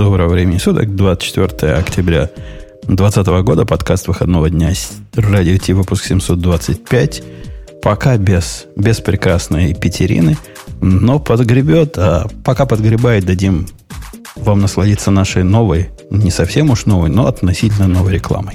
Доброго времени суток, 24 октября 2020 года, подкаст выходного дня, радио Ти, выпуск 725. Пока без, без прекрасной Петерины, но подгребет, а пока подгребает, дадим вам насладиться нашей новой, не совсем уж новой, но относительно новой рекламой.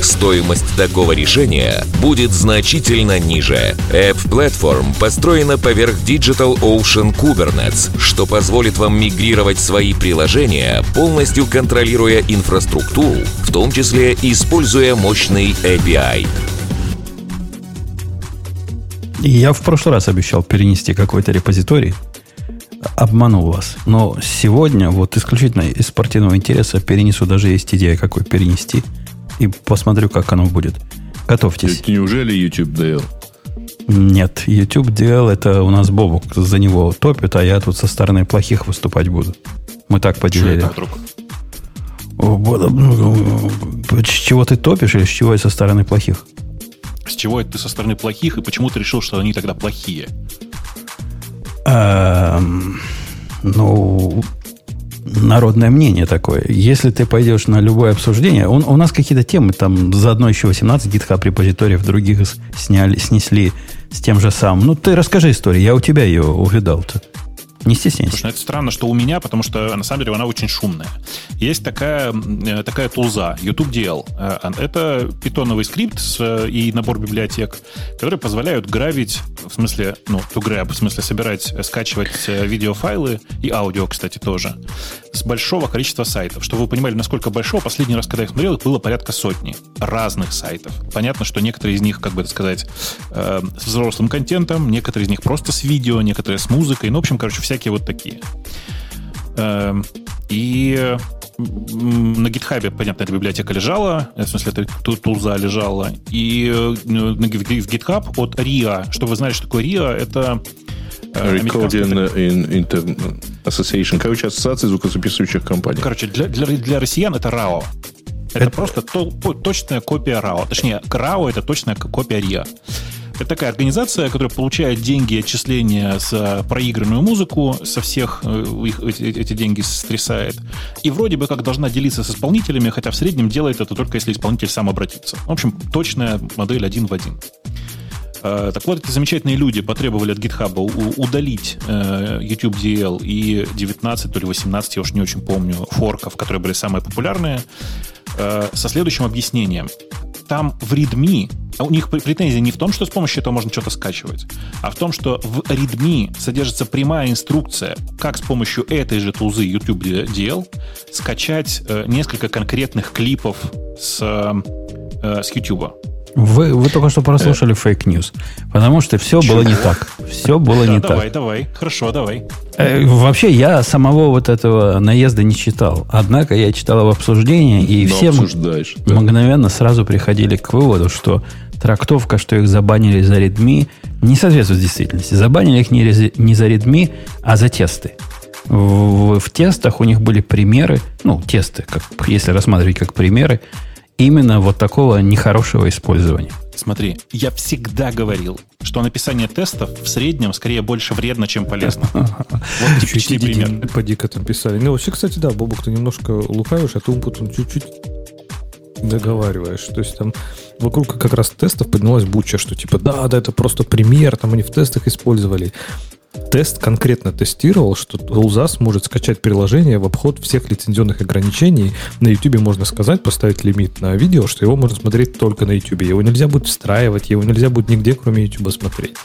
стоимость такого решения будет значительно ниже. App Platform построена поверх Digital Ocean Kubernetes, что позволит вам мигрировать свои приложения, полностью контролируя инфраструктуру, в том числе используя мощный API. Я в прошлый раз обещал перенести какой-то репозиторий. Обманул вас. Но сегодня, вот исключительно из спортивного интереса, перенесу даже есть идея, какой перенести – и посмотрю, как оно будет. Готовьтесь. Неужели YouTube DL? Нет, YouTube DL это у нас Бобук за него топит, а я тут со стороны плохих выступать буду. Мы так поделили. Чего С чего ты топишь или с чего я со стороны плохих? С чего это ты со стороны плохих и почему ты решил, что они тогда плохие? Эм, ну, народное мнение такое. Если ты пойдешь на любое обсуждение, он, у нас какие-то темы, там заодно еще 18 GitHub репозиториев других сняли, снесли с тем же самым. Ну, ты расскажи историю, я у тебя ее увидал-то. Не стесняйся. Слушай, ну это странно, что у меня, потому что на самом деле она очень шумная. Есть такая, э, такая тулза, YouTube DL. Э, это питоновый скрипт с, и набор библиотек, которые позволяют гравить, в смысле, ну, to grab, в смысле собирать, э, скачивать видеофайлы и аудио, кстати, тоже, с большого количества сайтов. Чтобы вы понимали, насколько большого, последний раз, когда я смотрел, их было порядка сотни разных сайтов. Понятно, что некоторые из них, как бы это сказать, с взрослым контентом, некоторые из них просто с видео, некоторые с музыкой. Ну, в общем, короче, всякие вот такие. Эм, и на GitHub, понятно, эта библиотека лежала, в смысле, эта тулза лежала, и э, в GitHub от RIA, что вы знали, что такое RIA, это э, Recording in Inter Association. Короче, ассоциация звукозаписывающих компаний. Короче, для, для, для россиян это RAO. Это, это просто то, точная копия RAO. Точнее, RAO это точная копия RIA. Это такая организация, которая получает деньги отчисления за проигранную музыку, со всех э, их эти, деньги стрясает. И вроде бы как должна делиться с исполнителями, хотя в среднем делает это только если исполнитель сам обратится. В общем, точная модель один в один. Э, так вот, эти замечательные люди потребовали от GitHub удалить э, YouTube DL и 19, то ли 18, я уж не очень помню, форков, которые были самые популярные, со следующим объяснением там в readme, а у них претензия не в том, что с помощью этого можно что-то скачивать, а в том, что в readme содержится прямая инструкция, как с помощью этой же тулзы YouTube DL скачать э, несколько конкретных клипов с, э, с YouTube. Вы, вы только что прослушали fake news, потому что все Чего? было не так. Все было да, не давай, так. Давай, давай, хорошо, давай. Э, вообще, я самого вот этого наезда не читал. Однако я читал в обсуждении, и Но все да. мгновенно сразу приходили к выводу, что трактовка, что их забанили за Redmi, не соответствует действительности. Забанили их не, не за Redmi, а за тесты. В, в тестах у них были примеры, ну, тесты, как, если рассматривать как примеры, именно вот такого нехорошего использования. Смотри, я всегда говорил, что написание тестов в среднем скорее больше вредно, чем полезно. Вот типичный пример. Поди-ка там писали. Ну, вообще, кстати, да, Бобук, ты немножко лукавишь, а ты Умпутун чуть-чуть договариваешь. То есть там вокруг как раз тестов поднялась буча, что типа, да, да, это просто пример, там они в тестах использовали тест конкретно тестировал, что Тулза сможет скачать приложение в обход всех лицензионных ограничений. На YouTube можно сказать, поставить лимит на видео, что его можно смотреть только на YouTube. Его нельзя будет встраивать, его нельзя будет нигде, кроме YouTube смотреть.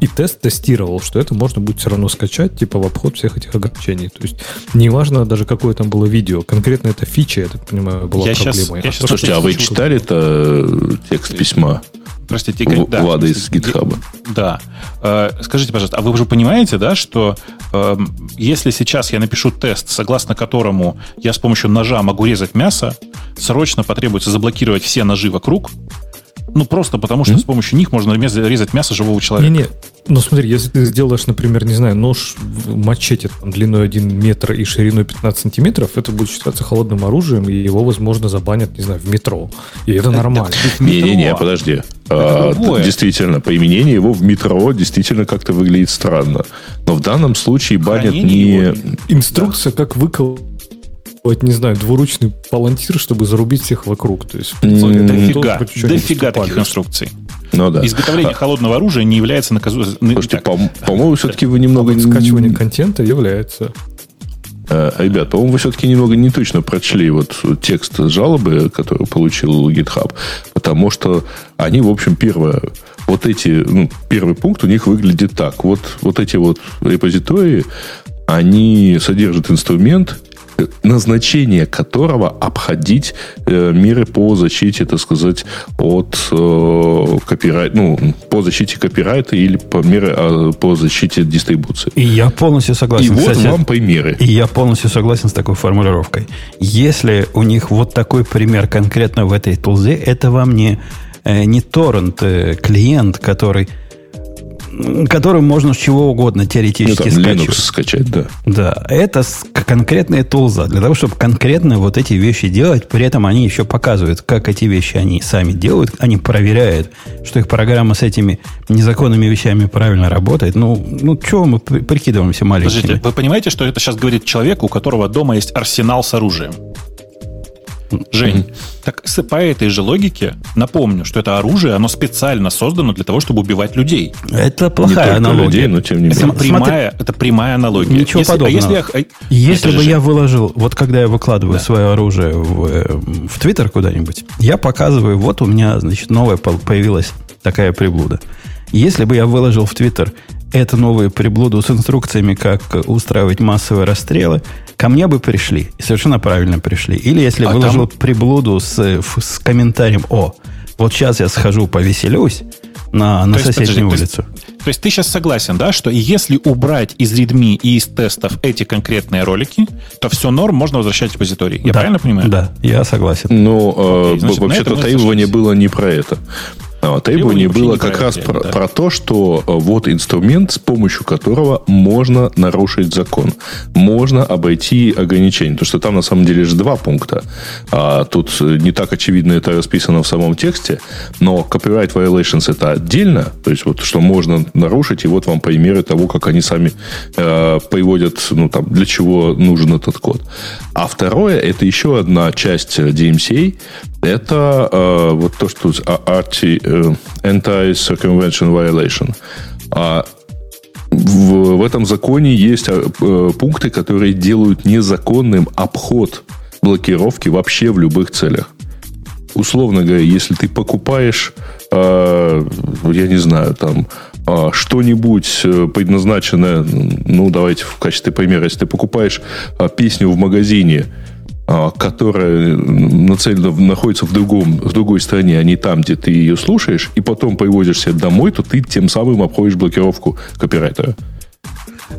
И тест тестировал, что это можно будет все равно скачать, типа в обход всех этих ограничений. То есть неважно даже какое там было видео, конкретно это фича, я так понимаю, была я проблемой. Сейчас, я сейчас Слушайте, а вы читали это текст письма? Простите, в, да, Влада из GitHub. Да. Э, скажите, пожалуйста, а вы уже понимаете, да, что э, если сейчас я напишу тест, согласно которому я с помощью ножа могу резать мясо, срочно потребуется заблокировать все ножи вокруг, ну, просто потому, что mm-hmm. с помощью них можно резать мясо живого человека. Не-не, ну смотри, если ты сделаешь, например, не знаю, нож в мачете там, длиной 1 метр и шириной 15 сантиметров, это будет считаться холодным оружием, и его, возможно, забанят, не знаю, в метро. И это нормально. Не-не-не, подожди. А, действительно, применение его в метро действительно как-то выглядит странно. Но в данном случае банят не... Инструкция, как выкол не знаю, двуручный палантир, чтобы зарубить всех вокруг. То есть, дофига, дофига таких инструкций. Ну, да. Изготовление а, холодного оружия не является наказуемым. Слушайте, по- по-моему, все-таки вы немного... А скачивание контента является. Э, ребят, по-моему, вы все-таки немного не точно прочли вот текст жалобы, который получил GitHub, потому что они, в общем, первое, вот эти, ну, первый пункт у них выглядит так. Вот, вот эти вот репозитории, они содержат инструмент, назначение которого обходить э, меры по защите, так сказать, от э, копирайта, ну, по защите копирайта или по меры э, по защите дистрибуции. И я полностью согласен. И кстати, вот вам примеры. И я полностью согласен с такой формулировкой. Если у них вот такой пример конкретно в этой тулзе, это вам не, э, не торрент э, клиент, который которым можно с чего угодно теоретически ну, там, скачивать. скачать, да. Да, это конкретные тулза. Для того, чтобы конкретно вот эти вещи делать, при этом они еще показывают, как эти вещи они сами делают, они проверяют, что их программа с этими незаконными вещами правильно работает. Ну, ну чего мы прикидываемся маленькими? Подождите, вы понимаете, что это сейчас говорит человек, у которого дома есть арсенал с оружием? Жень, mm-hmm. так по этой же логике напомню, что это оружие, оно специально создано для того, чтобы убивать людей. Это плохая аналогия. Людей, но тем не менее. Это прямая, это прямая аналогия. Ничего если, подобного. А если, я, а, если бы же... я выложил, вот когда я выкладываю да. свое оружие в, э, в Твиттер куда-нибудь, я показываю, вот у меня, значит, новая появилась такая приблуда. Если бы я выложил в Твиттер это новые приблуду с инструкциями, как устраивать массовые расстрелы, ко мне бы пришли. И совершенно правильно пришли. Или если а выложил там... приблуду с, с комментарием «О, вот сейчас я схожу повеселюсь», на, на соседнюю есть, улицу. То есть, то есть ты сейчас согласен, да, что если убрать из Redmi и из тестов эти конкретные ролики, то все норм, можно возвращать в репозиторий. Я да, правильно понимаю? Да, я согласен. Ну, Окей, значит, вообще-то требование было не про это. А, требование было как раз про, да. про то, что э, вот инструмент, с помощью которого можно нарушить закон. Можно обойти ограничения. Потому что там на самом деле же два пункта. А тут не так очевидно это расписано в самом тексте, но copyright violations это отдельно, то есть вот что можно нарушить, и вот вам примеры того, как они сами э, приводят, ну там, для чего нужен этот код. А второе, это еще одна часть DMCA, это э, вот то, что RT, э, Anti-Circumvention Violation. А в, в этом законе есть э, э, пункты, которые делают незаконным обход блокировки вообще в любых целях. Условно говоря, если ты покупаешь, э, я не знаю, там э, что-нибудь э, предназначенное, ну давайте в качестве примера, если ты покупаешь э, песню в магазине, которая нацелена, находится в, другом, в другой стране, а не там, где ты ее слушаешь, и потом привозишься домой, то ты тем самым обходишь блокировку копирайтера.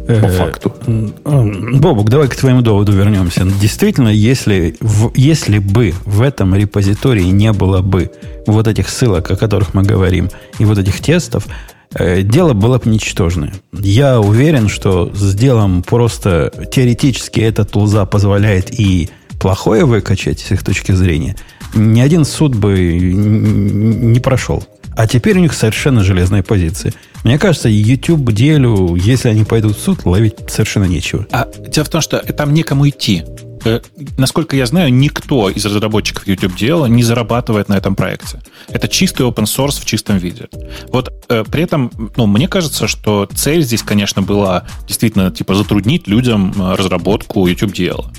По э, факту. Бобук, давай к твоему доводу вернемся. Действительно, если, в, если бы в этом репозитории не было бы вот этих ссылок, о которых мы говорим, и вот этих тестов, э, дело было бы ничтожное. Я уверен, что с делом просто теоретически эта тулза позволяет и плохое выкачать с их точки зрения, ни один суд бы не прошел. А теперь у них совершенно железная позиция. Мне кажется, YouTube делю, если они пойдут в суд, ловить совершенно нечего. А дело в том, что там некому идти. Э, насколько я знаю, никто из разработчиков YouTube дела не зарабатывает на этом проекте. Это чистый open source в чистом виде. Вот э, при этом, ну, мне кажется, что цель здесь, конечно, была действительно типа затруднить людям э, разработку YouTube дела.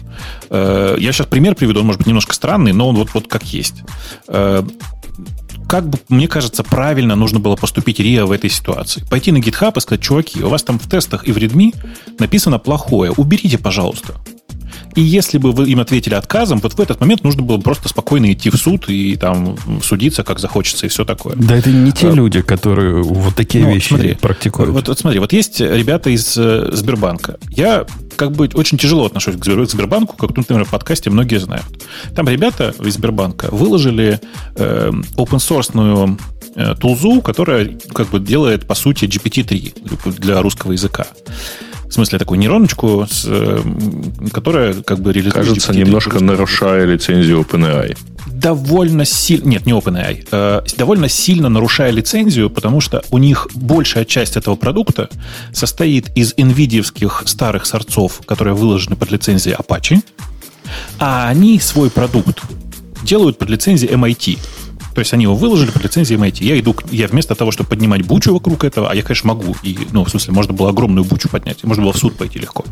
Э, я сейчас пример приведу, он может быть немножко странный, но он вот, вот как есть. Э, как бы, мне кажется, правильно нужно было поступить РИА в этой ситуации. Пойти на GitHub и сказать, чуваки, у вас там в тестах и в Redmi написано плохое, уберите, пожалуйста. И если бы вы им ответили отказом, вот в этот момент нужно было просто спокойно идти в суд и там судиться, как захочется, и все такое. Да, это не те а, люди, которые вот такие ну, вещи смотри, практикуют. Вот, вот смотри, вот есть ребята из э, Сбербанка. Я как бы очень тяжело отношусь к Сбербанку, как, например, в подкасте многие знают. Там ребята из Сбербанка выложили э, open source э, тулзу, которая как бы делает, по сути, GPT-3 для русского языка. В смысле, такую нейроночку, с, э, которая как бы реализует... Кажется, немножко нарушая лицензию OpenAI. Довольно сильно... Нет, не OpenAI. Э, довольно сильно нарушая лицензию, потому что у них большая часть этого продукта состоит из NVIDIA старых сорцов, которые выложены под лицензией Apache, а они свой продукт делают под лицензией MIT. То есть они его выложили по лицензии MIT. Я иду, я вместо того, чтобы поднимать бучу вокруг этого, а я, конечно, могу, и, ну, в смысле, можно было огромную бучу поднять, можно было в суд пойти легко.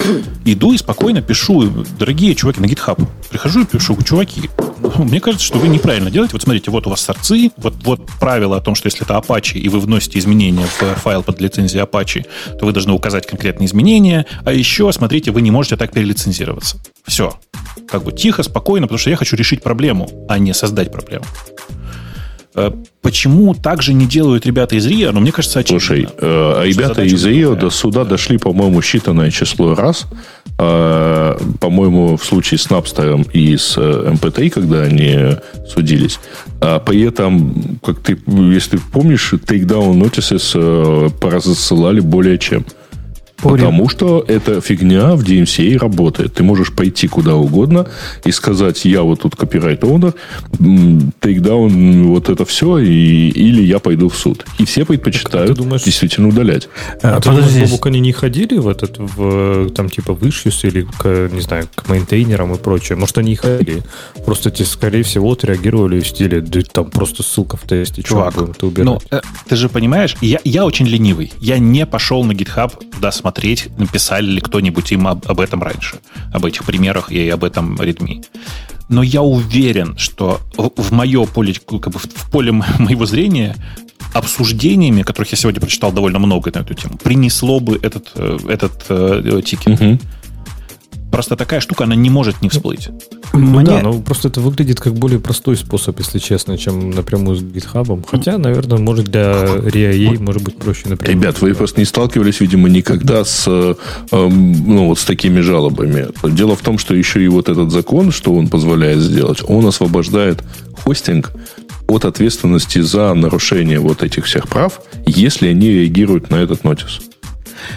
Иду и спокойно пишу, дорогие чуваки, на GitHub. Прихожу и пишу, чуваки, ну, мне кажется, что вы неправильно делаете. Вот смотрите, вот у вас сорцы, вот, вот правило о том, что если это Apache, и вы вносите изменения в файл под лицензией Apache, то вы должны указать конкретные изменения, а еще, смотрите, вы не можете так перелицензироваться. Все. Как бы тихо, спокойно, потому что я хочу решить проблему, а не создать проблему. Э, почему так же не делают ребята из РИА? Ну, мне кажется, очевидно. Слушай, э, ребята из РИА до суда дошли, по-моему, считанное число раз. Э, по-моему, в случае с Напстером и с МПТ, когда они судились. А при этом, как ты, если помнишь, takedown notices э, поразысылали более чем. Потому что эта фигня в DMCA работает. Ты можешь пойти куда угодно и сказать, я вот тут копирайт оунер, тейкдаун, вот это все, и, или я пойду в суд. И все предпочитают а думаешь, действительно удалять. А, а ты думаешь, Бобук, они не ходили в этот, в, там, типа, в или к, не знаю, к мейнтейнерам и прочее? Может, они и ходили? Просто те, скорее всего, отреагировали в стиле, да там просто ссылка в тесте, чувак, ты убирать. Ну, э, ты же понимаешь, я, я очень ленивый. Я не пошел на GitHub туда смотреть посмотреть, написали ли кто-нибудь им об, об этом раньше, об этих примерах и об этом Redmi. Но я уверен, что в, мое поле, как бы в поле моего зрения обсуждениями, которых я сегодня прочитал довольно много на эту тему, принесло бы этот, э, этот э, тикет. Угу. Просто такая штука, она не может не всплыть. Ну, Мне... Да, но просто это выглядит как более простой способ, если честно, чем напрямую с GitHub. Хотя, наверное, может для RIA может быть проще напрямую. Ребят, вы просто не сталкивались, видимо, никогда с, э, ну, вот с такими жалобами. Дело в том, что еще и вот этот закон, что он позволяет сделать, он освобождает хостинг от ответственности за нарушение вот этих всех прав, если они реагируют на этот нотис.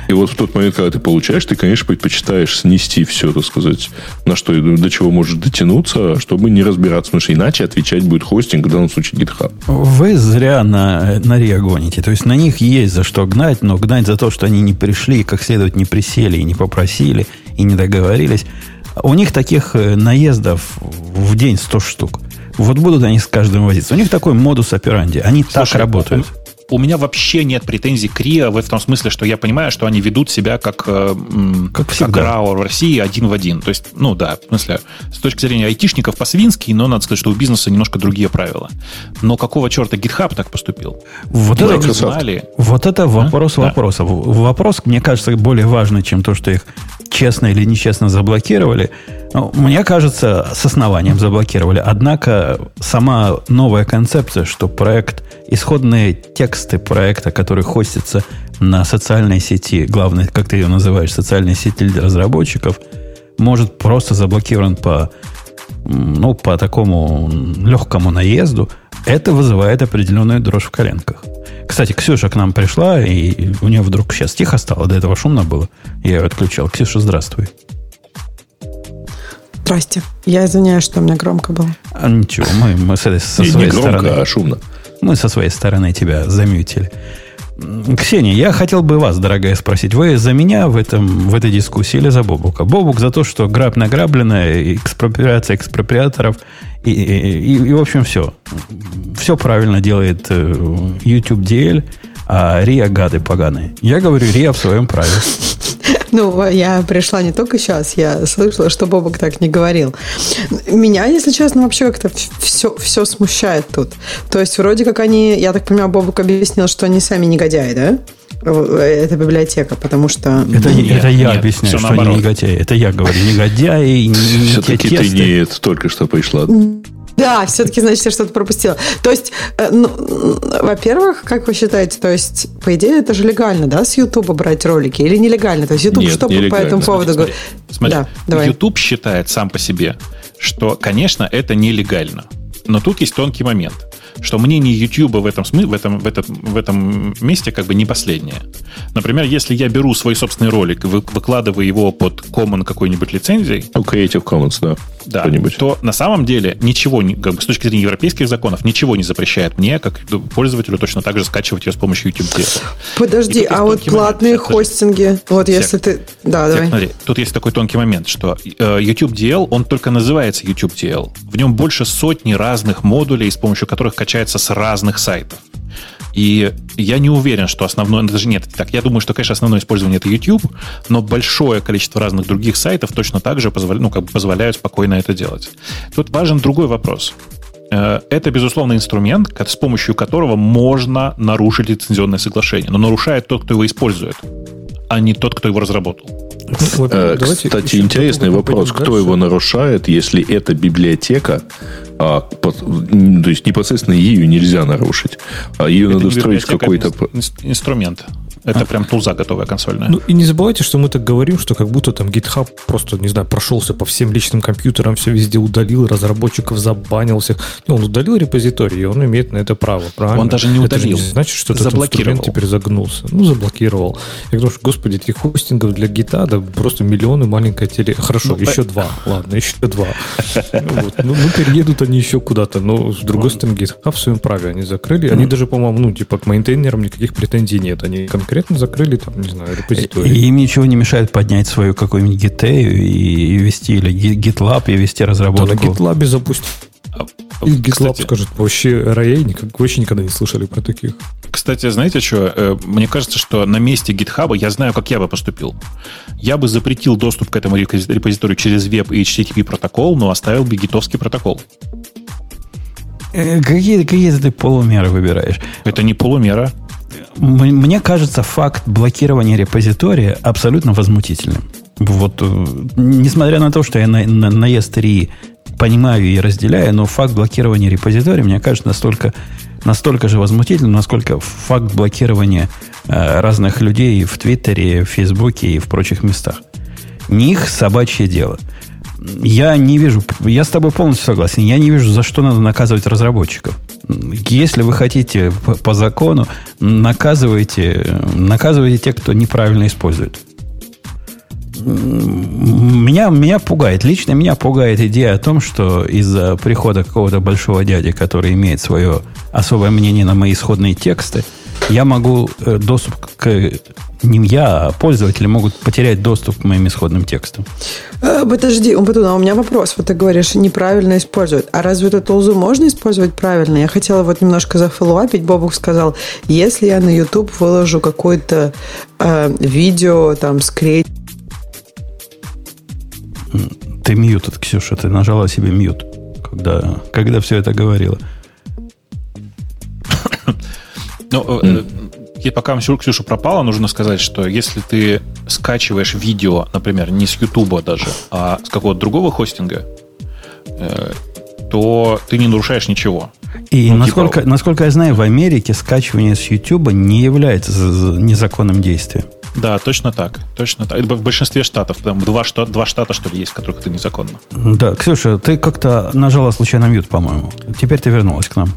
И вот в тот момент, когда ты получаешь, ты, конечно, предпочитаешь снести все, так сказать, на что до чего можешь дотянуться, чтобы не разбираться, потому что иначе отвечать будет хостинг, в данном случае GitHub. Вы зря на, на RIA гоните. То есть на них есть за что гнать, но гнать за то, что они не пришли, как следует не присели и не попросили, и не договорились. У них таких э, наездов в день 100 штук. Вот будут они с каждым возиться. У них такой модус операнди. Они Слушай, так работают у меня вообще нет претензий к РИА в том смысле, что я понимаю, что они ведут себя как, э, как, как РАО в России один в один. То есть, ну да, в смысле, с точки зрения айтишников по-свински, но надо сказать, что у бизнеса немножко другие правила. Но какого черта GitHub так поступил? Вот, это, не знали. вот это вопрос а? вопросов. Да. Вопрос, мне кажется, более важный, чем то, что их честно или нечестно заблокировали. Ну, мне кажется, с основанием заблокировали. Однако сама новая концепция, что проект, исходные тексты проекта, который хостится на социальной сети, главное, как ты ее называешь, социальной сети разработчиков, может просто заблокирован по, ну, по такому легкому наезду, это вызывает определенную дрожь в коленках. Кстати, Ксюша к нам пришла, и у нее вдруг сейчас тихо стало, до этого шумно было. Я ее отключал. Ксюша, здравствуй. Здрасте. Я извиняюсь, что у меня громко было. А, ничего, мы, мы со, со не, своей не громко, стороны... а шумно. Мы со своей стороны тебя замьютили. Ксения, я хотел бы вас, дорогая, спросить. Вы за меня в, этом, в этой дискуссии или за Бобука? Бобук за то, что граб награбленная, экспроприация экспроприаторов и, и, и, в общем, все. Все правильно делает э, YouTube DL, а Риа гады поганые. Я говорю, Риа в своем праве. Ну, я пришла не только сейчас, я слышала, что Бобок так не говорил. Меня, если честно, вообще как-то все, все смущает тут. То есть, вроде как они, я так понимаю, Бобок объяснил, что они сами негодяи, да? Эта библиотека, потому что... Это, нет, это я нет, объясняю, что наоборот. они негодяи. Это я говорю, негодяи, не Все-таки ты не это только что пришла. Да, все-таки, значит, я что-то пропустила. То есть, э, ну, во-первых, как вы считаете, то есть, по идее, это же легально, да, с YouTube брать ролики или нелегально? То есть, YouTube Нет, что по этому поводу говорит? Смотри, да, давай. YouTube считает сам по себе, что, конечно, это нелегально. Но тут есть тонкий момент что мнение YouTube в этом, в этом, в этом, в этом месте как бы не последнее. Например, если я беру свой собственный ролик и выкладываю его под Common какой-нибудь лицензией... Ну, Creative Commons, да. Да, то на самом деле ничего, как бы, с точки зрения европейских законов, ничего не запрещает мне, как пользователю, точно так же скачивать ее с помощью YouTube. Подожди, а вот платные момент, хостинги, вот Сек. если ты... Да, Сек, давай. Смотри, тут есть такой тонкий момент, что э, YouTube DL, он только называется YouTube DL. В нем больше сотни разных модулей, с помощью которых качается с разных сайтов. И я не уверен, что основное, ну, даже нет, так, я думаю, что, конечно, основное использование это YouTube, но большое количество разных других сайтов точно так же позволяют, ну, как бы позволяют спокойно это делать. Тут важен другой вопрос. Э, это, безусловно, инструмент, с помощью которого можно нарушить лицензионное соглашение. Но нарушает тот, кто его использует, а не тот, кто его разработал. Вот, э, Кстати, интересный вопрос. Кто его нарушает, если эта библиотека а, под, то есть непосредственно ее нельзя нарушить. А ее это надо строить какой-то... Инструмент. Это а. прям тулза готовая консольная. Ну и не забывайте, что мы так говорим, что как будто там GitHub просто, не знаю, прошелся по всем личным компьютерам, все везде удалил, разработчиков забанил всех. Ну, он удалил репозиторий, и он имеет на это право, правильно? Он даже не удалил. Это не значит, что этот инструмент теперь загнулся. Ну, заблокировал. Я говорю, что, господи, этих хостингов для гита, да просто миллионы маленькая теле. Хорошо, ну, еще э... два. Ладно, еще два. Ну, ну, переедут они еще куда-то. Но, с другой стороны, GitHub в своем праве они закрыли. Они даже, по-моему, ну, типа, к мейнтейнерам никаких претензий нет. Они конкретно конкретно закрыли там, не знаю, репозиторий. И им ничего не мешает поднять свою какую-нибудь GitHub и, вести, или GitLab и вести разработку. Да на GitLab запустить. А, и GitLab Кстати, скажет, вообще RAA никак, вообще никогда не слышали про таких. Кстати, знаете что? Э, мне кажется, что на месте GitHub я знаю, как я бы поступил. Я бы запретил доступ к этому репозиторию через веб и HTTP протокол, но оставил бы гитовский протокол. Э, какие, какие ты полумеры выбираешь? Это не полумера. Мне кажется, факт блокирования репозитория абсолютно возмутительным. Вот, э, несмотря на то, что я на, на, на ES3 понимаю и разделяю, но факт блокирования репозитория, мне кажется, настолько, настолько же возмутительным, насколько факт блокирования э, разных людей в Твиттере, в Фейсбуке и в прочих местах. Не их собачье дело. Я не вижу, я с тобой полностью согласен, я не вижу, за что надо наказывать разработчиков. Если вы хотите по, по закону, наказывайте, наказывайте тех, кто неправильно использует. Меня, меня пугает, лично меня пугает идея о том, что из-за прихода какого-то большого дяди, который имеет свое особое мнение на мои исходные тексты, я могу э, доступ к не я, а пользователи могут потерять доступ к моим исходным текстам. Э, подожди, Умпатуна, у меня вопрос. Вот ты говоришь, неправильно используют. А разве эту толзу можно использовать правильно? Я хотела вот немножко зафоллоуапить. Бобук сказал, если я на YouTube выложу какое-то э, видео, там, скрейт... Ты мьют, Ксюша, ты нажала себе мьют, когда, когда все это говорила. Ну, э, и пока Ксюша пропала, нужно сказать, что если ты скачиваешь видео, например, не с YouTube даже, а с какого-то другого хостинга, э, то ты не нарушаешь ничего. И ну, насколько, типа... насколько я знаю, в Америке скачивание с YouTube не является незаконным действием. Да, точно так. Точно так. В большинстве штатов. Там два, штата, два штата, что ли, есть, в которых это незаконно. Да, Ксюша, ты как-то нажала случайно мьют, по-моему. Теперь ты вернулась к нам.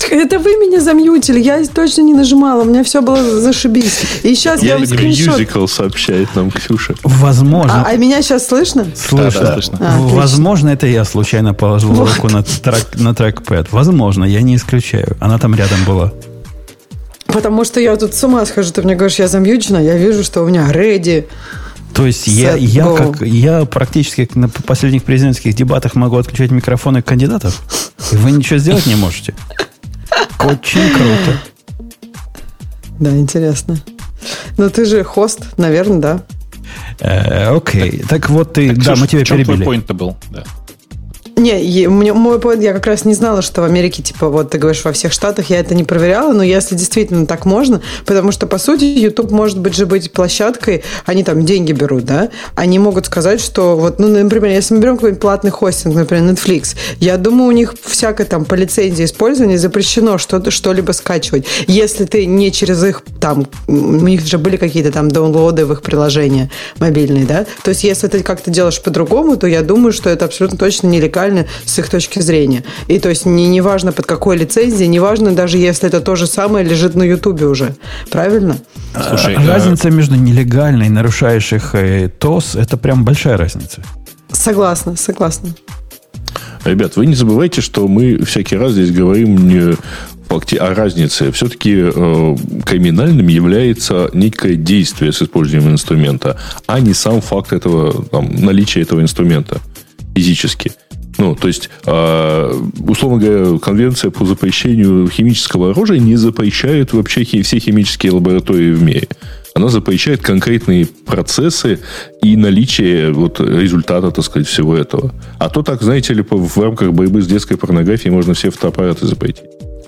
Это вы меня замьютили, я точно не нажимала, у меня все было зашибись. И сейчас я, я скриншот... Musical сообщает нам Ксюша. Возможно. А, а меня сейчас слышно? Слышно. Да, да, слышно. А, Возможно, это я случайно положил вот. руку на, трек, на трекпэд. Возможно, я не исключаю. Она там рядом была. Потому что я тут с ума схожу. Ты мне говоришь, я замьючена, я вижу, что у меня ready. То есть я, я, как, я практически на последних президентских дебатах могу отключать микрофоны кандидатов, и вы ничего сделать не можете. Очень круто. Да, интересно. Но ты же хост, наверное, да? Э, окей. Так вот ты... да, мы тебя перебили. твой point был? Да. Не, мне, мой поинт, я как раз не знала, что в Америке, типа, вот ты говоришь, во всех штатах, я это не проверяла, но если действительно так можно, потому что, по сути, YouTube может быть же быть площадкой, они там деньги берут, да, они могут сказать, что вот, ну, например, если мы берем какой-нибудь платный хостинг, например, Netflix, я думаю, у них всякое там по лицензии использования запрещено что-то, что-либо скачивать. Если ты не через их там, у них же были какие-то там даунлоды в их приложения мобильные, да, то есть если ты как-то делаешь по-другому, то я думаю, что это абсолютно точно нелегально с их точки зрения. И то есть не, не важно под какой лицензией, не важно даже если это то же самое лежит на Ютубе уже. Правильно? Слушай, а, разница а... между нелегальной и нарушающих э, ТОС это прям большая разница. Согласна, согласна. Ребят, вы не забывайте, что мы всякий раз здесь говорим не о разнице. Все-таки э, криминальным является некое действие с использованием инструмента, а не сам факт этого, там, наличия этого инструмента физически. Ну, то есть, э, условно говоря, конвенция по запрещению химического оружия не запрещает вообще все химические лаборатории в мире. Она запрещает конкретные процессы и наличие вот результата, так сказать, всего этого. А то так, знаете ли, в рамках борьбы с детской порнографией можно все фотоаппараты запретить.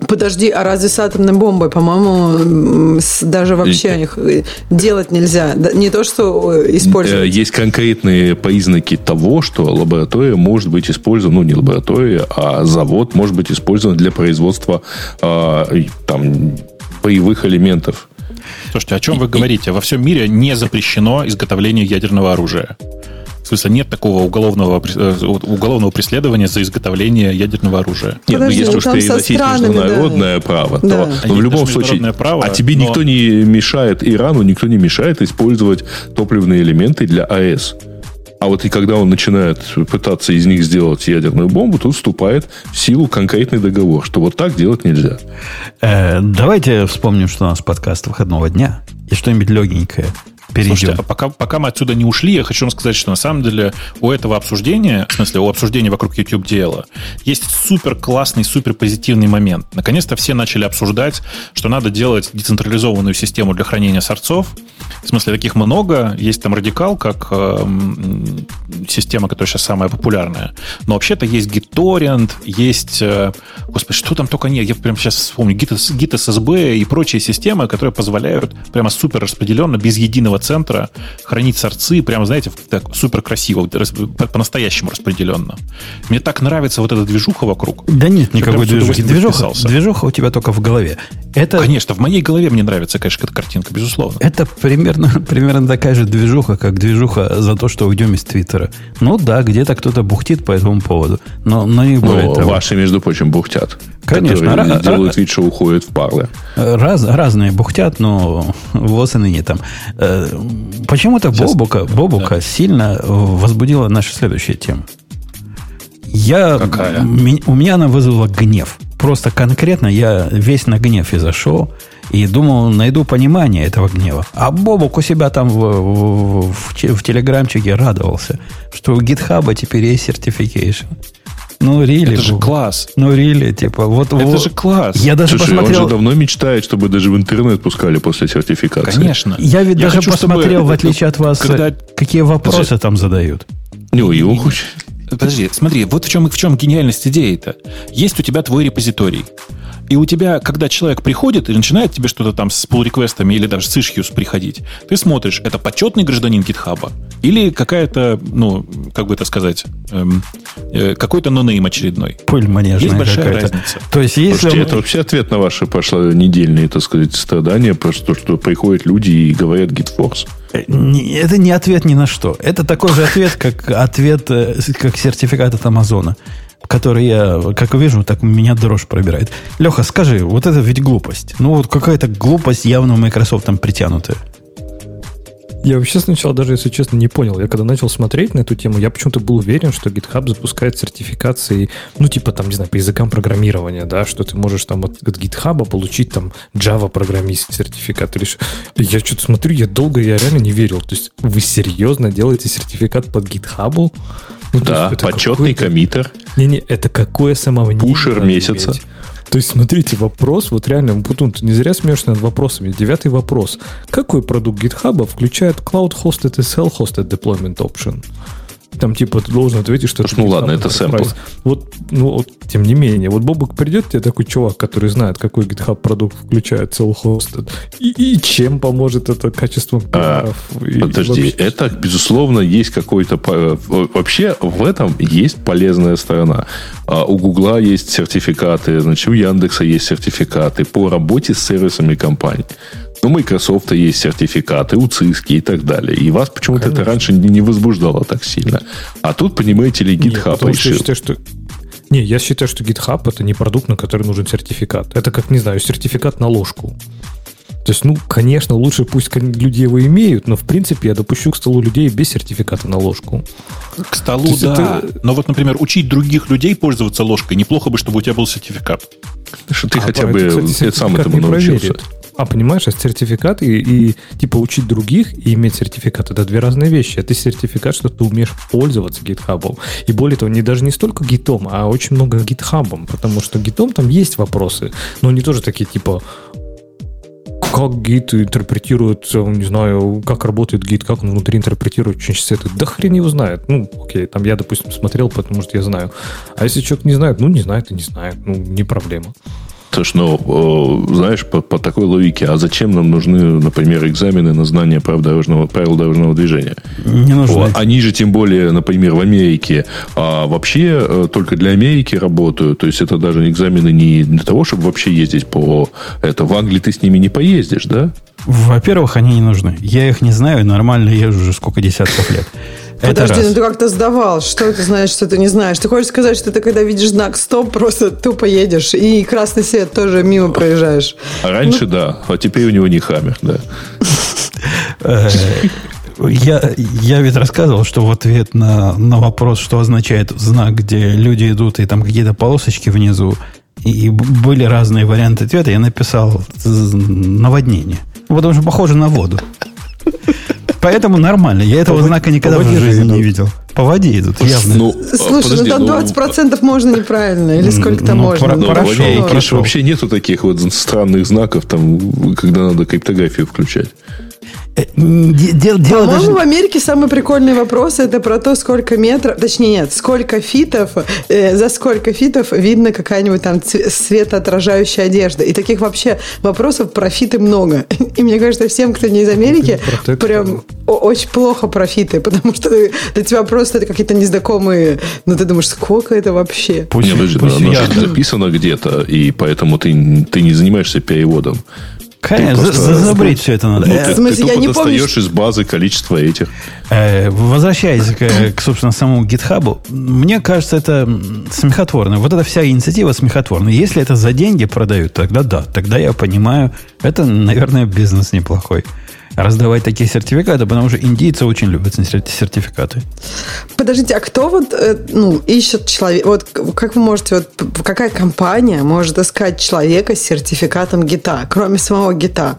Подожди, а разве с атомной бомбой, по-моему, даже вообще их э, делать нельзя? Не то, что э, использовать. Э, есть конкретные признаки того, что лаборатория может быть использована, ну, не лаборатория, а завод может быть использован для производства э, там, боевых элементов. Слушайте, о чем вы говорите? Во всем мире не запрещено изготовление ядерного оружия. В смысле, нет такого уголовного, э, уголовного преследования за изготовление ядерного оружия. Нет, ну если уж переносить международное да. право, да. то ну, в любом случае... Право, а тебе но... никто не мешает, Ирану никто не мешает использовать топливные элементы для АЭС. А вот и когда он начинает пытаться из них сделать ядерную бомбу, тут вступает в силу конкретный договор, что вот так делать нельзя. Э, давайте вспомним, что у нас подкаст выходного дня и что-нибудь легенькое перейдем. Слушайте, а пока, пока мы отсюда не ушли, я хочу вам сказать, что на самом деле у этого обсуждения, в смысле, у обсуждения вокруг YouTube дела, есть супер классный, супер позитивный момент. Наконец-то все начали обсуждать, что надо делать децентрализованную систему для хранения сорцов. В смысле, таких много. Есть там радикал, как э, система, которая сейчас самая популярная. Но вообще-то есть GitTorrent, есть... Э, господи, что там только нет. Я прямо сейчас вспомню. Git, GitSSB и прочие системы, которые позволяют прямо супер распределенно, без единого центра хранить сорцы, прямо, знаете, так супер красиво, по-настоящему распределенно. Мне так нравится вот эта движуха вокруг. Да нет никакой движухи. Движуха, движуха у тебя только в голове. Это... Конечно, в моей голове мне нравится, конечно, эта картинка, безусловно. Это примерно, примерно такая же движуха, как движуха за то, что уйдем из Твиттера. Ну да, где-то кто-то бухтит по этому поводу. Но, но не более но того. Ваши, между прочим, бухтят. Конечно. Ра- делают вид, что уходят в парлы. Раз, разные бухтят, но вот и ныне там. Э, почему-то Бобука, Бобука да. сильно возбудила наша следующая тема. Я, Какая? У меня она вызвала гнев. Просто конкретно я весь на гнев и зашел. И думал, найду понимание этого гнева. А Бобук у себя там в, в, в, в телеграмчике радовался, что у гитхаба теперь есть certification. Ну, really. Это же класс. Ну, really, типа, вот... Это вот, же класс. Я даже Слушай, посмотрел... он же давно мечтает, чтобы даже в интернет пускали после сертификации. Конечно. Я ведь я даже хочу, посмотрел, чтобы... в отличие от вас, когда... какие вопросы Подожди. там задают. Не, его хочет... Подожди, смотри, вот в чем, в чем гениальность идеи-то. Есть у тебя твой репозиторий. И у тебя, когда человек приходит и начинает тебе что-то там с pull реквестами или даже с issues приходить, ты смотришь, это почетный гражданин гитхаба или какая-то, ну, как бы это сказать, эм, э, какой-то нонейм очередной. Пыль манежная Есть большая разница. То есть, если Слушайте, он... это вообще ответ на ваши пошло недельные, так сказать, страдания, просто что приходят люди и говорят GitForce. Э, это не ответ ни на что. Это такой же ответ, как ответ, э, как сертификат от Амазона который я, как вижу, так меня дрожь пробирает. Леха, скажи, вот это ведь глупость. Ну, вот какая-то глупость явно Microsoft там притянутая. Я вообще сначала даже, если честно, не понял. Я когда начал смотреть на эту тему, я почему-то был уверен, что GitHub запускает сертификации, ну, типа там, не знаю, по языкам программирования, да, что ты можешь там от, от GitHub получить там Java программист сертификат или. Я что-то смотрю, я долго, я реально не верил. То есть вы серьезно делаете сертификат под GitHub? Ну, да, почетный коммитер. Не-не, это какое самомнение. Пушер месяца. Иметь. То есть, смотрите, вопрос, вот реально, Бутун, ты не зря смеешься над вопросами. Девятый вопрос. Какой продукт GitHub включает Cloud Hosted и Self Hosted Deployment Option? Там типа ты должен ответить, что... Слушай, ну ладно, это сэмпл. Вот, ну, вот, тем не менее, вот Бобок придет, тебе такой чувак, который знает, какой GitHub продукт включает целый хост, и, и чем поможет это качеством а, Подожди, вообще... это, безусловно, есть какой-то... Вообще в этом есть полезная сторона. А у Гугла есть сертификаты, значит, у Яндекса есть сертификаты по работе с сервисами компаний. У Microsoft есть сертификаты, у Циски и так далее. И вас почему-то это раньше не возбуждало так сильно. А тут, понимаете ли, GitHub Нет, решил. Считаю, что... Не, я считаю, что GitHub это не продукт, на который нужен сертификат. Это как, не знаю, сертификат на ложку. То есть, ну, конечно, лучше пусть люди его имеют, но в принципе я допущу к столу людей без сертификата на ложку. К столу, есть, да. Это... Но вот, например, учить других людей пользоваться ложкой, неплохо бы, чтобы у тебя был сертификат. Что ты а, хотя бы кстати, сам этому научился. Проверит. А, понимаешь, а сертификат и, и типа учить других и иметь сертификат это две разные вещи. Это сертификат, что ты умеешь пользоваться гитхабом. И более того, не даже не столько гитом, а очень много гитхабом, потому что гитом там есть вопросы, но они тоже такие типа как гид интерпретирует, э, не знаю, как работает гид, как он внутри интерпретирует очень это. Да хрен его знает. Ну, окей, там я, допустим, смотрел, потому что я знаю. А если человек не знает, ну, не знает и не знает. Ну, не проблема. Слушай, ну, знаешь, по, по такой логике, а зачем нам нужны, например, экзамены на знание прав дорожного, правил дорожного движения? Не нужны. Они же, тем более, например, в Америке, а вообще э, только для Америки работают. То есть, это даже экзамены не для того, чтобы вообще ездить по... Это в Англии ты с ними не поездишь, да? Во-первых, они не нужны. Я их не знаю, нормально езжу уже сколько десятков лет. Подожди, ну ты как-то сдавал. Что ты знаешь, что ты не знаешь? Ты хочешь сказать, что ты когда видишь знак стоп, просто тупо едешь и красный свет тоже мимо проезжаешь? А раньше ну... да, а теперь у него не хаммер, да. Э, я, я ведь рассказывал, что в ответ на, на вопрос, что означает знак, где люди идут, и там какие-то полосочки внизу, и были разные варианты ответа, я написал наводнение. Потому что похоже на воду. Поэтому нормально. Я этого знака никогда в жизни не видел. По воде идут, явно. Ну, Слушай, подожди, ну там 20% ну, можно неправильно. Или сколько там ну, можно? Про, ну, хорошо, ну, хорошо. Вообще нету таких вот странных знаков, там, когда надо криптографию включать. Дело, дело По-моему, даже... в Америке самый прикольный вопрос это про то, сколько метров, точнее нет, сколько фитов, э, за сколько фитов видно какая-нибудь там светоотражающая одежда. И таких вообще вопросов про фиты много. И мне кажется, всем, кто не из Америки, прям очень плохо про фиты, потому что для тебя просто это какие-то незнакомые, ну ты думаешь, сколько это вообще? Пусть, Нет, пусть, пусть оно я... записано где-то, и поэтому ты, ты не занимаишься переводом. Конечно, просто, забрить все это надо. Ну, ты, смысле, ты я не достаешь помню, из базы количество этих. Э, возвращаясь к, к, собственно, самому GitHub, мне кажется, это смехотворно. Вот эта вся инициатива смехотворная. Если это за деньги продают, тогда да, тогда я понимаю, это, наверное, бизнес неплохой раздавать такие сертификаты, потому что индийцы очень любят сертификаты. Подождите, а кто вот э, ну, ищет человека? Вот как вы можете, вот какая компания может искать человека с сертификатом гита, кроме самого гита?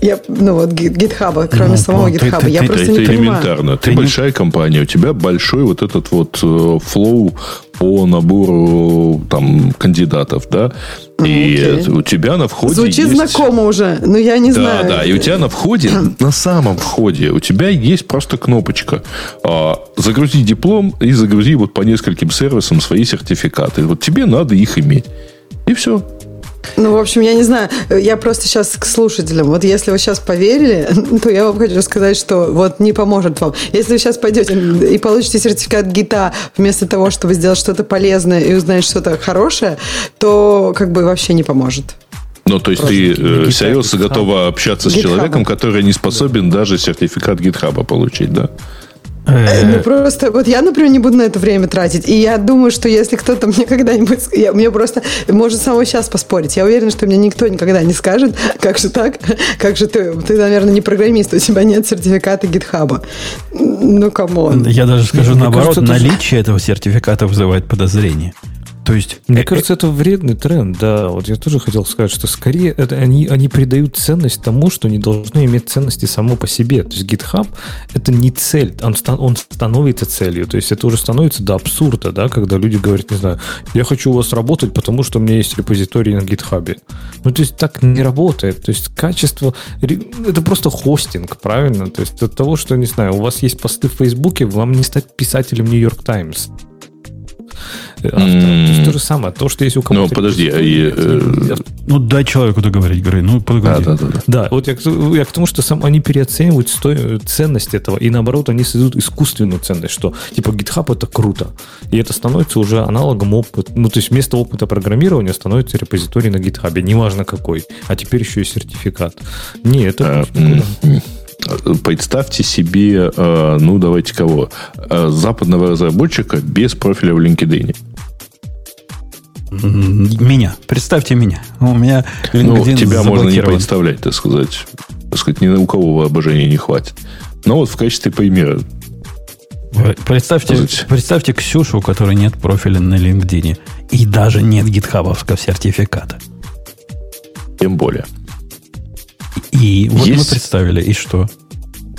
Я, ну вот гитхаба, кроме ну, самого гитхаба. Я ты, просто ты, не это понимаю. элементарно. Ты, ты большая не... компания, у тебя большой вот этот вот э, флоу по набору там кандидатов, да? И okay. у тебя на входе Звучит есть... знакомо уже, но я не да, знаю. Да, да, и у тебя на входе, на самом входе, у тебя есть просто кнопочка а, «Загрузи диплом» и загрузи вот по нескольким сервисам свои сертификаты. Вот тебе надо их иметь. И все. Ну, в общем, я не знаю, я просто сейчас к слушателям. Вот если вы сейчас поверили, то я вам хочу сказать, что вот не поможет вам. Если вы сейчас пойдете и получите сертификат ГИТа вместо того, чтобы сделать что-то полезное и узнать что-то хорошее, то как бы вообще не поможет. Ну, то есть Просто ты э, серьезно готова общаться с человеком, который не способен даже сертификат гитхаба получить, да? Э, ну, просто, вот я, например, не буду на это время тратить. И я думаю, что если кто-то мне когда-нибудь... Я, мне просто... Может, самого сейчас поспорить. Я уверена, что мне никто никогда не скажет, как же так? Как же ты... Ты, наверное, не программист, у тебя нет сертификата гитхаба. Ну, come on. Я даже скажу Мне наоборот, кажется, наличие этого сертификата вызывает подозрение. То есть, мне кажется, это вредный тренд, да. Вот я тоже хотел сказать, что скорее это они, они придают ценность тому, что не должно иметь ценности само по себе. То есть GitHub это не цель, он, он становится целью. То есть это уже становится до абсурда, да, когда люди говорят, не знаю, я хочу у вас работать, потому что у меня есть репозиторий на GitHub. Ну, то есть так не работает. То есть качество, это просто хостинг, правильно? То есть от того, что, не знаю, у вас есть посты в Фейсбуке, вам не стать писателем Нью-Йорк Таймс автора. Mm. То есть то же самое. То, что есть у кого-то... Ну, подожди. А я, э... Ну, дай человеку договорить, Грей. Ну, погоди. Да, да, да. Да, вот я, я к тому, что сам они переоценивают сто... ценность этого, и наоборот, они создают искусственную ценность, что типа GitHub это круто. И это становится уже аналогом опыта. Ну, то есть вместо опыта программирования становится репозиторий на GitHub. Неважно какой. А теперь еще и сертификат. Не, это... А, Представьте себе, э, ну давайте кого, э, западного разработчика без профиля в LinkedIn. Меня. Представьте меня. У меня LinkedIn Ну, тебя можно не представлять, так сказать. Так сказать, ни у кого воображения не хватит. Но вот в качестве примера. Представьте, представьте Ксюшу, у которой нет профиля на LinkedIn. И даже нет гитхабовского сертификата. Тем более. И вот Есть... мы представили, и что?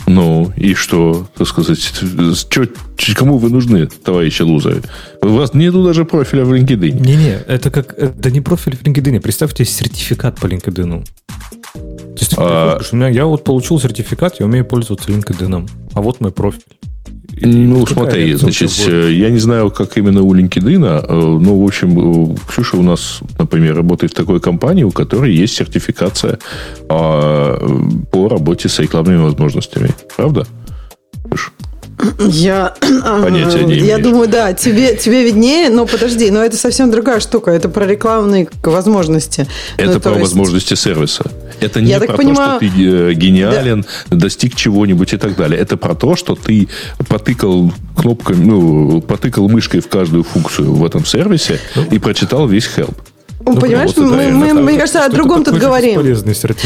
Ну, и что, так сказать, что, кому вы нужны, товарищи лузеры? У вас нету даже профиля в LinkedIn. Не-не, это как, это не профиль в LinkedIn. Представьте сертификат по LinkedIn. То есть, а... у меня, я вот получил сертификат, я умею пользоваться LinkedIn. А вот мой профиль. Ну, смотри, значит, э, я не знаю, как именно у LinkedIn, э, но, в общем, э, Ксюша у нас, например, работает в такой компании, у которой есть сертификация а, по работе с рекламными возможностями. Правда? Ксюша? Я, Понятия не я думаю, да, тебе, тебе виднее, но подожди, но это совсем другая штука, это про рекламные возможности. Это ну, про есть... возможности сервиса. Это не я про понимаю... то, что ты э, гениален, да. достиг чего-нибудь и так далее. Это про то, что ты потыкал кнопкой, ну, потыкал мышкой в каждую функцию в этом сервисе ну. и прочитал весь help. Ну, Понимаешь, вот мы, мы, мне кажется, о другом тут говорим.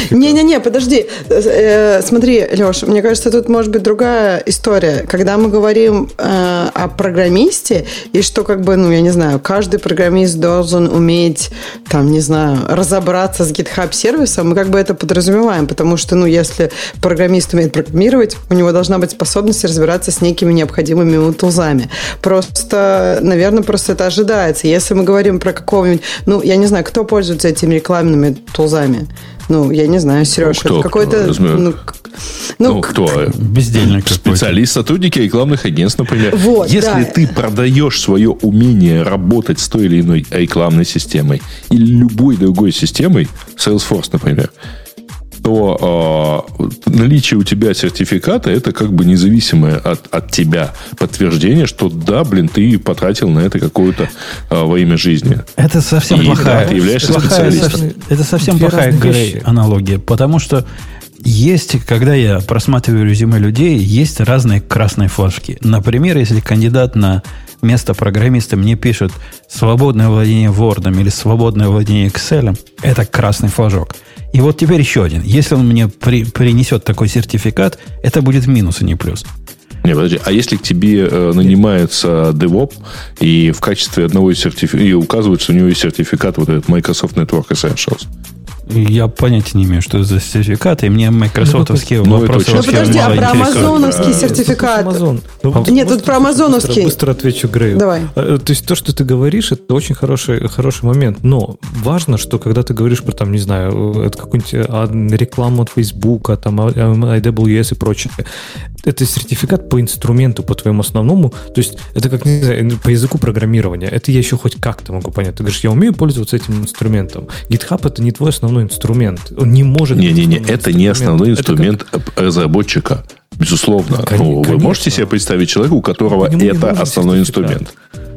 Не-не-не, подожди. Э, смотри, Леш, мне кажется, тут может быть другая история. Когда мы говорим э, о программисте, и что как бы, ну, я не знаю, каждый программист должен уметь, там, не знаю, разобраться с GitHub сервисом, мы как бы это подразумеваем, потому что, ну, если программист умеет программировать, у него должна быть способность разбираться с некими необходимыми ему тулзами. Просто, наверное, просто это ожидается. Если мы говорим про какого-нибудь, ну, я не знаю, кто пользуется этими рекламными тулзами? Ну, я не знаю, Сереж, ну, это какой-то... Ну, ну, ну, кто? Бездельник Специалист, сотрудники рекламных агентств, например. Вот, Если да. ты продаешь свое умение работать с той или иной рекламной системой или любой другой системой, Salesforce, например, то э, наличие у тебя сертификата это как бы независимое от, от тебя подтверждение, что да, блин, ты потратил на это какое-то э, во имя жизни. Это совсем и, плохая. Да, ты являешься плохая, специалистом. Это совсем Две плохая Грей, аналогия, потому что есть, когда я просматриваю резюме людей, есть разные красные флажки. Например, если кандидат на место программиста мне пишет свободное владение Word или свободное владение Excel, это красный флажок. И вот теперь еще один. Если он мне при, принесет такой сертификат, это будет минус, а не плюс. Не, подожди, а если к тебе э, нанимается DevOps и в качестве одного из сертификатов, и указывают, что у него есть сертификат вот этот Microsoft Network Essentials, я понятия не имею, что это за сертификаты, и мне майкрософтовские ну, вопросы Ну, подожди, а про амазоновский сертификат? Амазон. Ну, Нет, тут про амазоновский. Быстро, быстро отвечу Грею. Давай. А, то есть то, что ты говоришь, это очень хороший, хороший момент. Но важно, что когда ты говоришь про, там, не знаю, это какую-нибудь а, рекламу от Facebook, там, AWS и прочее, это сертификат по инструменту, по твоему основному. То есть это как, не знаю, по языку программирования. Это я еще хоть как-то могу понять. Ты говоришь, я умею пользоваться этим инструментом. GitHub это не твой основной инструмент. Он не может Не-не-не, это не основной инструмент как... разработчика. Безусловно. Конечно, ну, вы можете себе представить человека, у которого это основной инструмент.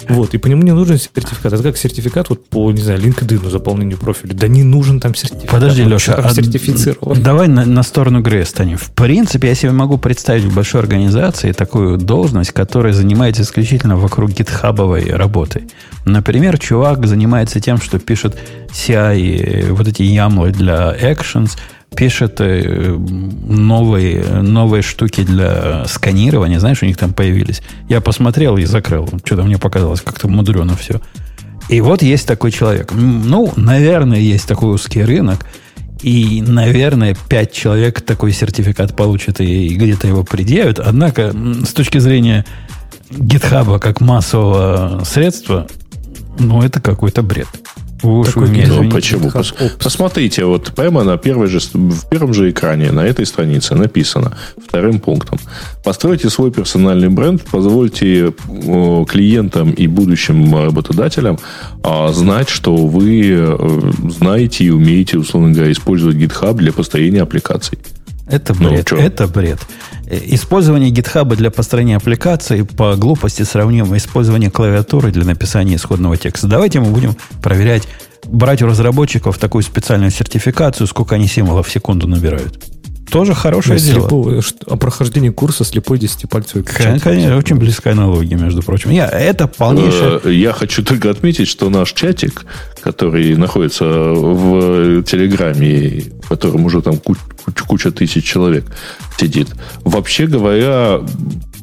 Вот, и по нему не нужен сертификат. Это как сертификат вот по, не знаю, LinkedIn заполнению профиля. Да не нужен там сертификат. Подожди, Леша, а сертифицирован. давай на, на сторону Грея станем. В принципе, я себе могу представить в большой организации такую должность, которая занимается исключительно вокруг гитхабовой работы. Например, чувак занимается тем, что пишет CI, вот эти ямлы для actions – пишет э, новые, новые штуки для сканирования. Знаешь, у них там появились. Я посмотрел и закрыл. Что-то мне показалось как-то мудрено все. И вот есть такой человек. Ну, наверное, есть такой узкий рынок. И, наверное, пять человек такой сертификат получат и, где-то его предъявят. Однако, с точки зрения гитхаба как массового средства, ну, это какой-то бред. Уж вы меня ну, почему? Пос, посмотрите, вот прямо на первой же, в первом же экране на этой странице написано вторым пунктом. Постройте свой персональный бренд, позвольте клиентам и будущим работодателям а, знать, что вы э, знаете и умеете, условно говоря, использовать GitHub для построения аппликаций. Это ну, бред. Ну, это бред. Э, использование GitHub для построения аппликаций по глупости сравнимо использованию клавиатуры для написания исходного текста. Давайте мы будем проверять, брать у разработчиков такую специальную сертификацию, сколько они символов в секунду набирают. Тоже хорошее дело. Слепого, о прохождении курса слепой десятипальцевой печати. Конечно, очень близкая аналогия, между прочим. Я, это полнейшее... Э, я хочу только отметить, что наш чатик, который находится в Телеграме, в котором уже там куча, куча тысяч человек сидит, вообще говоря,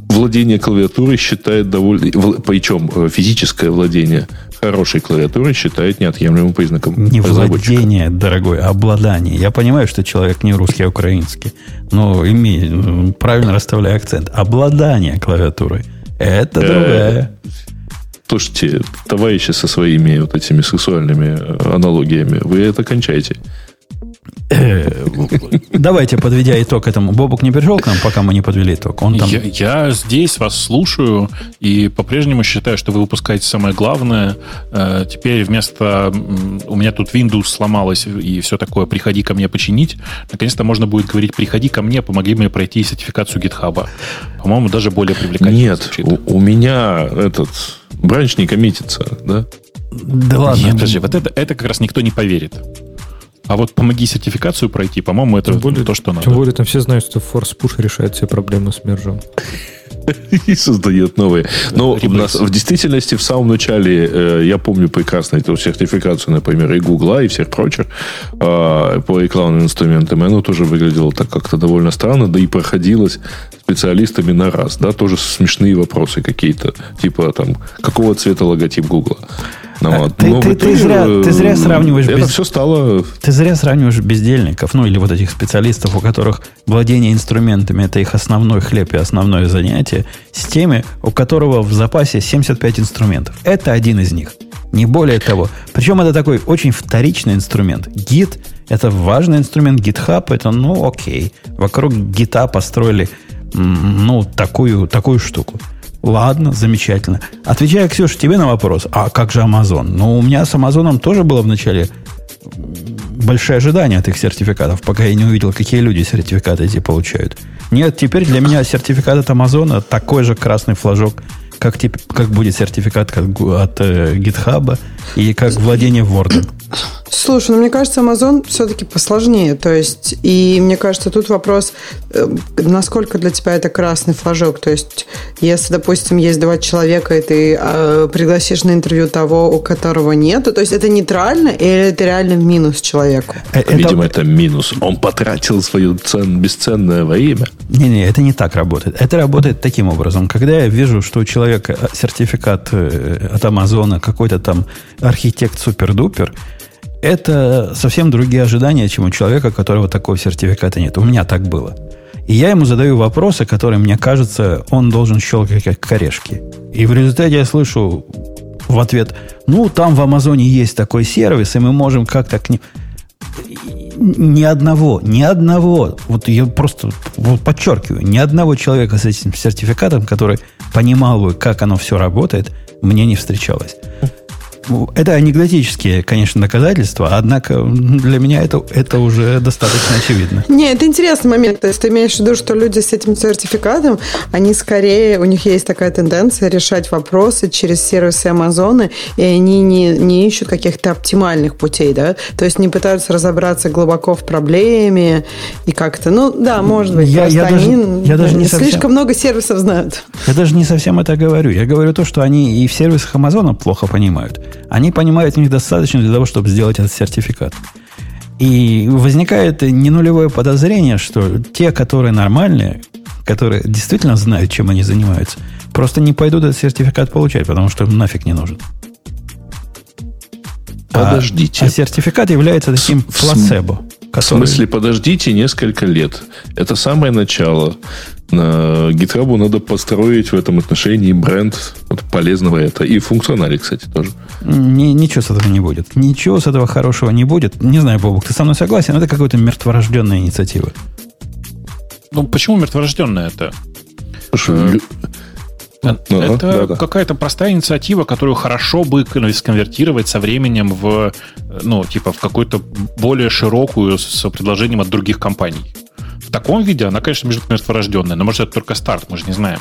владение клавиатурой считает довольно... Причем э, физическое владение хорошей клавиатурой считает неотъемлемым признаком Не владение, дорогой, а обладание. Я понимаю, что человек не русский, а украинский. Но имей, ну, правильно расставляй акцент. Обладание клавиатурой. Это э, другая. Слушайте, товарищи со своими вот этими сексуальными аналогиями, вы это кончаете. Давайте, подведя итог этому. Бобук не пришел к нам, пока мы не подвели итог. Он там... я, я здесь вас слушаю и по-прежнему считаю, что вы выпускаете самое главное. Э, теперь вместо... У меня тут Windows сломалось и все такое, приходи ко мне починить. Наконец-то можно будет говорить, приходи ко мне, помоги мне пройти сертификацию GitHub. По-моему, даже более привлекательно. Нет, у, у меня этот бранч не коммитится, да? Да ладно. Нет, подожди, вот это, это как раз никто не поверит. А вот помоги сертификацию пройти, по-моему, это тем более, то, что надо. Тем более там все знают, что Force Push решает все проблемы с мержом. И создает новые. Но у нас в действительности в самом начале, э, я помню прекрасно эту сертификацию, например, и Гугла, и всех прочих э, по рекламным инструментам. И оно тоже выглядело так как-то довольно странно, да и проходилось специалистами на раз. Да, тоже смешные вопросы какие-то. Типа там, какого цвета логотип Гугла? Ну, вот. ты, ты, ты, зря, ты зря сравниваешь... Это без... все стало... Ты зря сравниваешь бездельников, ну или вот этих специалистов, у которых владение инструментами это их основной хлеб и основное занятие, с теми, у которого в запасе 75 инструментов. Это один из них. Не более того. Причем это такой очень вторичный инструмент. Git – это важный инструмент. GitHub – это, ну, окей. Вокруг гита построили, ну, такую, такую штуку. Ладно, замечательно. Отвечая, Ксюша, тебе на вопрос, а как же Amazon? Ну, у меня с Амазоном тоже было вначале большое ожидание от их сертификатов, пока я не увидел, какие люди сертификаты эти получают. Нет, теперь для меня сертификат от Амазона такой же красный флажок, как, тип, как будет сертификат как, от э, GitHub и как владение Word. Слушай, ну мне кажется, Amazon все-таки посложнее. То есть, и мне кажется, тут вопрос, насколько для тебя это красный флажок. То есть, если, допустим, есть два человека, и ты э, пригласишь на интервью того, у которого нет, то есть это нейтрально или это реально минус человеку? Э, это... Видимо, это минус. Он потратил свое цен, бесценное время. Не-не, это не так работает. Это работает таким образом. Когда я вижу, что у человека сертификат от Амазона какой-то там архитект супер-дупер, это совсем другие ожидания, чем у человека, которого такого сертификата нет. У меня так было. И я ему задаю вопросы, которые, мне кажется, он должен щелкать как корешки. И в результате я слышу в ответ, ну, там в Амазоне есть такой сервис, и мы можем как-то к ним... Ни одного, ни одного, вот я просто вот подчеркиваю, ни одного человека с этим сертификатом, который понимал бы, как оно все работает, мне не встречалось. Это анекдотические, конечно, доказательства, однако для меня это, это уже достаточно очевидно. Не, это интересный момент. То есть ты имеешь в виду, что люди с этим сертификатом, они скорее, у них есть такая тенденция решать вопросы через сервисы Амазона, и они не, не ищут каких-то оптимальных путей, да? То есть не пытаются разобраться глубоко в проблеме и как-то, ну да, может быть, я, я они даже, я даже не слишком совсем, много сервисов знают. Я даже не совсем это говорю. Я говорю то, что они и в сервисах Амазона плохо понимают. Они понимают в них достаточно для того, чтобы сделать этот сертификат. И возникает не нулевое подозрение, что те, которые нормальные, которые действительно знают, чем они занимаются, просто не пойдут этот сертификат получать, потому что им нафиг не нужен. Подождите. А, а сертификат является таким в, плацебо. Который... В смысле, подождите несколько лет. Это самое начало. На GitHub надо построить в этом отношении бренд вот, полезного это. И функционале, кстати, тоже. Ни, ничего с этого не будет. Ничего с этого хорошего не будет. Не знаю, Бобук, ты со мной согласен? Это какая-то мертворожденная инициатива. Ну, почему мертворожденная это? Слушай, Ага, это да, да. какая-то простая инициатива, которую хорошо бы сконвертировать со временем в, ну, типа, в какую-то более широкую с предложением от других компаний. В таком виде она, конечно, между мертворожденная, но может это только старт, мы же не знаем.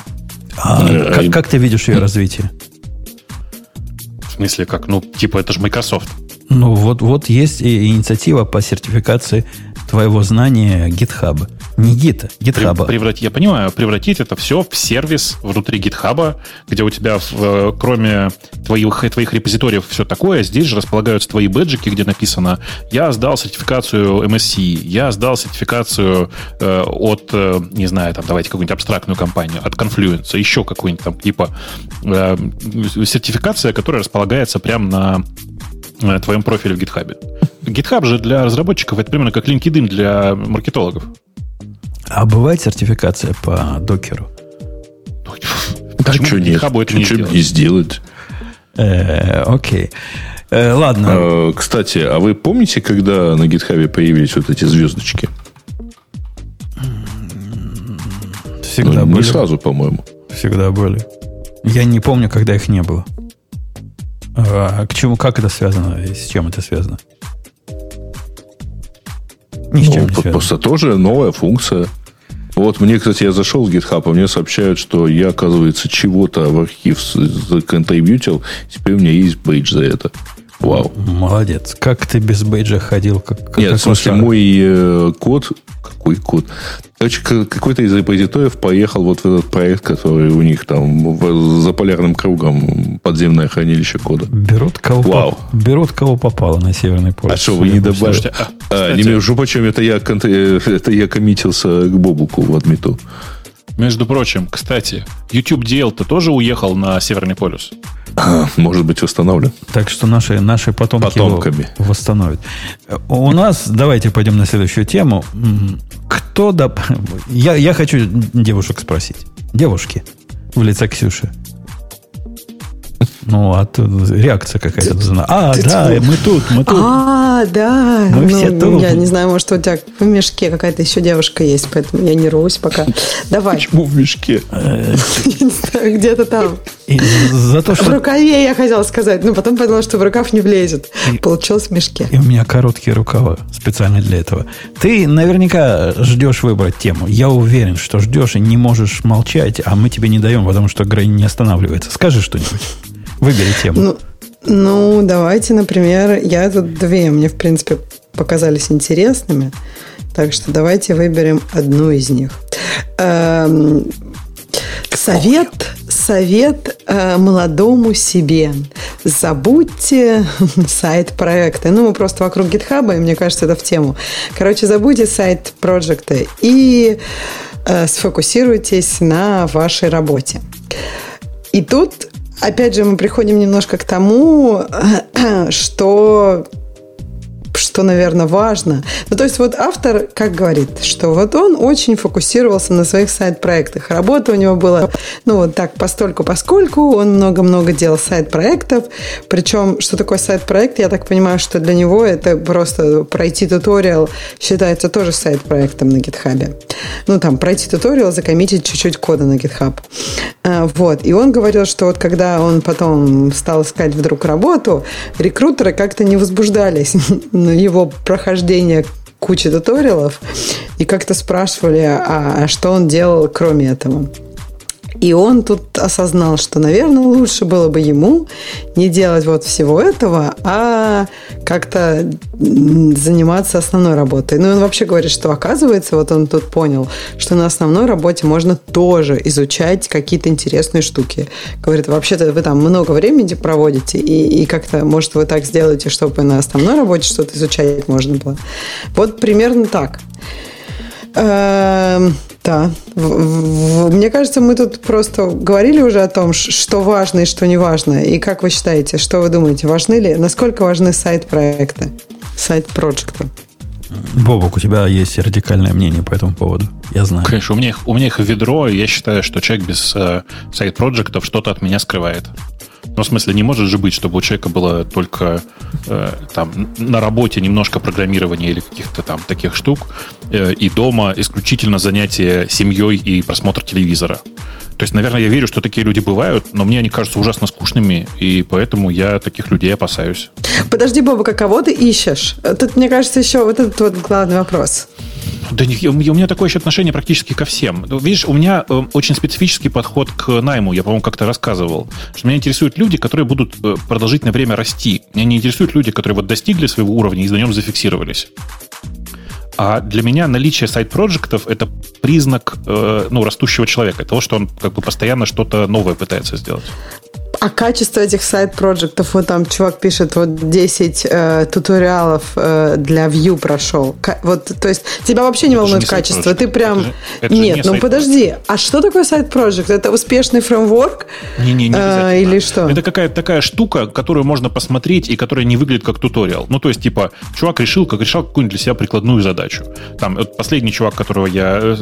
А, а как, как ты видишь ее развитие? В смысле, как? Ну, типа, это же Microsoft. Ну, вот, вот есть инициатива по сертификации твоего знания GitHub. Не гита, GitHub. Превратить, я понимаю, превратить это все в сервис внутри GitHub, где у тебя, в, э, кроме твоих, твоих репозиториев, все такое, здесь же располагаются твои бэджики, где написано «Я сдал сертификацию MSC», «Я сдал сертификацию э, от, э, не знаю, там, давайте какую-нибудь абстрактную компанию, от Confluence, еще какую-нибудь там, типа, э, сертификация, которая располагается прямо на твоем профиле в GitHub. GitHub же для разработчиков это примерно как LinkedIn для маркетологов. А бывает сертификация по докеру? А что нет? это не, сделать? не сделать? Э, окей. Э, ладно. А, кстати, а вы помните, когда на гитхабе появились вот эти звездочки? Всегда ну, были. Не сразу, по-моему. Всегда были. Я не помню, когда их не было. А к чему, как это связано и с чем это связано? Ни с ну, чем не связано. Просто тоже новая функция. Вот мне, кстати, я зашел в GitHub, а мне сообщают, что я, оказывается, чего-то в архив законтрибьютил. Теперь у меня есть бейдж за это. Вау. Молодец. Как ты без бейджа ходил? Как, Нет, в смысле, мой э, код... Какой код? Короче, какой-то из репозиториев поехал вот в этот проект, который у них там в, за полярным кругом подземное хранилище кода. Берут кого, Вау. По, берут кого попало на Северный полюс. А что, вы не добавили? А, а, не между прочим, это я, э, это я коммитился к Бобуку в адмиту. Между прочим, кстати, YouTube DL-то тоже уехал на Северный полюс. Может быть, восстановлен. Так что наши, наши потомки Потомками. его восстановят. У нас, давайте пойдем на следующую тему. Кто да... Я, я хочу девушек спросить. Девушки в лице Ксюши. Ну, а тут реакция какая-то должна. А, да, мы тут, мы тут. А, да. Мы ну, все тут. Я не знаю, может, у тебя в мешке какая-то еще девушка есть, поэтому я не рвусь пока. Давай. Почему в мешке? Где-то там. За то, что... В рукаве я хотела сказать, но потом подумала, что в рукав не влезет. Получилось в мешке. И у меня короткие рукава специально для этого. Ты наверняка ждешь выбрать тему. Я уверен, что ждешь и не можешь молчать, а мы тебе не даем, потому что Грейн не останавливается. Скажи что-нибудь. Выбери тему. Ну, ну, давайте, например, я тут две, мне, в принципе, показались интересными. Так что давайте выберем одну из них. Эм, совет, совет э, молодому себе. Забудьте сайт проекта. Ну, мы просто вокруг гитхаба, и мне кажется, это в тему. Короче, забудьте сайт проекта и э, сфокусируйтесь на вашей работе. И тут опять же, мы приходим немножко к тому, что что, наверное, важно. Ну, то есть вот автор, как говорит, что вот он очень фокусировался на своих сайт-проектах. Работа у него была, ну, вот так, постольку поскольку. Он много-много делал сайт-проектов. Причем, что такое сайт-проект, я так понимаю, что для него это просто пройти туториал считается тоже сайт-проектом на GitHub. Ну, там, пройти туториал, закоммитить чуть-чуть кода на GitHub. А, вот. И он говорил, что вот когда он потом стал искать вдруг работу, рекрутеры как-то не возбуждались его прохождения кучи туториалов и как-то спрашивали, а, а что он делал кроме этого. И он тут осознал, что, наверное, лучше было бы ему не делать вот всего этого, а как-то заниматься основной работой. Ну, он вообще говорит, что оказывается, вот он тут понял, что на основной работе можно тоже изучать какие-то интересные штуки. Говорит, вообще-то вы там много времени проводите, и, и как-то, может, вы так сделаете, чтобы на основной работе что-то изучать можно было. Вот примерно так. Да. Мне кажется, мы тут просто говорили уже о том, что важно и что не важно. И как вы считаете, что вы думаете, важны ли, насколько важны сайт-проекты, сайт-проекты? Бобок, у тебя есть радикальное мнение по этому поводу. Я знаю. Конечно, у меня их, у меня их ведро, и я считаю, что человек без э, сайт-проектов что-то от меня скрывает. Ну, в смысле, не может же быть, чтобы у человека было только э, там на работе немножко программирования или каких-то там таких штук, э, и дома исключительно занятие семьей и просмотр телевизора. То есть, наверное, я верю, что такие люди бывают, но мне они кажутся ужасно скучными, и поэтому я таких людей опасаюсь. Подожди, Боба, кого ты ищешь? Тут, мне кажется, еще вот этот вот главный вопрос. Да у меня такое еще отношение практически ко всем. Видишь, у меня э, очень специфический подход к найму. Я, по-моему, как-то рассказывал. Что меня интересуют люди, которые будут э, продолжительное время расти. Меня не интересуют люди, которые вот достигли своего уровня и на нем зафиксировались. А для меня наличие сайт-проектов это признак э, ну, растущего человека, того, что он как бы постоянно что-то новое пытается сделать. А качество этих сайт-проектов, вот там чувак пишет, вот 10 э, туториалов э, для Vue прошел. К- вот, то есть тебя вообще не это волнует не качество, ты прям... Это это Нет, не ну подожди, а что такое сайт-проект? Это успешный фреймворк? Не, не, не э, Или что? Это какая-то такая штука, которую можно посмотреть и которая не выглядит как туториал. Ну, то есть, типа, чувак решил, как решал какую-нибудь для себя прикладную задачу. Там, вот последний чувак, которого я э,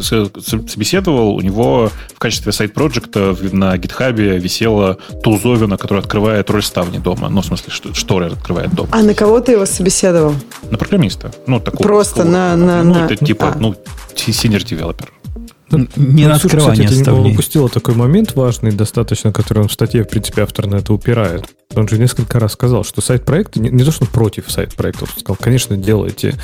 собеседовал, у него в качестве сайт-проекта на гитхабе висела тулзо Зовина, который открывает роль ставни дома. Ну, в смысле, шторы открывает дом. А на кого ты его собеседовал? На программиста. Ну, такого. Просто на, на... Ну, на... это типа, а. ну, senior developer. Не ну, на открывание кстати, ставней. упустила такой момент важный достаточно, который он в статье, в принципе, автор на это упирает. Он же несколько раз сказал, что сайт-проекты, не, не то, что против сайт-проектов, сказал, конечно, делайте,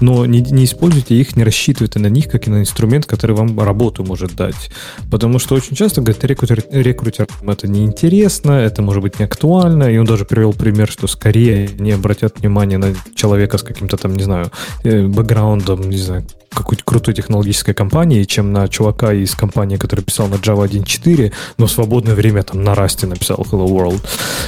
но не, не используйте их, не рассчитывайте на них, как и на инструмент, который вам работу может дать. Потому что очень часто, говорят, рекрутер, рекрутер это неинтересно, это может быть не актуально, и он даже привел пример, что скорее не обратят внимание на человека с каким-то там, не знаю, э, бэкграундом, не знаю, какой-то крутой технологической компании, чем на чувака из компании, который писал на Java 1.4, но в свободное время там на Расте написал Hello World.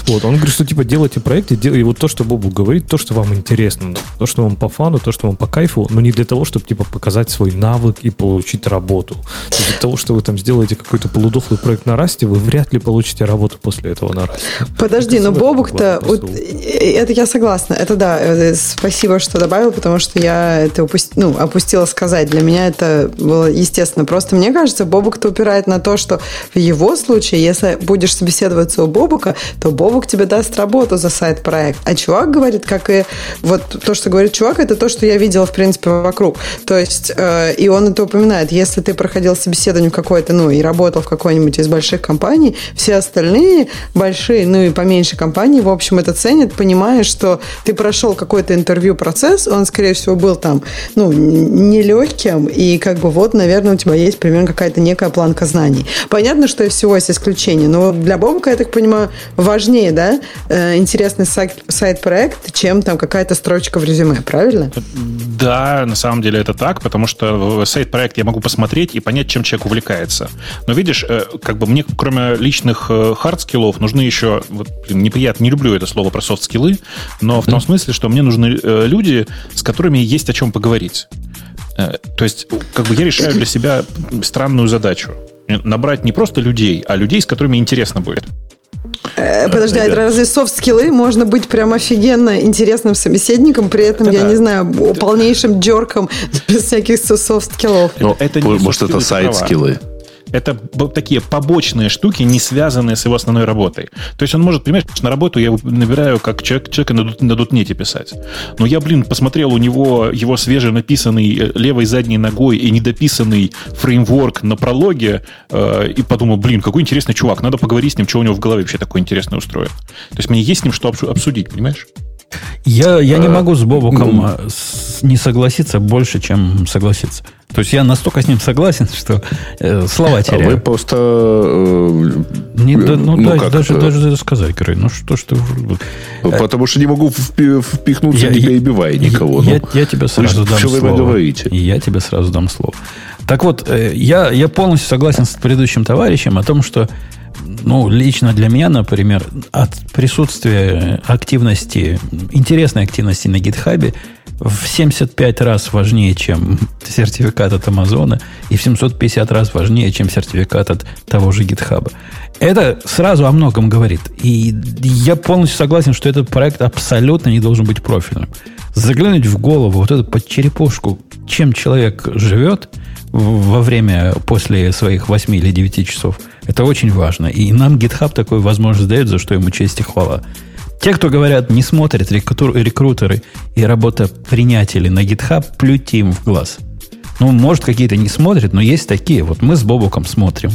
Вот, он говорит, что типа делайте проекты, делайте вот то, что Бобу говорит, то, что вам интересно, то, что вам по фану, то, что вам по кайфу, но не для того, чтобы типа показать свой навык и получить работу. Для того, что вы там сделаете какой-то полудохлый проект на Расте, вы вряд ли получите работу после этого на Расте. Подожди, но Бобук-то, вот, это я согласна, это да, э, спасибо, что добавил, потому что я это упусти, ну, опустила сказать. Для меня это было естественно. Просто мне кажется, Бобук-то упирает на то, что в его случае, если будешь собеседоваться у Бобука, то Бобук тебе даст работу за сайт-проект. А чувак говорит, как и вот то, что говорит чувак, это то, что я видела, в принципе, вокруг. То есть, э, и он это упоминает. Если ты проходил собеседование в какой-то, ну, и работал в какой-нибудь из больших компаний, все остальные большие, ну, и поменьше компании, в общем, это ценят, понимая, что ты прошел какой-то интервью-процесс, он, скорее всего, был там, ну, не нелегким, и как бы вот, наверное, у тебя есть примерно какая-то некая планка знаний. Понятно, что всего есть исключение, но для Бобука, я так понимаю, важнее, да, э, интересный сайт, сайт-проект, чем там какая-то строчка в резюме, правильно? Да, на самом деле это так, потому что сайт-проект я могу посмотреть и понять, чем человек увлекается. Но видишь, э, как бы мне, кроме личных хард-скиллов, э, нужны еще, вот, неприятно, не люблю это слово про софт-скиллы, но в том смысле, что мне нужны люди, с которыми есть о чем поговорить. Э, то есть, как бы я решаю для себя странную задачу. Набрать не просто людей, а людей, с которыми интересно будет. Э, подожди, а разве софт-скиллы можно быть прям офигенно интересным собеседником, при этом, это я да. не знаю, полнейшим джерком без всяких софт-скиллов? Ну, это не может, это side-скиллы. Это такие побочные штуки, не связанные с его основной работой. То есть он может, понимаешь, на работу я набираю как человек, человека на, на дотнете писать. Но я, блин, посмотрел у него его свеженаписанный э, левой задней ногой и недописанный фреймворк на прологе э, и подумал, блин, какой интересный чувак, надо поговорить с ним, что у него в голове вообще такое интересное устроено. То есть мне есть с ним что обсудить, понимаешь? Я, я не могу с Бобуком ну, не согласиться больше, чем согласиться. То есть я настолько с ним согласен, что э, слова а теряю. Вы просто... Э, не, да, ну, ну да, даже, даже сказать, Грей, ну что ж ты... Потому что не могу впихнуться, я, не перебивая никого. Я, ну, я, я тебе сразу дам слово. говорите. Я тебе сразу дам слово. Так вот, э, я, я полностью согласен с предыдущим товарищем о том, что ну, лично для меня, например, от присутствия активности, интересной активности на гитхабе в 75 раз важнее, чем сертификат от Амазона, и в 750 раз важнее, чем сертификат от того же GitHub. Это сразу о многом говорит. И я полностью согласен, что этот проект абсолютно не должен быть профильным. Заглянуть в голову, вот эту под черепушку, чем человек живет во время, после своих 8 или 9 часов, это очень важно. И нам GitHub такую возможность дает, за что ему честь и хвала. Те, кто говорят, не смотрят рекрутеры и работопринятели на GitHub, плюйте им в глаз. Ну, может, какие-то не смотрят, но есть такие. Вот мы с Бобуком смотрим.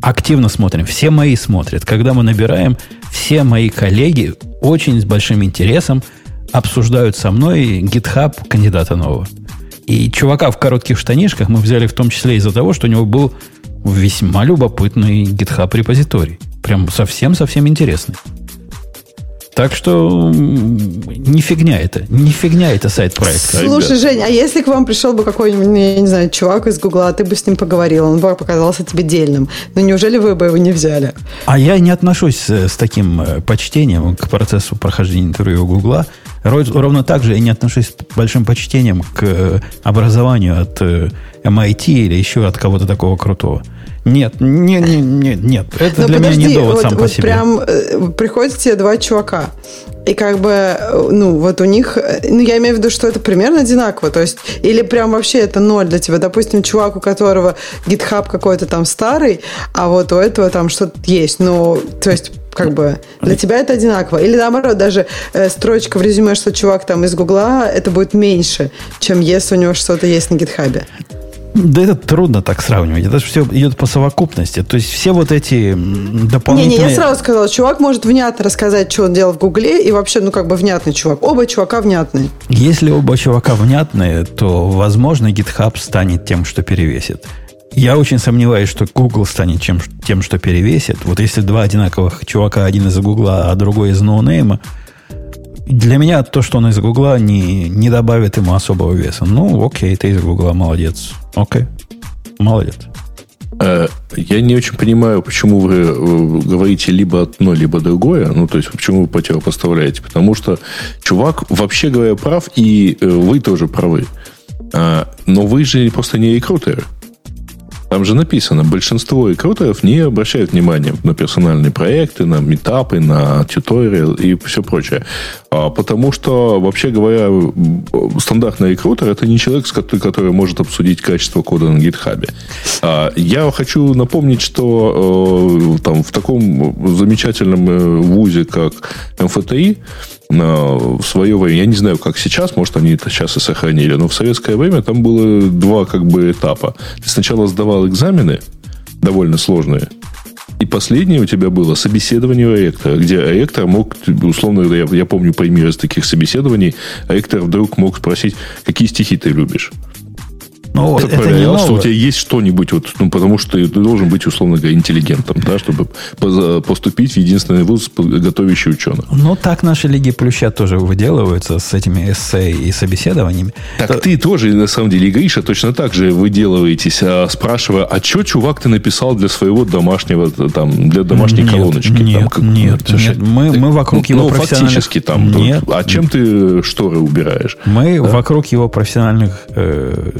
Активно смотрим. Все мои смотрят. Когда мы набираем, все мои коллеги очень с большим интересом обсуждают со мной GitHub кандидата нового. И чувака в коротких штанишках мы взяли в том числе из-за того, что у него был весьма любопытный GitHub репозиторий. Прям совсем-совсем интересный. Так что не фигня это. Не фигня это сайт проекта. Слушай, Жень, а если к вам пришел бы какой-нибудь, ну, я не знаю, чувак из Гугла, а ты бы с ним поговорил, он бы показался тебе дельным. Но неужели вы бы его не взяли? А я не отношусь э, с таким э, почтением к процессу прохождения интервью Гугла. Ровно так же я не отношусь с большим почтением к э, образованию от MIT или еще от кого-то такого крутого. Нет, нет, нет, нет. Это Но для подожди, меня не довод вот, сам вот по себе. Прям э, приходят тебе два чувака. И как бы, э, ну, вот у них, э, ну, я имею в виду, что это примерно одинаково. То есть, или прям вообще это ноль для тебя. Допустим, чувак, у которого GitHub какой-то там старый, а вот у этого там что-то есть. Ну, то есть, как бы для тебя это одинаково. Или наоборот, даже э, строчка в резюме, что чувак там из Гугла, это будет меньше, чем если у него что-то есть на гитхабе. Да это трудно так сравнивать. Это же все идет по совокупности. То есть все вот эти дополнительные... Не-не, я сразу сказала, чувак может внятно рассказать, что он делал в Гугле, и вообще, ну, как бы внятный чувак. Оба чувака внятные. Если оба чувака внятные, то, возможно, GitHub станет тем, что перевесит. Я очень сомневаюсь, что Google станет чем, тем, что перевесит. Вот если два одинаковых чувака, один из Гугла, а другой из ноунейма, для меня то, что он из Гугла, не, не добавит ему особого веса. Ну, окей, ты из Гугла, молодец. Окей, молодец. Э, я не очень понимаю, почему вы э, говорите либо одно, либо другое. Ну, то есть, почему вы противопоставляете. Потому что чувак, вообще говоря, прав, и э, вы тоже правы. А, но вы же просто не рекрутеры. Там же написано, большинство рекрутеров не обращают внимания на персональные проекты, на метапы, на тьюториал и все прочее. А, потому что, вообще говоря, стандартный рекрутер это не человек, который, может обсудить качество кода на гитхабе. А, я хочу напомнить, что э, там, в таком замечательном э, вузе, как МФТИ, в свое время, я не знаю, как сейчас, может, они это сейчас и сохранили, но в советское время там было два как бы этапа. Ты сначала сдавал экзамены, довольно сложные, и последнее у тебя было собеседование у ректора, где ректор мог, условно, я, я помню пример из таких собеседований, ректор вдруг мог спросить, какие стихи ты любишь. Ну, ты это проверял, что у тебя есть что-нибудь, вот, ну, потому что ты должен быть, условно говоря, интеллигентом, да, чтобы поступить в единственный вуз, готовящий ученых. Ну, так наши лиги плюща тоже выделываются с этими эссе и собеседованиями. Так То... ты тоже, на самом деле, Гриша, точно так же выделываетесь, а, спрашивая, а что, чувак, ты написал для своего домашнего, там, для домашней нет, колоночки? Нет, там, как, нет, нет. Мы, мы вокруг ну, его ну, фактически там. Нет. А чем ты шторы убираешь? Мы да? вокруг его профессиональных э,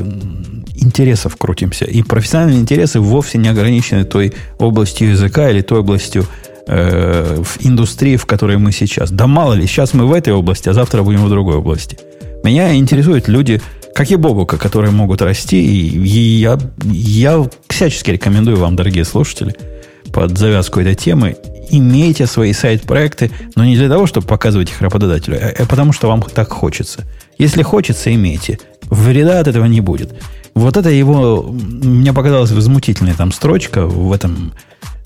интересов крутимся. И профессиональные интересы вовсе не ограничены той областью языка или той областью э, в индустрии, в которой мы сейчас. Да мало ли, сейчас мы в этой области, а завтра будем в другой области. Меня интересуют люди, как и Бобука, которые могут расти. И я, я всячески рекомендую вам, дорогие слушатели, под завязку этой темы, имейте свои сайт-проекты, но не для того, чтобы показывать их работодателю, а, а потому что вам так хочется. Если хочется, имейте. Вреда от этого не будет. Вот это его, мне показалась возмутительная там строчка в этом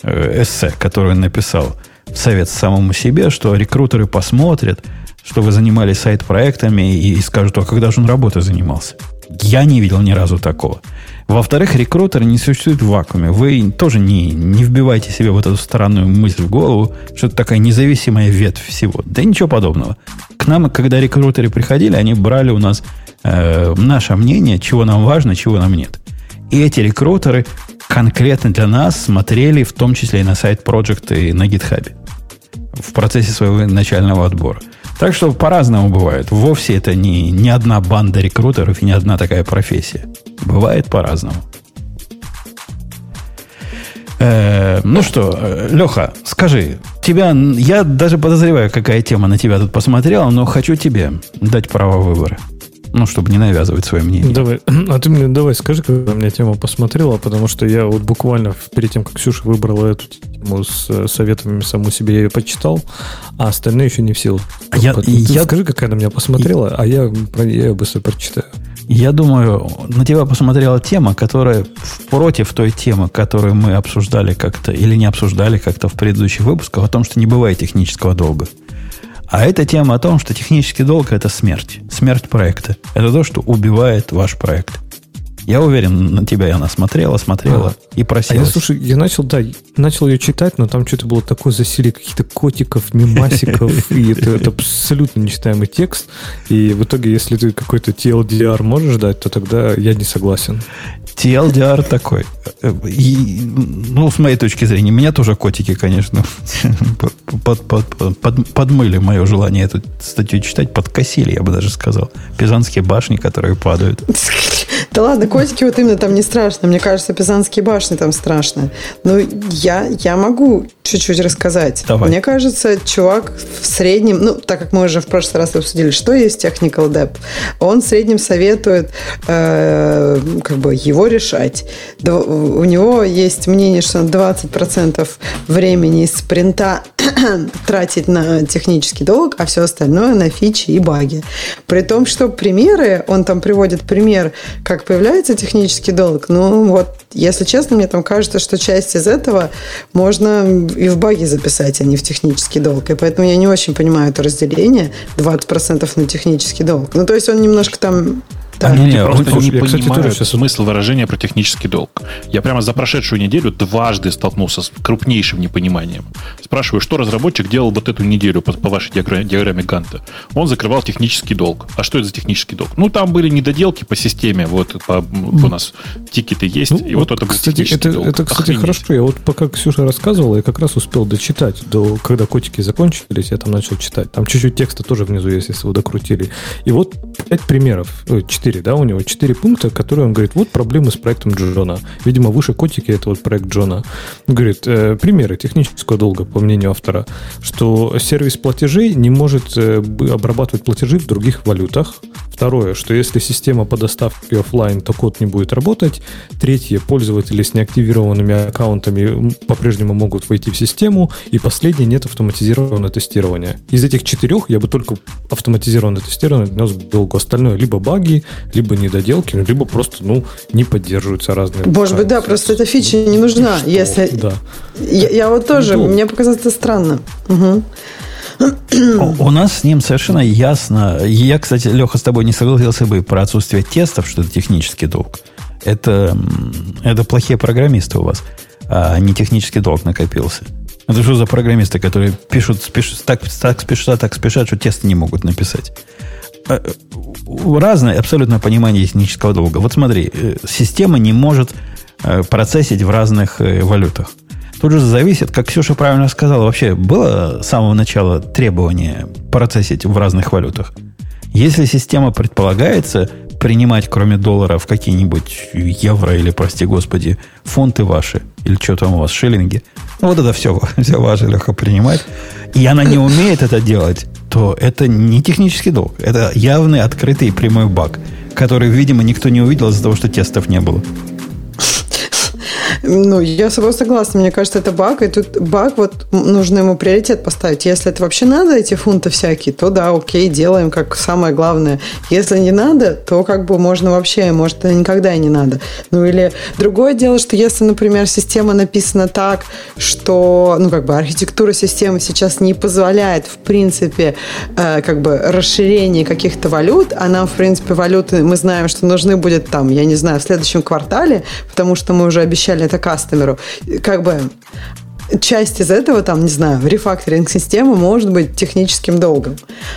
э, эссе, которую он написал совет самому себе, что рекрутеры посмотрят, что вы занимались сайт-проектами и, и скажут, а когда же он работой занимался. Я не видел ни разу такого. Во-вторых, рекрутер не существует в вакууме. Вы тоже не, не вбивайте себе вот эту странную мысль в голову, что это такая независимая ветвь всего. Да ничего подобного. К нам, когда рекрутеры приходили, они брали у нас э, наше мнение, чего нам важно, чего нам нет. И эти рекрутеры конкретно для нас смотрели в том числе и на сайт проекта и на GitHub в процессе своего начального отбора. Так что по-разному бывает. Вовсе это не, не одна банда рекрутеров и не одна такая профессия. Бывает по-разному. Э, ну что, э, Леха, скажи, тебя, я даже подозреваю, какая тема на тебя тут посмотрела, но хочу тебе дать право выбора. Ну, чтобы не навязывать свое мнение. Давай, а ты мне давай скажи, когда меня тема посмотрела, потому что я вот буквально перед тем, как Ксюша выбрала эту тему с э, советами саму себе, я ее почитал, а остальные еще не в силу. Я, ты я, скажи, какая она меня посмотрела, я, а я, я ее быстро прочитаю. Я думаю, на тебя посмотрела тема, которая против той темы, которую мы обсуждали как-то или не обсуждали как-то в предыдущих выпусках, о том, что не бывает технического долга. А эта тема о том, что технический долг – это смерть. Смерть проекта. Это то, что убивает ваш проект. Я уверен, на тебя она смотрела, смотрела а, и просила. А я, слушай, я начал, да, начал ее читать, но там что-то было такое засилие каких-то котиков, мемасиков, и это, это абсолютно нечитаемый текст. И в итоге, если ты какой-то TLDR можешь дать, то тогда я не согласен. TLDR такой. И, ну, с моей точки зрения, меня тоже котики, конечно, под, под, под, подмыли мое желание эту статью читать, подкосили, я бы даже сказал. Пизанские башни, которые падают. Да ладно, котики вот именно там не страшно. Мне кажется, Пизанские башни там страшно. Но я, я могу чуть-чуть рассказать. Давай. Мне кажется, чувак в среднем, ну, так как мы уже в прошлый раз обсудили, что есть technical debt, он в среднем советует э, как бы его решать. У него есть мнение, что 20% времени из спринта тратить на технический долг, а все остальное на фичи и баги. При том, что примеры, он там приводит пример, как появляется технический долг. Ну, вот, если честно, мне там кажется, что часть из этого можно и в баги записать, а не в технический долг. И поэтому я не очень понимаю это разделение 20% на технический долг. Ну, то есть он немножко там да. Они не, просто он, не я, понимают кстати, тоже смысл выражения про технический долг. Я прямо за прошедшую неделю дважды столкнулся с крупнейшим непониманием. Спрашиваю, что разработчик делал вот эту неделю по, по вашей диаграмме, Ганта? Он закрывал технический долг. А что это за технический долг? Ну, там были недоделки по системе. Вот по, у нас тикеты есть. Ну, и вот, вот это кстати, это, долг. это, кстати, Охренеть. хорошо. Я вот пока Ксюша рассказывала, я как раз успел дочитать. До, когда котики закончились, я там начал читать. Там чуть-чуть текста тоже внизу есть, если вы докрутили. И вот пять примеров, э, четыре 4, да, у него 4 пункта, которые он говорит, вот проблемы с проектом Джона. Видимо, выше котики это вот проект Джона. Он говорит, э, примеры технического долга, по мнению автора, что сервис платежей не может э, обрабатывать платежи в других валютах. Второе, что если система по доставке офлайн, то код не будет работать. Третье, пользователи с неактивированными аккаунтами по-прежнему могут войти в систему. И последнее, нет автоматизированного тестирования. Из этих четырех я бы только автоматизированное тестирование в долгу. Остальное либо баги, либо недоделки, ну, либо просто, ну, не поддерживаются разные... Может быть, да, просто эта фича не нужна, что, если... Да. Я, я вот тоже, ну, мне показалось это странно. Угу. У нас с ним совершенно ясно. Я, кстати, Леха, с тобой не согласился бы про отсутствие тестов, что это технический долг. Это, это плохие программисты у вас, а не технический долг накопился. Это что за программисты, которые пишут, пишут так, так спешат, так спешат, что тесты не могут написать? Э, разное абсолютно понимание технического долга. Вот смотри, э, система не может э, процессить в разных валютах. Тут же зависит, как Ксюша правильно сказала, вообще было с самого начала требование процессить в разных валютах. Если система предполагается принимать, кроме долларов, какие-нибудь евро или, прости господи, фунты ваши, или что там у вас, шиллинги, ну, вот это все, все ваше, Леха, принимать, и она не умеет это делать, то это не технический долг. Это явный, открытый прямой баг, который, видимо, никто не увидел из-за того, что тестов не было. Ну, я с тобой согласна. Мне кажется, это баг, и тут баг, вот нужно ему приоритет поставить. Если это вообще надо, эти фунты всякие, то да, окей, делаем как самое главное. Если не надо, то как бы можно вообще, может, никогда и не надо. Ну, или другое дело, что если, например, система написана так, что, ну, как бы архитектура системы сейчас не позволяет, в принципе, э, как бы расширение каких-то валют, а нам, в принципе, валюты, мы знаем, что нужны будет там, я не знаю, в следующем квартале, потому что мы уже обещали это кастомеру. Как бы часть из этого, там, не знаю, рефакторинг системы может быть техническим долгом.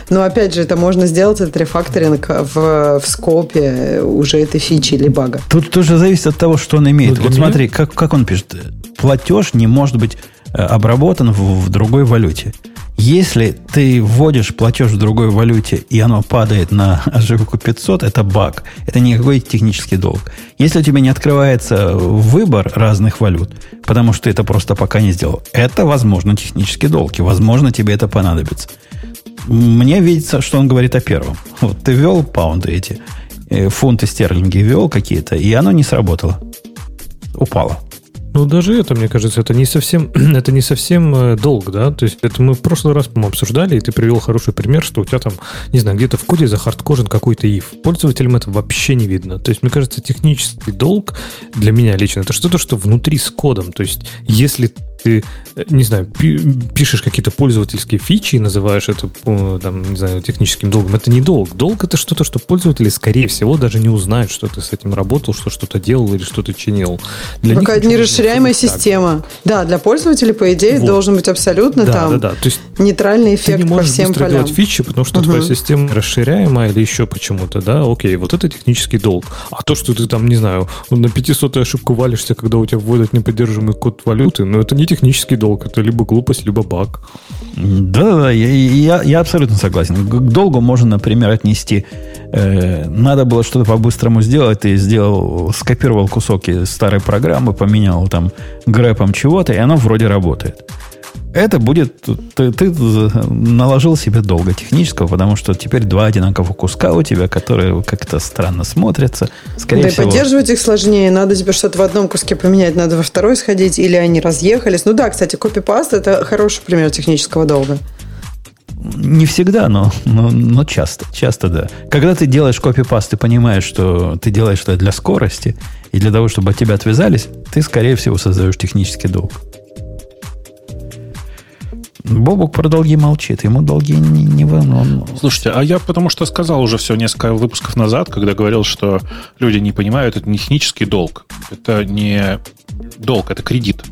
Но, опять же, это можно сделать, этот рефакторинг в, в скопе уже этой фичи или бага. Тут тоже зависит от того, что он имеет. Ну, вот меня... смотри, как, как он пишет. Платеж не может быть э, обработан в, в другой валюте. Если ты вводишь платеж в другой валюте, и оно падает на ошибку 500, это баг. Это никакой технический долг. Если у тебя не открывается выбор разных валют, потому что ты это просто пока не сделал, это, возможно, технический долг. И, возможно, тебе это понадобится. Мне видится, что он говорит о первом. Вот ты ввел паунды эти, э, фунты стерлинги ввел какие-то, и оно не сработало. Упало. Ну, даже это, мне кажется, это не совсем, это не совсем э, долг, да? То есть это мы в прошлый раз, по-моему, обсуждали, и ты привел хороший пример, что у тебя там, не знаю, где-то в коде захардкожен какой-то if. Пользователям это вообще не видно. То есть, мне кажется, технический долг для меня лично это что-то, что внутри с кодом. То есть, если ты, э, не знаю, пишешь какие-то пользовательские фичи и называешь это, там, не знаю, техническим долгом, это не долг. Долг это что-то, что пользователи, скорее всего, даже не узнают, что ты с этим работал, что что-то делал или что-то чинил. Для Какая-то нерасширяемая система. Да, для пользователей, по идее, вот. должен быть абсолютно да, там да, да. То есть нейтральный эффект ты не можешь по всем полям. делать фичи, потому что угу. твоя система расширяемая или еще почему-то, да, окей, вот это технический долг. А то, что ты там, не знаю, на 500 ошибку валишься, когда у тебя вводят неподдерживаемый код валюты, ну это не технический долг. Это либо глупость, либо баг. Да-да-да, я, я, я абсолютно согласен. К долгу можно, например, отнести э, надо было что-то по-быстрому сделать, ты сделал, скопировал кусок старой программы, поменял там грэпом чего-то, и оно вроде работает. Это будет... Ты, ты наложил себе долго технического, потому что теперь два одинаковых куска у тебя, которые как-то странно смотрятся. Скорее да всего, и поддерживать их сложнее. Надо тебе что-то в одном куске поменять, надо во второй сходить, или они разъехались. Ну да, кстати, копипаст – это хороший пример технического долга. Не всегда, но, но, но часто. Часто, да. Когда ты делаешь копипаст, ты понимаешь, что ты делаешь это для скорости, и для того, чтобы от тебя отвязались, ты, скорее всего, создаешь технический долг. Бобук про долги молчит, ему долги не, не он... Слушайте, а я потому что сказал уже все несколько выпусков назад, когда говорил, что люди не понимают, это не технический долг, это не долг, это кредит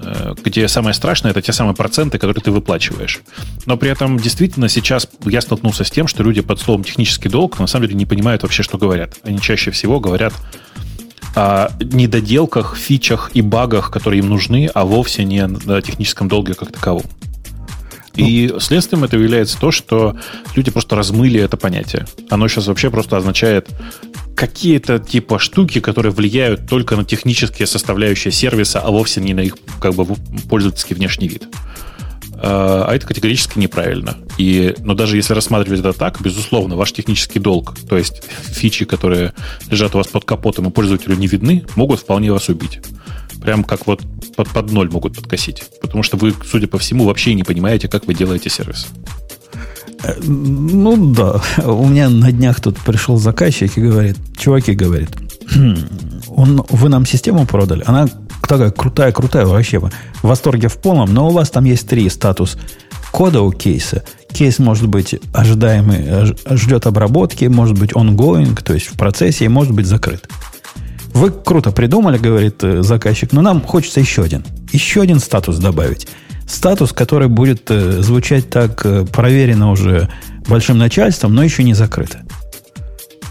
э, где самое страшное это те самые проценты, которые ты выплачиваешь. Но при этом действительно сейчас я столкнулся с тем, что люди под словом технический долг на самом деле не понимают вообще, что говорят. Они чаще всего говорят о недоделках, фичах и багах, которые им нужны, а вовсе не на техническом долге как таковом. И ну. следствием этого является то, что люди просто размыли это понятие. Оно сейчас вообще просто означает какие-то типа штуки, которые влияют только на технические составляющие сервиса, а вовсе не на их как бы пользовательский внешний вид. А, а это категорически неправильно. И, но даже если рассматривать это так, безусловно, ваш технический долг, то есть фичи, которые лежат у вас под капотом и пользователю не видны, могут вполне вас убить. Прям как вот под, под ноль могут подкосить. Потому что вы, судя по всему, вообще не понимаете, как вы делаете сервис. Э, ну да, у меня на днях тут пришел заказчик и говорит, чуваки, говорит, «Хм, он, вы нам систему продали, она такая крутая, крутая вообще. В восторге в полном, но у вас там есть три статус кода у кейса. Кейс может быть ожидаемый, ждет обработки, может быть ongoing, то есть в процессе, и может быть закрыт. Вы круто придумали, говорит э, заказчик, но нам хочется еще один. Еще один статус добавить. Статус, который будет э, звучать так э, проверено уже большим начальством, но еще не закрыто.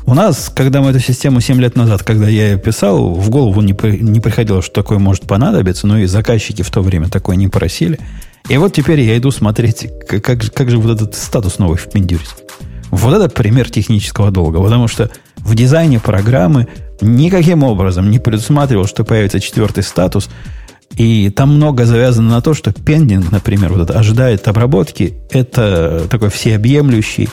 У нас, когда мы эту систему 7 лет назад, когда я ее писал, в голову не, не приходило, что такое может понадобиться, но и заказчики в то время такое не просили. И вот теперь я иду смотреть, как, как, как же вот этот статус новый впендюрить. Вот это пример технического долга, потому что в дизайне программы никаким образом не предусматривал, что появится четвертый статус, и там много завязано на то, что пендинг, например, вот это ожидает обработки, это такой всеобъемлющий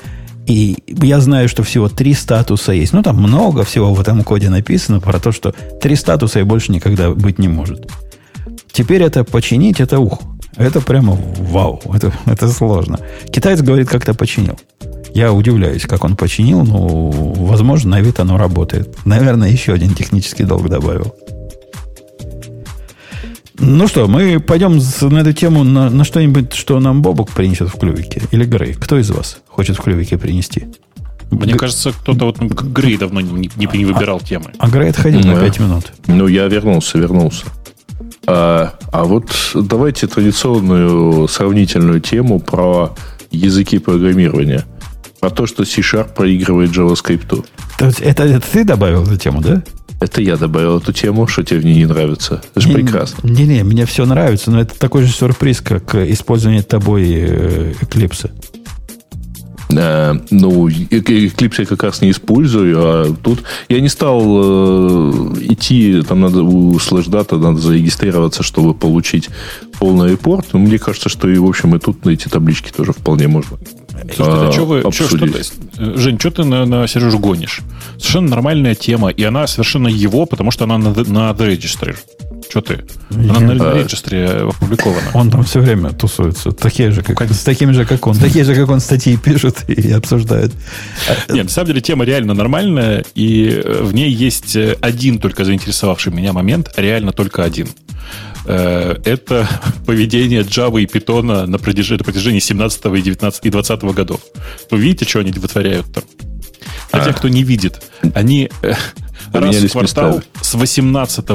и я знаю, что всего три статуса есть. Ну, там много всего в этом коде написано про то, что три статуса и больше никогда быть не может. Теперь это починить, это ух. Это прямо вау. Это, это сложно. Китаец говорит, как-то починил. Я удивляюсь, как он починил, но, возможно, на вид оно работает. Наверное, еще один технический долг добавил. Ну что, мы пойдем на эту тему на, на что-нибудь, что нам Бобок принесет в клювике. Или Грей. Кто из вас хочет в клювике принести? Мне Г... кажется, кто-то вот Грей давно не, не, не выбирал а, темы. А Грей отходил ну, на 5 минут. Ну, я вернулся, вернулся. А, а вот давайте традиционную сравнительную тему про языки программирования. Про то, что C-Sharp проигрывает JavaScript. Это, это ты добавил эту тему, да? Это я добавил эту тему, что тебе в ней не нравится. Это же прекрасно. Не-не, мне все нравится, но это такой же сюрприз, как использование тобой э, Eclipse. Э, ну, Eclipse я как раз не использую, а тут я не стал э, идти, там надо у Slashdata надо зарегистрироваться, чтобы получить полный репорт. Но мне кажется, что и, в общем, и тут на эти таблички тоже вполне можно А, что вы. Что, что, Жень, что ты на, на Сережу гонишь? Совершенно нормальная тема, и она совершенно его, потому что она на, на Registry. Что ты? Она Я... на регистре опубликована. Он там все время тусуется. Такие же, как, с такими же, как он. Такие же, как он, статьи пишет и обсуждает. Нет, на самом деле тема реально нормальная, и в ней есть один только заинтересовавший меня момент, реально только один. Э, это поведение Java и Python на протяжении, на протяжении 17 и 19 и 20 годов. Вы видите, что они вытворяют там? Для а. тех, кто не видит, они э, раз в квартал местами. с 18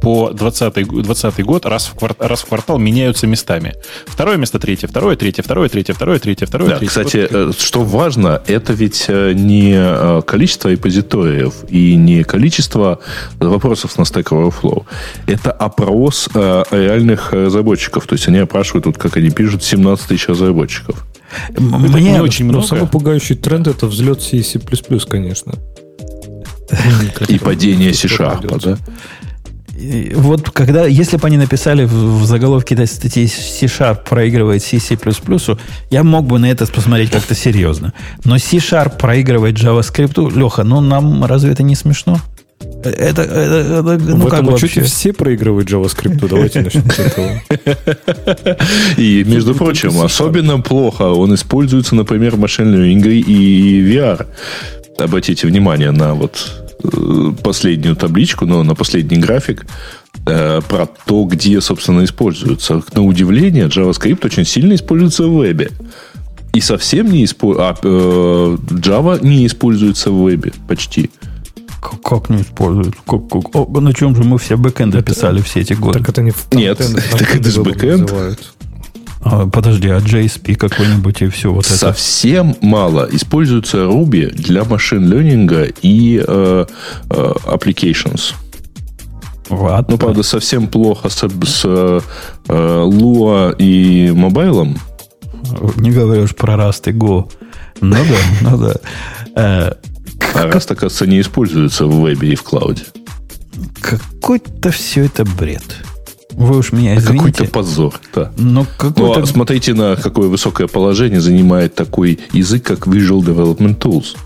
по 20, 20 год раз в, квартал, раз в квартал меняются местами. Второе место третье, второе третье, второе третье, второе третье, второе да, третье. Кстати, вот, э, что важно, это ведь э, не э, количество репозиториев и не количество вопросов на Stack Overflow. Это опрос реальных разработчиков. То есть они опрашивают, вот как они пишут, 17 тысяч разработчиков. Мне не очень много. Но самый пугающий тренд это взлет C++, конечно. И падение C-Sharp, да? Вот когда, если бы они написали в, в заголовке этой статьи C-Sharp проигрывает C, C++, я мог бы на это посмотреть как-то серьезно. Но C-Sharp проигрывает JavaScript, Леха, ну нам разве это не смешно? Это, это, это ну в как этом вообще? все проигрывают JavaScript. Давайте начнем с этого. И, между прочим, особенно плохо он используется, например, в машинном и VR обратите внимание на вот э, последнюю табличку, но на последний график э, про то, где, собственно, используется. На удивление, JavaScript очень сильно используется в вебе. И совсем не используется... А, э, Java не используется в вебе почти. Как, как не используют? Как, как? О, на чем же мы все бэкэнды это, писали все эти годы? Так это не в Нет, так это же бэкэнд. Называют. А, подожди, а JSP какой-нибудь и все вот это? Совсем мало. Используется Ruby для машин-ленинга и э, э, applications. Ладно. Ну, правда, совсем плохо с, с э, Lua и мобайлом. Не говоришь про Rust и Go. Ну да, ну да. Э, а Rust, оказывается, не используется в вебе и в клауде. Какой-то все это бред. Вы уж меня извините. Какой-то позор, да. Но какой-то... Ну, а смотрите на какое высокое положение занимает такой язык, как Visual Development Tools.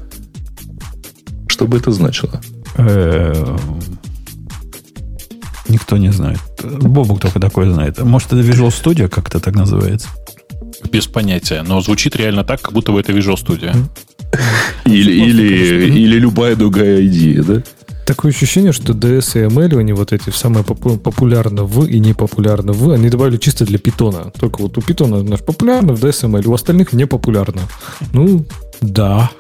Что бы это значило? Э, никто не знает. Бобук только такое знает. Может, это Visual Studio как-то так называется? Без понятия. Но звучит реально так, как будто бы это Visual Studio. Или, или, или любая другая идея, да? Такое ощущение, что DS и ML, они вот эти самые популярны в и не популярны в, они добавили чисто для питона. Только вот у питона наш популярно, в DS и ML, у остальных не популярно. Ну, да.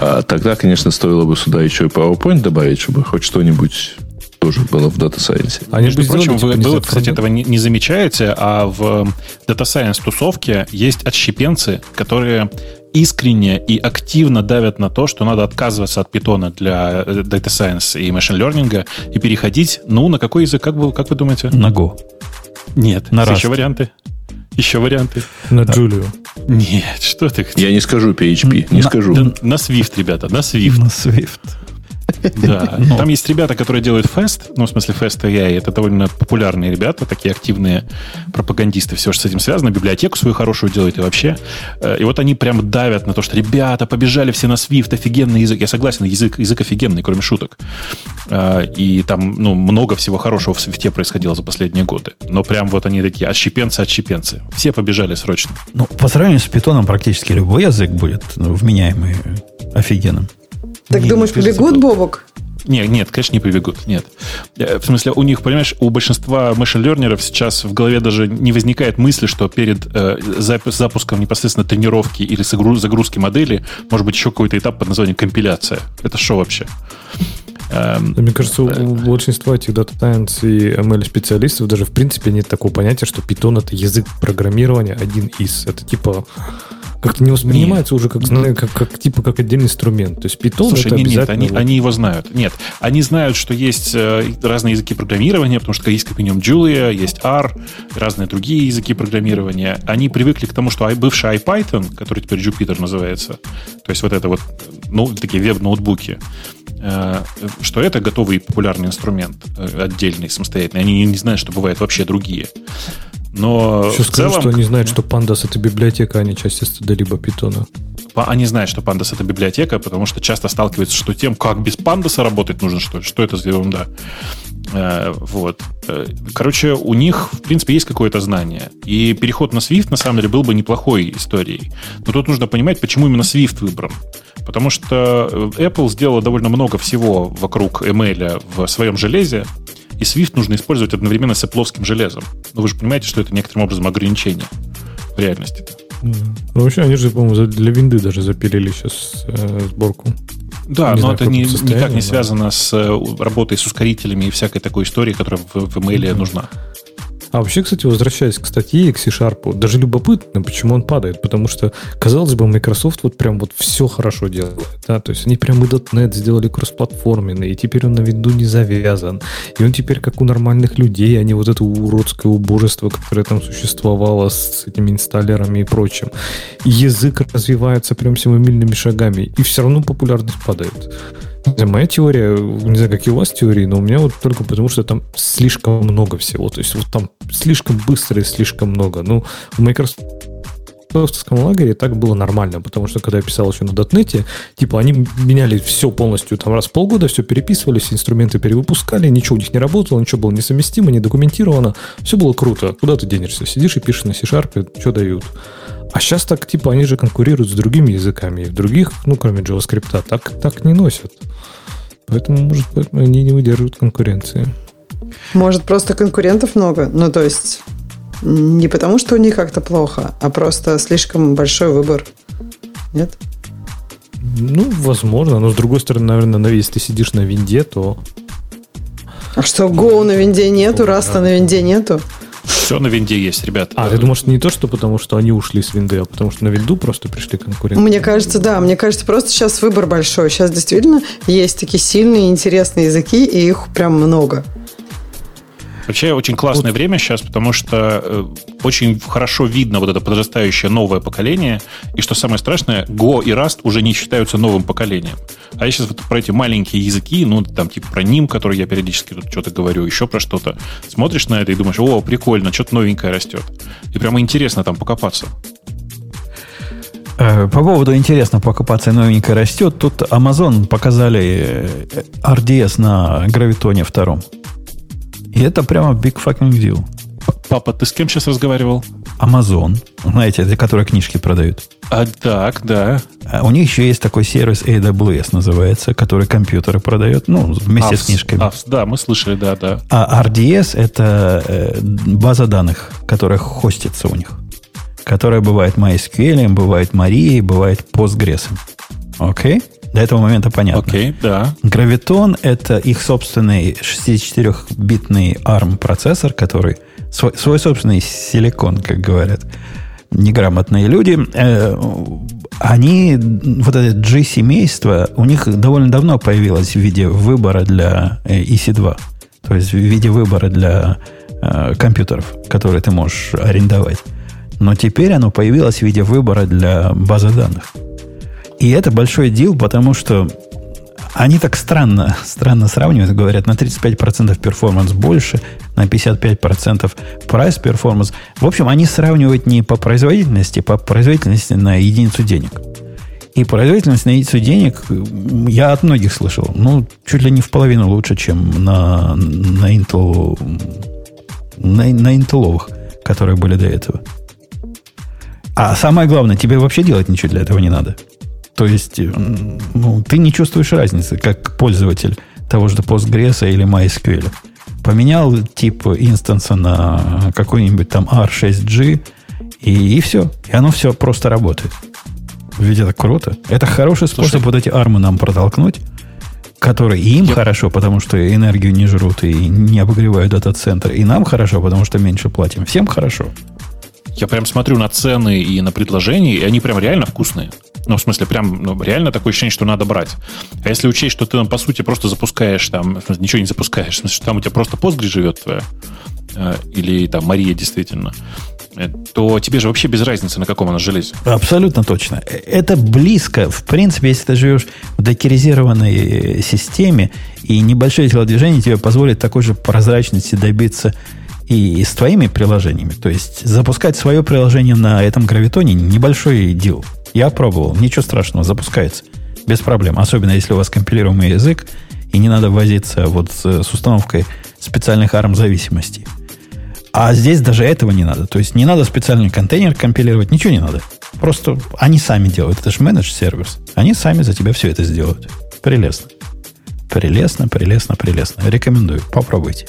А тогда, конечно, стоило бы сюда еще и PowerPoint добавить, чтобы хоть что-нибудь тоже было в Data Science. А между прочим, вы, вы вот, кстати, этого не, не замечаете, а в Data Science тусовке есть отщепенцы, которые искренне и активно давят на то, что надо отказываться от питона для э, Data Science и Machine Learning и переходить, ну, на какой язык, как вы, как вы думаете? На Go. Нет. На Rust. Еще варианты. Еще варианты. На Джулию. Нет, что ты? Я не скажу PHP, не на, скажу. На Swift, ребята, на Swift. На Swift. Да. Но. Там есть ребята, которые делают Fast, ну, в смысле Fast AI. Это довольно популярные ребята, такие активные пропагандисты. Все, что с этим связано. Библиотеку свою хорошую делают и вообще. Э, и вот они прям давят на то, что ребята, побежали все на Swift, офигенный язык. Я согласен, язык, язык офигенный, кроме шуток. Э, и там, ну, много всего хорошего в Swift происходило за последние годы. Но прям вот они такие отщепенцы, отщепенцы. Все побежали срочно. Ну, по сравнению с питоном практически любой язык будет ну, вменяемый офигенным. Так не, думаешь, не побегут, Бобок? Нет, нет, конечно, не побегут. Нет. Э, в смысле, у них, понимаешь, у большинства машин-лернеров сейчас в голове даже не возникает мысли, что перед э, запуском непосредственно тренировки или загрузки модели может быть еще какой-то этап под названием компиляция. Это что вообще? Эм, Мне кажется, у большинства этих Data Science и ML специалистов даже в принципе нет такого понятия, что Python это язык программирования один из. Это типа как-то не воспринимается нет. уже как, как, как, как, типа как отдельный инструмент. То есть Python Слушай, это нет, обязательно... Нет, они, они его знают. Нет, они знают, что есть э, разные языки программирования, потому что есть как минимум Julia, есть R, разные другие языки программирования. Они привыкли к тому, что бывший IPython, который теперь Jupyter называется, то есть вот это вот ну, такие веб-ноутбуки, э, что это готовый популярный инструмент, э, отдельный, самостоятельный. Они не знают, что бывают вообще другие. Но Еще скажу, целом... что они знают, что Pandas это библиотека, а не часть либо питона. Они знают, что Pandas это библиотека, потому что часто сталкиваются, что тем, как без Pandas работать нужно, что ли, что это за ерунда. Э, вот. Э, короче, у них, в принципе, есть какое-то знание. И переход на Swift, на самом деле, был бы неплохой историей. Но тут нужно понимать, почему именно Swift выбран. Потому что э, Apple сделала довольно много всего вокруг ML в своем железе, и Swift нужно использовать одновременно с Apple железом. Но вы же понимаете, что это некоторым образом ограничение в реальности-то. Ну, вообще, они же, по-моему, для винды даже запилили сейчас э, сборку. Да, не но знаю, это не, никак не связано да. с э, работой с ускорителями и всякой такой историей, которая в, в email mm-hmm. нужна. А вообще, кстати, возвращаясь к статье и к C-Sharp, даже любопытно, почему он падает. Потому что, казалось бы, Microsoft вот прям вот все хорошо делает. Да? То есть они прям и .NET сделали кроссплатформенный, и теперь он на виду не завязан. И он теперь как у нормальных людей, а не вот это уродское убожество, которое там существовало с этими инсталлерами и прочим. язык развивается прям семимильными шагами, и все равно популярность падает. Моя теория, не знаю, какие у вас теории, но у меня вот только потому, что там слишком много всего. То есть вот там слишком быстро и слишком много. Ну, в Microsoft лагере так было нормально, потому что когда я писал еще на дотнете, типа они меняли все полностью, там раз в полгода все переписывались, инструменты перевыпускали, ничего у них не работало, ничего было несовместимо, не документировано, все было круто. Куда ты денешься? Сидишь и пишешь на C-Sharp, что дают. А сейчас так, типа, они же конкурируют с другими языками. И в других, ну, кроме JavaScript, так, так не носят. Поэтому, может, поэтому они не выдерживают конкуренции. Может, просто конкурентов много? Ну, то есть, не потому, что у них как-то плохо, а просто слишком большой выбор. Нет? Ну, возможно. Но, с другой стороны, наверное, если ты сидишь на винде, то... А что, Go на винде нету, Раста на винде нету? Все на винде есть, ребят. А, ты думаешь, не то, что потому что они ушли с винды, а потому что на винду просто пришли конкуренты? Мне кажется, да. Мне кажется, просто сейчас выбор большой. Сейчас действительно есть такие сильные, интересные языки, и их прям много. Вообще очень классное вот. время сейчас, потому что э, очень хорошо видно вот это подрастающее новое поколение. И что самое страшное, Go и Rust уже не считаются новым поколением. А я сейчас вот про эти маленькие языки, ну, там, типа про ним, который я периодически тут что-то говорю, еще про что-то, смотришь на это и думаешь, о, прикольно, что-то новенькое растет. И прямо интересно там покопаться. Э, по поводу интересно покопаться новенькое растет, тут Amazon показали э, RDS на гравитоне втором. И это прямо big fucking deal. Папа, ты с кем сейчас разговаривал? Amazon, знаете, для которой книжки продают. А, так, да. А у них еще есть такой сервис AWS называется, который компьютеры продает, ну, вместе AWS, с книжками. AWS, да, мы слышали, да, да. А RDS это э, база данных, которая хостится у них. Которая бывает MySQL, бывает Maria, бывает Postgres. Окей? Okay? До этого момента понятно. Окей, okay, да. Гравитон – это их собственный 64-битный ARM процессор, который свой, свой собственный силикон, как говорят неграмотные люди. Э, они, вот это G-семейство, у них довольно давно появилось в виде выбора для э, EC2. То есть в виде выбора для э, компьютеров, которые ты можешь арендовать. Но теперь оно появилось в виде выбора для базы данных. И это большой дел, потому что они так странно, странно сравнивают, говорят, на 35% перформанс больше, на 55% price performance. В общем, они сравнивают не по производительности, по производительности на единицу денег. И производительность на единицу денег я от многих слышал. Ну, чуть ли не в половину лучше, чем на, на Intel, на, на Intel, которые были до этого. А самое главное, тебе вообще делать ничего для этого не надо. То есть ну, ты не чувствуешь разницы, как пользователь того же Postgres или MySQL. Поменял тип инстанса на какой-нибудь там R6G, и, и все. И оно все просто работает. Ведь это круто. Это хороший способ Слушай, вот эти армы нам протолкнуть, которые им я... хорошо, потому что энергию не жрут и не обогревают этот центр. И нам хорошо, потому что меньше платим. Всем хорошо. Я прям смотрю на цены и на предложения, и они прям реально вкусные. Ну, в смысле, прям ну, реально такое ощущение, что надо брать. А если учесть, что ты, ну, по сути, просто запускаешь там, ничего не запускаешь, в смысле, что там у тебя просто Postgre живет твоя, э, или там Мария действительно, э, то тебе же вообще без разницы, на каком она железе. Абсолютно точно. Это близко. В принципе, если ты живешь в докеризированной э, системе, и небольшое телодвижение тебе позволит такой же прозрачности добиться и с твоими приложениями. То есть запускать свое приложение на этом гравитоне небольшой дел. Я пробовал, ничего страшного, запускается. Без проблем. Особенно если у вас компилируемый язык, и не надо возиться вот с, с установкой специальных ARM зависимостей. А здесь даже этого не надо. То есть не надо специальный контейнер компилировать, ничего не надо. Просто они сами делают. Это же менедж сервис. Они сами за тебя все это сделают. Прелестно. Прелестно, прелестно, прелестно. Рекомендую. Попробуйте.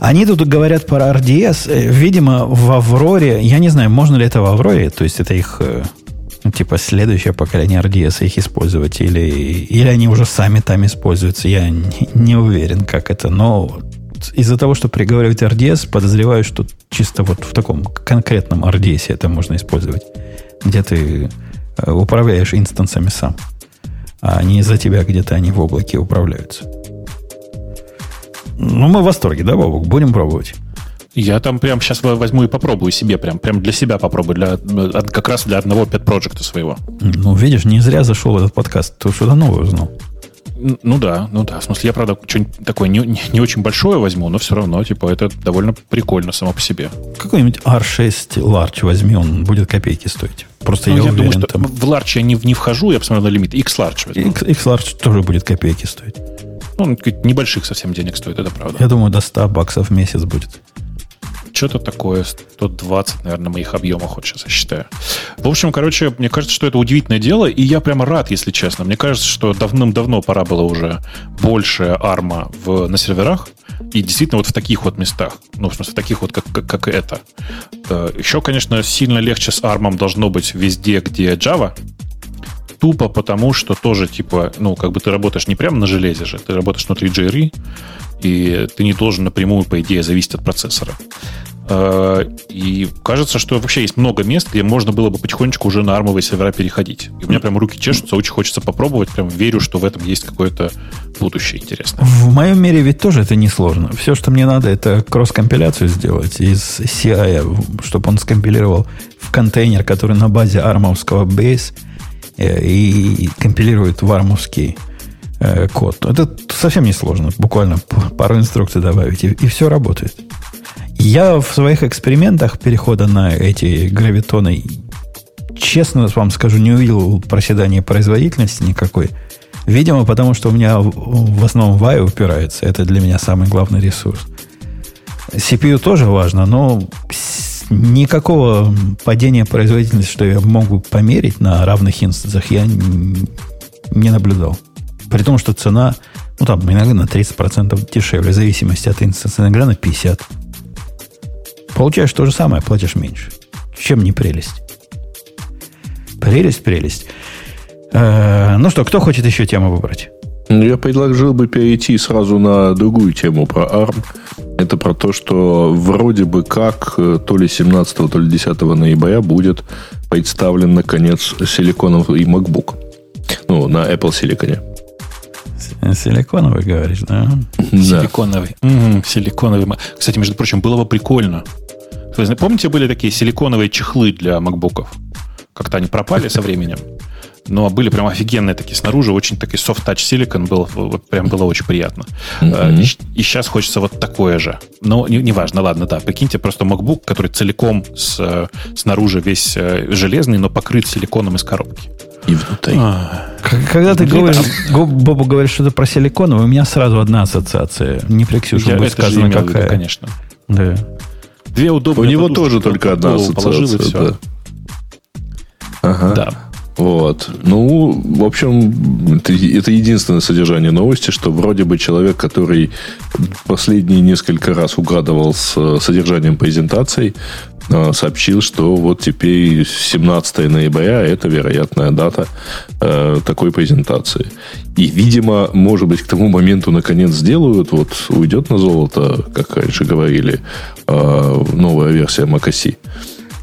Они тут говорят про RDS. Э, видимо, в Авроре, я не знаю, можно ли это в Авроре, то есть это их, э, ну, типа, следующее поколение RDS их использовать, или, или они уже сами там используются. Я не, не уверен, как это, но из-за того, что приговаривают RDS, подозреваю, что чисто вот в таком конкретном RDS это можно использовать, где ты э, управляешь инстансами сам, а не за тебя где-то они в облаке управляются. Ну, мы в восторге, да, Бобок? Будем пробовать. Я там прям сейчас возьму и попробую себе, прям, прям для себя попробую, для, как раз для одного pet проекта своего. Ну, видишь, не зря зашел в этот подкаст, ты что-то новое узнал. Ну да, ну да. В смысле, я, правда, что-нибудь такое не, не, не очень большое возьму, но все равно, типа, это довольно прикольно само по себе. Какой-нибудь R6 Large возьми, он будет копейки стоить. Просто ну, я, я уверен, думаю, что там... в Large я не, не вхожу, я посмотрел на лимит. X Large возьму. X, X Large тоже будет копейки стоить. Ну, небольших совсем денег стоит, это правда. Я думаю, до 100 баксов в месяц будет. Что-то такое, 120, наверное, моих объемах, вот сейчас я считаю. В общем, короче, мне кажется, что это удивительное дело, и я прямо рад, если честно. Мне кажется, что давным-давно пора было уже больше арма в, на серверах, и действительно вот в таких вот местах. Ну, в смысле, в таких вот, как, как, как это. Э, Еще, конечно, сильно легче с армом должно быть везде, где Java, тупо потому, что тоже, типа, ну, как бы ты работаешь не прямо на железе же, ты работаешь внутри JRE, и ты не должен напрямую, по идее, зависеть от процессора. А, и кажется, что вообще есть много мест, где можно было бы потихонечку уже на армовые сервера переходить. И у меня прям руки чешутся, очень хочется попробовать. Прям верю, что в этом есть какое-то будущее интересное. В моем мире ведь тоже это несложно. Все, что мне надо, это кросс-компиляцию сделать из CI, чтобы он скомпилировал в контейнер, который на базе армовского бейс – и компилирует вармовский э, код. Это совсем не сложно. Буквально пару инструкций добавить, и, и все работает. Я в своих экспериментах перехода на эти гравитоны, честно вам скажу, не увидел проседания производительности никакой. Видимо, потому что у меня в основном VAI упирается. Это для меня самый главный ресурс. CPU тоже важно, но никакого падения производительности, что я могу померить на равных инстансах, я не наблюдал. При том, что цена, ну там иногда на 30% дешевле, в зависимости от инстанса, иногда на 50%. Получаешь то же самое, платишь меньше. Чем не прелесть? Прелесть, прелесть. Э, ну что, кто хочет еще тему выбрать? Я предложил бы перейти сразу на другую тему про ARM. Это про то, что вроде бы как э, то ли 17, то ли 10 ноября будет представлен, наконец, силиконовый MacBook. Ну, на Apple Silicon. Силиконовый, говоришь, да? Силиконовый. Угу, силиконовый. Кстати, между прочим, было бы прикольно. Помните, были такие силиконовые чехлы для макбуков? Как-то они пропали со временем но были прям офигенные такие снаружи, очень такой soft touch silicon был, вот прям было очень приятно. Mm-hmm. И, и сейчас хочется вот такое же. Но неважно, не, ладно, да, прикиньте просто MacBook, который целиком с, э, снаружи весь э, железный, но покрыт силиконом из коробки. И внутри. А, когда ты говоришь, Бобу говоришь что-то про силикон, у меня сразу одна ассоциация. Не при Ксюше будет сказано, какая. конечно. Да. Две удобные У него тоже только одна ассоциация. Да. Ага. Да. Вот. Ну, в общем, это, это единственное содержание новости, что вроде бы человек, который последние несколько раз угадывал с содержанием презентаций, э, сообщил, что вот теперь 17 ноября это вероятная дата э, такой презентации. И, видимо, может быть, к тому моменту наконец сделают, вот уйдет на золото, как раньше говорили, э, новая версия macOS.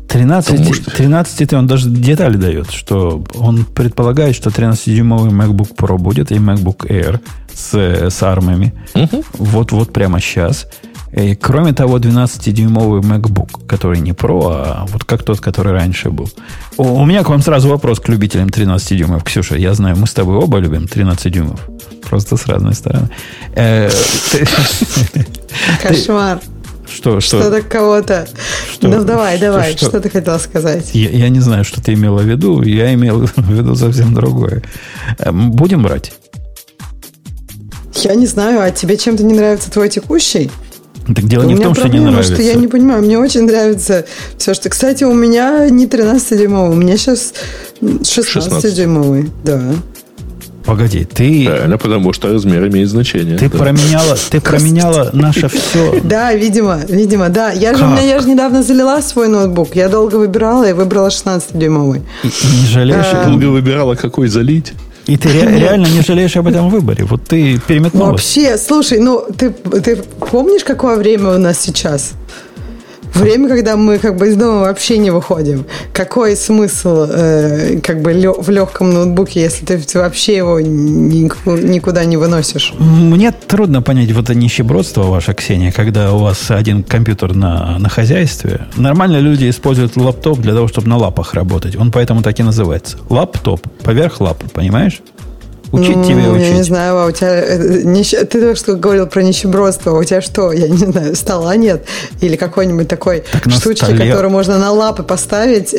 13, что... 13 он даже детали дает, что он предполагает, что 13-дюймовый MacBook Pro будет и MacBook Air с, с армами. Угу. Вот, вот прямо сейчас. И, кроме того, 12-дюймовый MacBook, который не Pro, а вот как тот, который раньше был. У, у меня к вам сразу вопрос к любителям 13 дюймов. Ксюша, я знаю, мы с тобой оба любим 13 дюймов. Просто с разной стороны. Э, Кошмар. Что, что? Что-то кого-то. Что? Ну, давай, давай, что, что? ты хотел сказать? Я, я не знаю, что ты имела в виду. Я имел в виду совсем другое. Эм, будем брать? Я не знаю, а тебе чем-то не нравится твой текущий? Так дело не в том, что не нравится. что я не понимаю. Мне очень нравится все, что... Кстати, у меня не 13-дюймовый, у меня сейчас 16-дюймовый. Да. Погоди, ты... Правильно, потому что размер имеет значение. Ты да. променяла, ты променяла наше все. Да, видимо, видимо, да. Я же, у меня, я же недавно залила свой ноутбук. Я долго выбирала и выбрала 16-дюймовый. И, и не жалеешь? А, долго выбирала, какой залить? И ты ре- реально не жалеешь об этом выборе. Вот ты переметнулась. Вообще, слушай, ну ты, ты помнишь, какое время у нас сейчас? Время, когда мы как бы из дома вообще не выходим. Какой смысл э, как бы лё, в легком ноутбуке, если ты, ты вообще его никуда не выносишь? Мне трудно понять вот это нищебродство ваше, Ксения, когда у вас один компьютер на, на хозяйстве. Нормально люди используют лаптоп для того, чтобы на лапах работать. Он поэтому так и называется. Лаптоп. Поверх лап, понимаешь? Учить ну, тебе учить. Я не знаю, а у тебя... Э, нищ... Ты только что говорил про нищебродство. У тебя что? Я не знаю, стола нет? Или какой-нибудь такой так штучки, столе... которую можно на лапы поставить,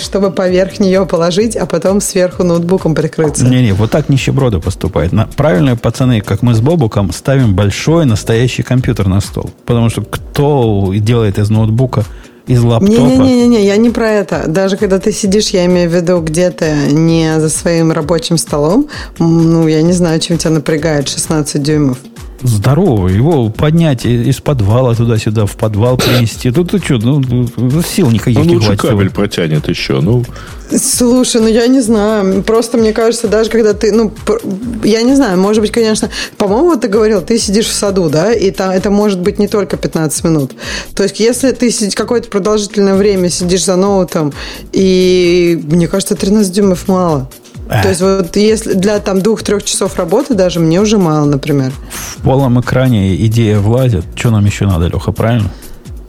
чтобы поверх нее положить, а потом сверху ноутбуком прикрыться? Не-не, вот так нищеброды поступают. Правильные пацаны, как мы с Бобуком, ставим большой настоящий компьютер на стол. Потому что кто делает из ноутбука из лаптопа. Не-не-не, я не про это. Даже когда ты сидишь, я имею в виду где-то не за своим рабочим столом, ну, я не знаю, чем тебя напрягает 16 дюймов здорово. Его поднять из подвала туда-сюда, в подвал принести. Тут ты что, ну, ну, сил никаких не лучше кабель протянет еще. Ну. Слушай, ну я не знаю. Просто мне кажется, даже когда ты, ну, я не знаю, может быть, конечно, по-моему, ты говорил, ты сидишь в саду, да, и там это может быть не только 15 минут. То есть, если ты какое-то продолжительное время сидишь за ноутом, и мне кажется, 13 дюймов мало. То есть вот если для там двух-трех часов работы даже мне уже мало, например. В полном экране идея влазит. Что нам еще надо, Леха, правильно?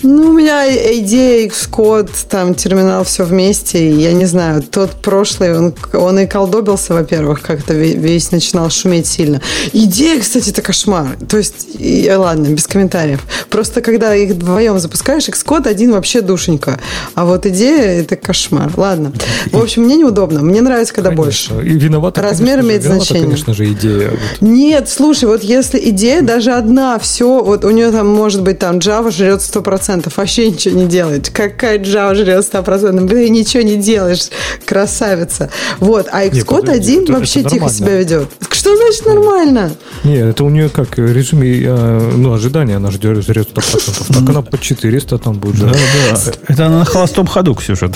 Ну, у меня идея, Xcode, там, терминал, все вместе. Я не знаю, тот прошлый, он, он и колдобился, во-первых, как-то весь начинал шуметь сильно. Идея, кстати, это кошмар. То есть, и, ладно, без комментариев. Просто, когда их вдвоем запускаешь, Xcode один вообще душенька. А вот идея, это кошмар. Ладно. В общем, мне неудобно. Мне нравится, когда конечно. больше. И виновата, Размер конечно, имеет виновата, значение. конечно же, идея. Нет, слушай, вот если идея даже одна, все, вот у нее там может быть там Java жрет 100%, 100%, вообще ничего не делает. Какая Java жрет 100%, ты ничего не делаешь, красавица. Вот, а Xcode 1 вообще это тихо себя ведет. Что значит нормально? Нет, это у нее как режим э, ну, ожидания, она жрет 100%. Так она по 400 там будет жрать. Да, да. Это она на холостом ходу, Ксюша.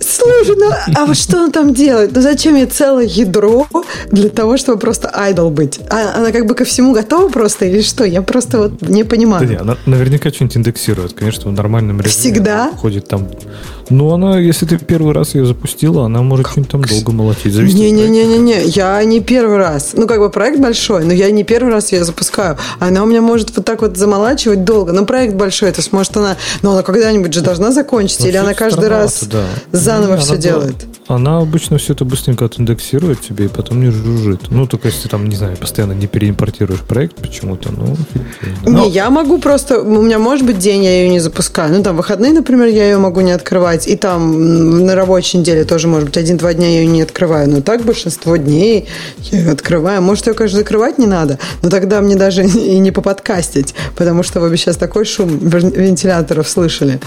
Слушай, ну а вот что он там делает? Ну зачем ей целое ядро для того, чтобы просто айдол быть? А, она как бы ко всему готова просто или что? Я просто вот не понимаю. Да не, она наверняка что-нибудь индексирует конечно, в нормальном режиме. Всегда? Ходит там. Ну, она, если ты первый раз ее запустила, она может что-нибудь там долго молотить. Не-не-не-не-не, я не первый раз. Ну, как бы проект большой, но я не первый раз ее запускаю. Она у меня может вот так вот замолачивать долго. Но проект большой, то есть, может, она... Но она когда-нибудь же должна закончиться, ну, или она каждый раз да. заново ну, все делает? Она обычно все это быстренько отиндексирует тебе и потом не жужжит. Ну, только если там, не знаю, постоянно не переимпортируешь проект почему-то, ну... Не, я могу просто... У меня может быть день, я ее не запускаю. Ну, там, выходные, например, я ее могу не открывать. И там на рабочей неделе тоже, может быть, один-два дня я ее не открываю. Но так большинство дней я ее открываю. Может, ее, конечно, закрывать не надо, но тогда мне даже и не поподкастить, потому что вы бы сейчас такой шум вентиляторов слышали.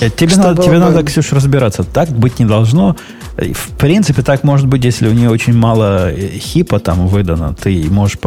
Э, тебе, надо, тебе бы... надо, Ксюша, разбираться. Так быть не должно. В принципе, так может быть, если у нее очень мало э, хипа там выдано, ты можешь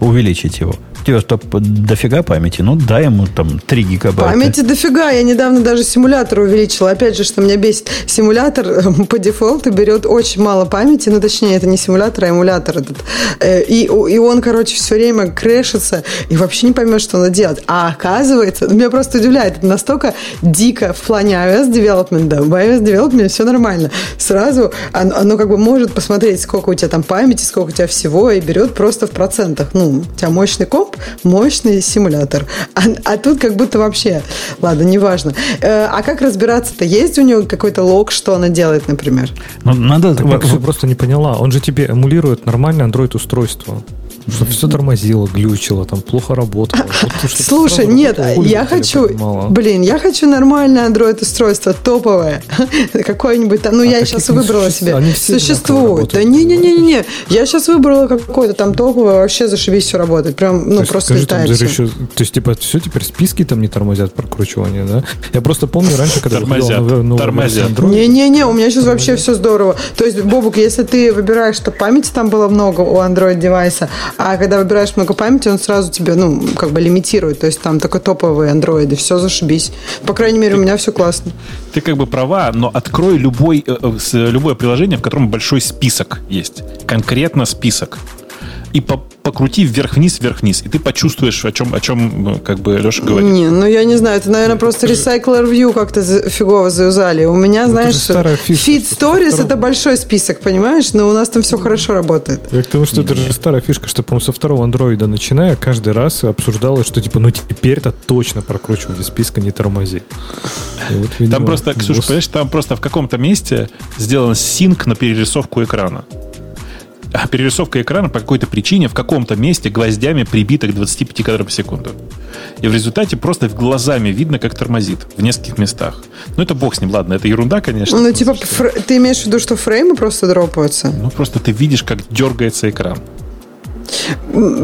увеличить его. У тебя что, дофига памяти? Ну, дай ему там 3 гигабайта. Памяти дофига. Я недавно даже симулятор увеличила. Опять же, что меня бесит. Симулятор э, по дефолту берет очень мало памяти. Ну, точнее, это не симулятор, а эмулятор этот. Э, и, и он, короче, все время крэшится. И вообще не поймет, что надо делать. А оказывается, меня просто удивляет. Это настолько дико в плане iOS. Да, в iOS development все нормально. Сразу оно, оно как бы может посмотреть, сколько у тебя там памяти, сколько у тебя всего, и берет просто в процентах. Ну, у тебя мощный комп, мощный симулятор. А, а тут как будто вообще... Ладно, неважно. Э, а как разбираться-то? Есть у него какой-то лог, что она делает, например? Ну, надо... Так, я просто не поняла. Он же тебе эмулирует нормальное Android-устройство. Чтобы все тормозило, глючило, там плохо работало. Вот, Слушай, нет, я хочу, блин, я хочу нормальное Android устройство, топовое. Какое-нибудь там, ну а я сейчас выбрала себе. Существует. Да не-не-не-не, я сейчас выбрала какое-то там топовое, вообще зашибись все работает. Прям, ну, просто летает То есть, типа, все теперь списки там не тормозят прокручивание, да? Я просто помню раньше, когда тормозят, тормозят. Не-не-не, у меня сейчас вообще все здорово. То есть, Бобук, если ты выбираешь, что памяти там было много у Android девайса, а когда выбираешь много памяти, он сразу тебе, ну, как бы лимитирует. То есть там топовый Android, и все зашибись. По крайней мере, ты, у меня все классно. Ты как бы права, но открой любой, э, э, любое приложение, в котором большой список есть. Конкретно список и по покрути вверх-вниз, вверх-вниз, и ты почувствуешь, о чем, о чем ну, как бы Леша говорит. Не, ну я не знаю, это, наверное, просто Recycler View как-то фигово завязали. У меня, ну, знаешь, Feed Stories это большой список, понимаешь, но у нас там все хорошо работает. Я к тому, что это же старая фишка, что, по-моему, со второго андроида начиная, каждый раз обсуждалось, что, типа, ну теперь это точно прокручивать из списка, не тормози. Вот, видимо, там просто, Ксюша, понимаешь, там просто в каком-то месте сделан синк на перерисовку экрана перерисовка экрана по какой-то причине в каком-то месте гвоздями прибита к 25 кадров в секунду. И в результате просто глазами видно, как тормозит в нескольких местах. Ну, это бог с ним, ладно, это ерунда, конечно. Ну, типа, фр- ты имеешь в виду, что фреймы просто дропаются? Ну, просто ты видишь, как дергается экран.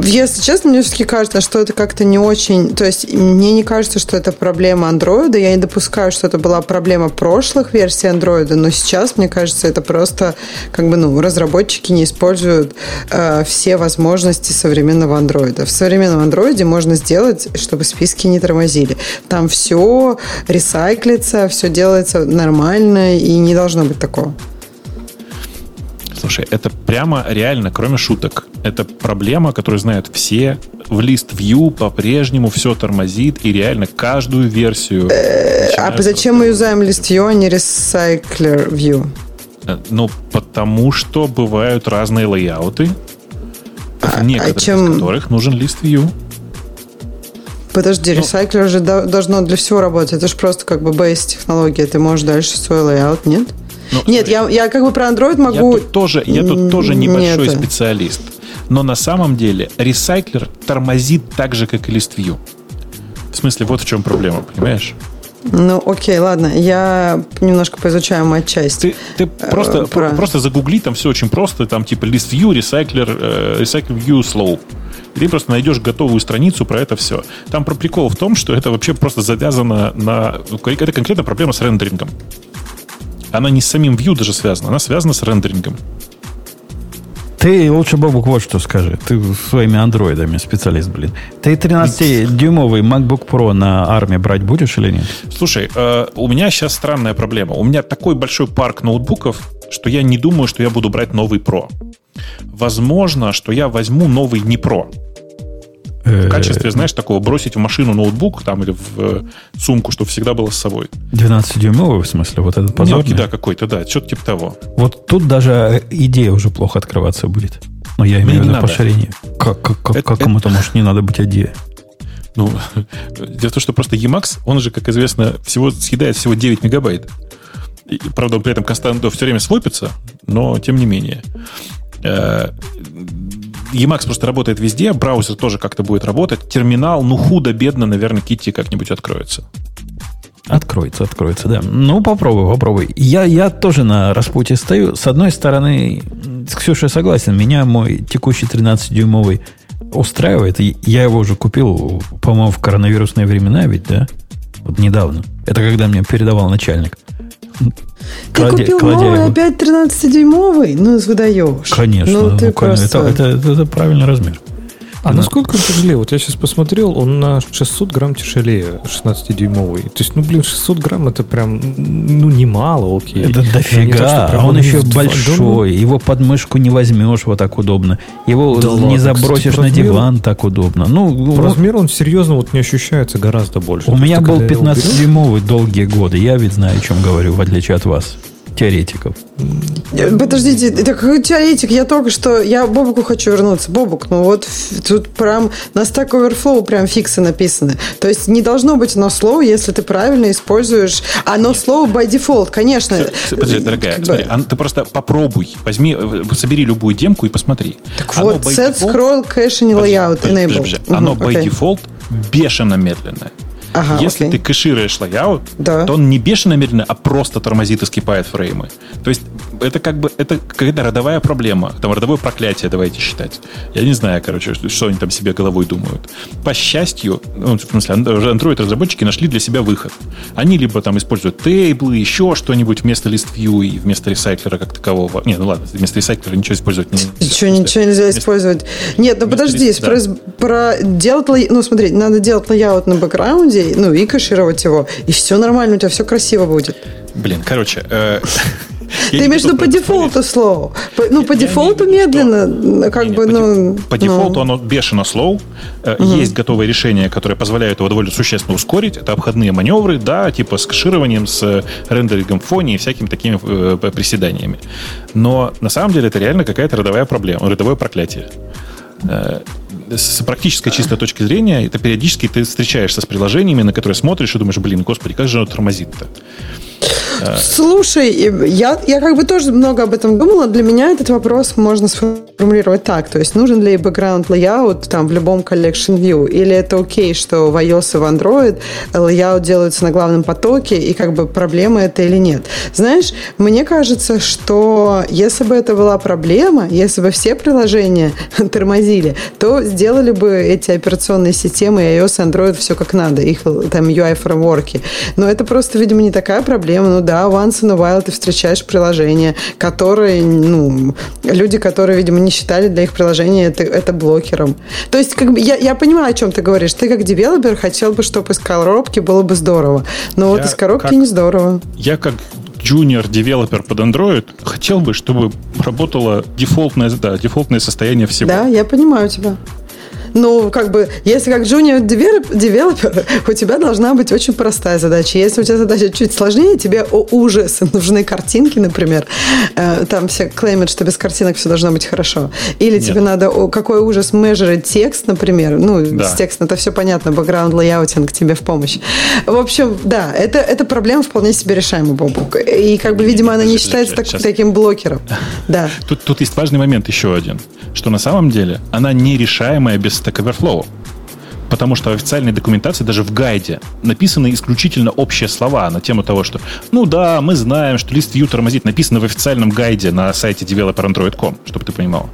Если честно, мне все-таки кажется, что это как-то не очень... То есть мне не кажется, что это проблема андроида. Я не допускаю, что это была проблема прошлых версий андроида, но сейчас, мне кажется, это просто как бы, ну, разработчики не используют э, все возможности современного андроида. В современном андроиде можно сделать, чтобы списки не тормозили. Там все ресайклится, все делается нормально, и не должно быть такого. Слушай, это прямо реально, кроме шуток, это проблема, которую знают все. В лист View по-прежнему все тормозит, и реально каждую версию... Э, а зачем мы юзаем лист View, а не Recycler View? Э, ну, потому что бывают разные лейауты, в некоторых а чем... из которых нужен лист View. Подожди, ну, Recycler же должно для всего работать. Это же просто как бы бейс технология. Ты можешь дальше свой layout, нет? Ну, Нет, я, я как бы про Android могу... Я тут тоже, я тут тоже небольшой Нет. специалист. Но на самом деле ресайклер тормозит так же, как и ListView. В смысле, вот в чем проблема, понимаешь? Ну, окей, ладно. Я немножко поизучаю мою часть. Ты, ты просто, э, про... просто загугли, там все очень просто. Там типа ListView, Recycler, э, RecyclerView slow. И ты просто найдешь готовую страницу про это все. Там про прикол в том, что это вообще просто завязано на... Это конкретно проблема с рендерингом она не с самим Vue даже связана, она связана с рендерингом. Ты лучше, Бобук, вот что скажи. Ты своими андроидами специалист, блин. Ты 13-дюймовый MacBook Pro на армии брать будешь или нет? Слушай, э, у меня сейчас странная проблема. У меня такой большой парк ноутбуков, что я не думаю, что я буду брать новый Pro. Возможно, что я возьму новый не Pro. В качестве, знаешь, такого бросить в машину ноутбук там или в э, сумку, чтобы всегда было с собой. 12-дюймовый, в смысле, вот этот позорный? Мелкий, да, какой-то, да, что-то типа того. Вот тут даже идея уже плохо открываться будет. Но я имею в виду по ширине. Как, как, как, как кому-то, может, не надо быть идеей? Ну, дело в том, что просто Emacs, он же, как известно, всего съедает всего 9 мегабайт. И, правда, он при этом константо все время свопится, но тем не менее. Emacs просто работает везде, браузер тоже как-то будет работать. Терминал, ну, худо-бедно, наверное, Kitty как-нибудь откроется. Откроется, откроется, да. Ну, попробуй, попробуй. Я, я тоже на распутье стою. С одной стороны, с Ксюшей согласен, меня мой текущий 13-дюймовый устраивает. Я его уже купил, по-моему, в коронавирусные времена ведь, да? Вот недавно. Это когда мне передавал начальник. Ты кладя, купил кладя новый, его. опять 13-дюймовый? Ну, выдаешь. Конечно. Ну, ты ну, просто... это, это, это, это правильный размер. А насколько он тяжелее? Вот я сейчас посмотрел, он на 600 грамм тяжелее 16-дюймовый. То есть, ну, блин, 600 грамм это прям, ну, немало, окей. Это дофига, так, а он еще большой, его под мышку не возьмешь вот так удобно. Его да не ладно, забросишь кстати, на размеру, диван так удобно. Ну, по размеру он серьезно вот не ощущается гораздо больше. У меня был 15-дюймовый долгие годы, я ведь знаю, о чем говорю, в отличие от вас теоретиков. Подождите, это какой теоретик? Я только что... Я Бобуку хочу вернуться. Бобук, ну вот тут прям на Stack Overflow прям фиксы написаны. То есть не должно быть но слово, если ты правильно используешь... А но слово by default, конечно. Подожди, дорогая, как смотри, бы... ты просто попробуй. Возьми, собери любую демку и посмотри. Так оно вот, set, default... scroll, caching, layout, enable. Подожди, подожди. Оно by okay. default бешено медленное. Ага, Если окей. ты кэшируешь layout, да. то он не бешено медленно, а просто тормозит и скипает фреймы. То есть это как бы это какая-то родовая проблема, там родовое проклятие, давайте считать. Я не знаю, короче, что они там себе головой думают. По счастью, ну, в смысле, Android-разработчики нашли для себя выход. Они либо там используют тейблы, еще что-нибудь вместо ListView и вместо ресайклера как такового. Не, ну ладно, вместо ресайклера ничего использовать нельзя. Ничего, ничего нельзя вместо... использовать. Нет, ну подожди, да. про, про делать, ну смотри, надо делать layout на бэкграунде, ну и кэшировать его, и все нормально, у тебя все красиво будет. Блин, короче, э, Ты имеешь в виду по дефолту slow? Ну, по дефолту медленно, как бы, ну... По ну. дефолту оно бешено slow. Э, есть готовые решения, которые позволяют его довольно существенно ускорить. Это обходные маневры, да, типа с кэшированием, с рендерингом в фоне и всякими такими э, приседаниями. Но на самом деле это реально какая-то родовая проблема, родовое проклятие э, с практической чистой точки зрения, это периодически ты встречаешься с приложениями, на которые смотришь и думаешь, блин, господи, как же оно тормозит-то? Слушай, я, я как бы тоже много об этом думала. Для меня этот вопрос можно сформулировать так. То есть нужен ли background layout там в любом collection view? Или это окей, что в iOS и в Android layout делается на главном потоке, и как бы проблема это или нет? Знаешь, мне кажется, что если бы это была проблема, если бы все приложения тормозили, то сделали бы эти операционные системы iOS и Android все как надо, их там UI-фреймворки. Но это просто, видимо, не такая проблема. Ну да, once in a while ты встречаешь приложения, которые, ну, люди, которые, видимо, не считали для их приложения это, это блокером. То есть, как бы, я, я понимаю, о чем ты говоришь. Ты как девелопер хотел бы, чтобы из коробки было бы здорово. Но я вот из коробки как, не здорово. Я как junior developer под Android хотел бы, чтобы работало дефолтное, да, дефолтное состояние всего. Да, я понимаю тебя. Ну, как бы, если как junior developer, у тебя должна быть очень простая задача. Если у тебя задача чуть сложнее, тебе, о ужас, нужны картинки, например. Э, там все клеймят, что без картинок все должно быть хорошо. Или Нет. тебе надо, о, какой ужас, межерить текст, например. Ну, да. с текстом это все понятно, background layouting тебе в помощь. В общем, да, это, это проблема вполне себе решаемая, Бобук. И, как бы, видимо, она не считается так, таким блокером. Да. Тут, тут есть важный момент еще один, что на самом деле она нерешаемая без Stack Overflow. Потому что в официальной документации, даже в гайде, написаны исключительно общие слова на тему того, что ну да, мы знаем, что лист view тормозит, написано в официальном гайде на сайте developerandroid.com, чтобы ты понимал.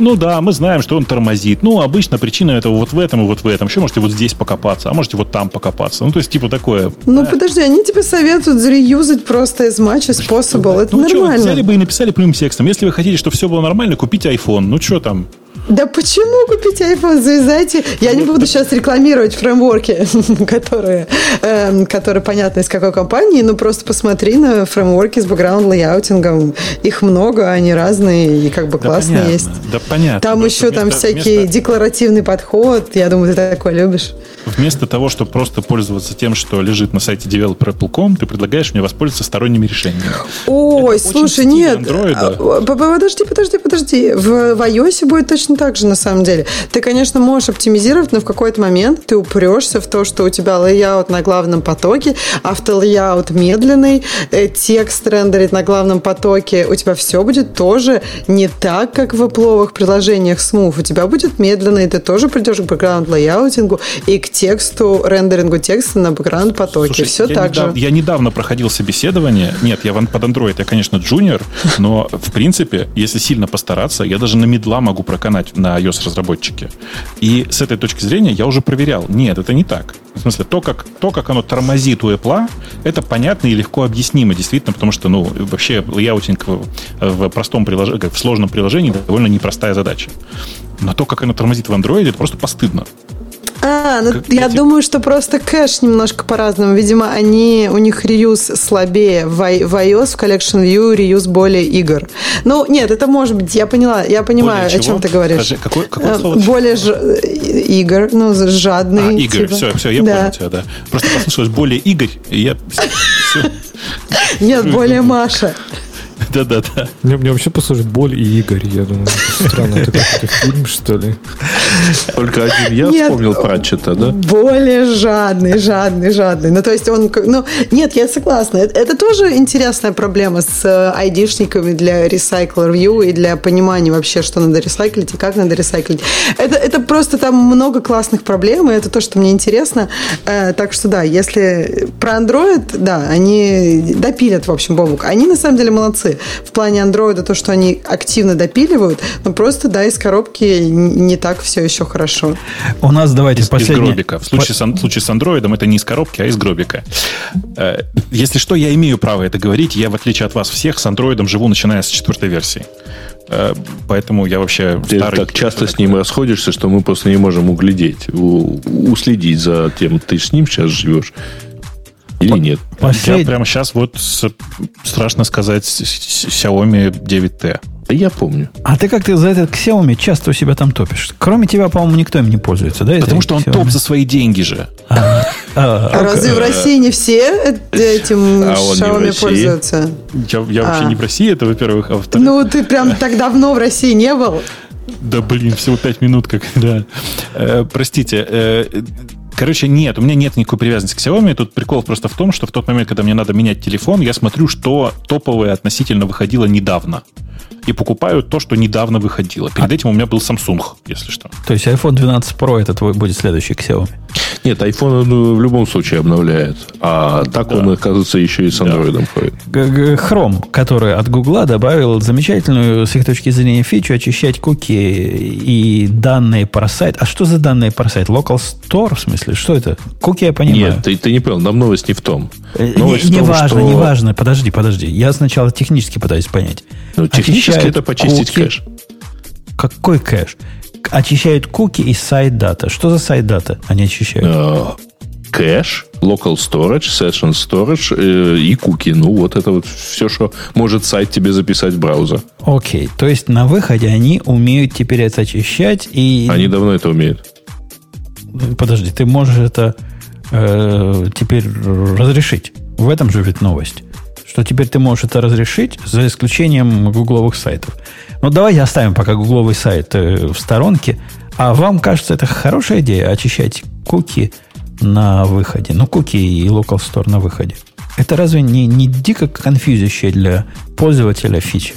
Ну да, мы знаем, что он тормозит. Ну, обычно причина этого вот в этом и вот в этом. Еще можете вот здесь покопаться, а можете вот там покопаться. Ну, то есть, типа такое. Ну, да. подожди, они тебе советуют зареюзать просто as much as possible. Это ну, нормально. Что, взяли бы и написали прямым текстом. Если вы хотите, чтобы все было нормально, купите iPhone. Ну, что там? Да почему купить iPhone? Завязайте. Я не буду сейчас рекламировать фреймворки, которые, э, которые понятно из какой компании, но просто посмотри на фреймворки с background layouting ом. Их много, они разные и как бы да классные понятно, есть. Да понятно. Там еще вместо, там всякий вместо... декларативный подход. Я думаю, ты такой любишь. Вместо того, чтобы просто пользоваться тем, что лежит на сайте developer.com, ты предлагаешь мне воспользоваться сторонними решениями. Ой, Это слушай, нет. Android, а, Подожди, подожди, подожди. В, в iOS будет точно так же, на самом деле. Ты, конечно, можешь оптимизировать, но в какой-то момент ты упрешься в то, что у тебя layout на главном потоке, auto layout медленный, э, текст рендерит на главном потоке. У тебя все будет тоже не так, как в Apple приложениях smooth. У тебя будет медленно, и ты тоже придешь к background layouting у и к тексту, рендерингу текста на бэкграунд потоке. Слушай, Все так недав... же. Я недавно проходил собеседование. Нет, я под Android, я, конечно, джуниор, но в принципе, если сильно постараться, я даже на мидла могу проканать на iOS-разработчике. И с этой точки зрения я уже проверял. Нет, это не так. В смысле, то, как, то, как оно тормозит у Apple, это понятно и легко объяснимо, действительно, потому что, ну, вообще layouting в, в простом приложении, в сложном приложении довольно непростая задача. Но то, как оно тормозит в андроиде, это просто постыдно. А, ну как я эти... думаю, что просто кэш немножко по-разному. Видимо, они, у них реюз слабее в, в iOS, в Collection View реюз более игр. Ну, нет, это может быть, я поняла, я понимаю, более о чем ты говоришь. Скажи, какое, какое слово? Более ж... игр, ну, жадный. А, игр, типа. все, все, я да. понял тебя, да. Просто послышалось более игр, и я... Нет, более Маша. Да-да-да. Мне, мне вообще послушать боль и Игорь. Я думаю, странно, это какой-то фильм, что ли? Только один я нет, вспомнил Пратчета, да? Более жадный, жадный, жадный. Ну, то есть он... Ну, нет, я согласна. Это, это тоже интересная проблема с э, айдишниками для Recycler View и для понимания вообще, что надо ресайклить и как надо ресайклить. Это, это просто там много классных проблем, и это то, что мне интересно. Э, так что да, если про Android, да, они допилят, в общем, Бобук. Они на самом деле молодцы в плане андроида то, что они активно допиливают, но просто, да, из коробки не так все еще хорошо. У нас, давайте, из, последний... Из гробика. В случае, По... с, в случае с андроидом это не из коробки, а из гробика. Э, если что, я имею право это говорить. Я, в отличие от вас всех, с андроидом живу, начиная с четвертой версии. Э, поэтому я вообще Ты старый... так часто с ним расходишься, что мы просто не можем углядеть, уследить за тем, ты с ним сейчас живешь или нет? Послед... Я прямо сейчас вот страшно сказать Xiaomi 9T. Да я помню. А ты как-то за этот Xiaomi часто у себя там топишь? Кроме тебя, по-моему, никто им не пользуется, да? Потому что он Xiaomi? топ за свои деньги же. А, а, а разве в России не все этим а Xiaomi пользуются? Я, вообще не в России, это, во-первых, а во-вторых... Ну, ты прям так давно в России не был. Да блин, всего пять минут как, да. Э, простите, э, Короче, нет, у меня нет никакой привязанности к Xiaomi. Тут прикол просто в том, что в тот момент, когда мне надо менять телефон, я смотрю, что топовое относительно выходило недавно. И покупаю то, что недавно выходило. Перед а... этим у меня был Samsung, если что. То есть iPhone 12 Pro это твой будет следующий к Xiaomi? Нет, iPhone ну, в любом случае обновляет. А так да. он, оказывается, еще и с Android да. ходит. Chrome, который от Гугла добавил замечательную, с их точки зрения, фичу очищать куки и данные про сайт. А что за данные про сайт? Local Store, в смысле? Что это? Куки я понимаю. Нет, ты, ты не понял. Нам новость не в том. Э, новость не, не том, важно, что... не важно. Подожди, подожди. Я сначала технически пытаюсь понять. Ну, технически это почистить куки. кэш. Какой кэш? очищают куки и сайт дата. Что за сайт дата они очищают? Uh, кэш, local storage, session storage э, и куки. Ну, вот это вот все, что может сайт тебе записать в браузер. Окей, okay. то есть на выходе они умеют теперь это очищать и... Они давно это умеют. Подожди, ты можешь это э, теперь разрешить. В этом же ведь новость. Что теперь ты можешь это разрешить, за исключением гугловых сайтов. Ну, давайте оставим пока гугловый сайт э, в сторонке. А вам кажется, это хорошая идея очищать куки на выходе? Ну, куки и local store на выходе. Это разве не, не дико конфьюзящая для пользователя фича?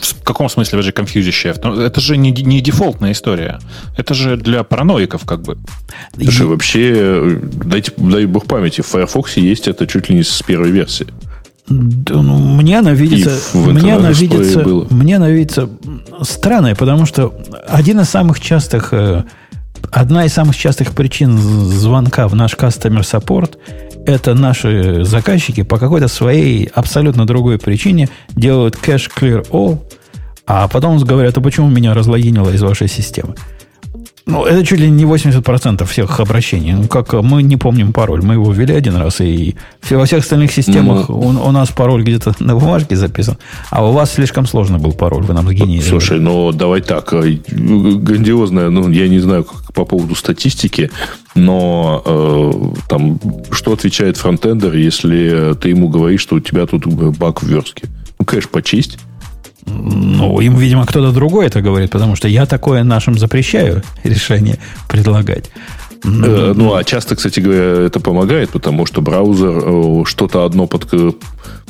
В каком смысле же конфьюзящая? Ну, это же не, не дефолтная история. Это же для параноиков как бы. Слушай, и... вообще, э, дайте, дай бог памяти, в Firefox есть это чуть ли не с первой версии. Да, ну, мне она видится, мне она видится, было. мне она видится странной, потому что один из самых частых, э, одна из самых частых причин звонка в наш customer support это наши заказчики по какой-то своей абсолютно другой причине делают кэш clear all, а потом говорят, а почему меня разлогинило из вашей системы? Ну, это чуть ли не 80% всех обращений. Ну, как мы не помним пароль. Мы его ввели один раз, и во всех остальных системах ну, у, у нас пароль где-то на бумажке записан, а у вас слишком сложный был пароль, вы нам сгенерировали. Слушай, ну давай так. Э, грандиозная, ну, я не знаю как по поводу статистики, но э, там, что отвечает фронтендер, если ты ему говоришь, что у тебя тут баг в верстке? Ну, кэш почисть ну, им, видимо, кто-то другой это говорит, потому что я такое нашим запрещаю решение предлагать. Э, ну, а часто, кстати говоря, это помогает, потому что браузер э, что-то одно подка...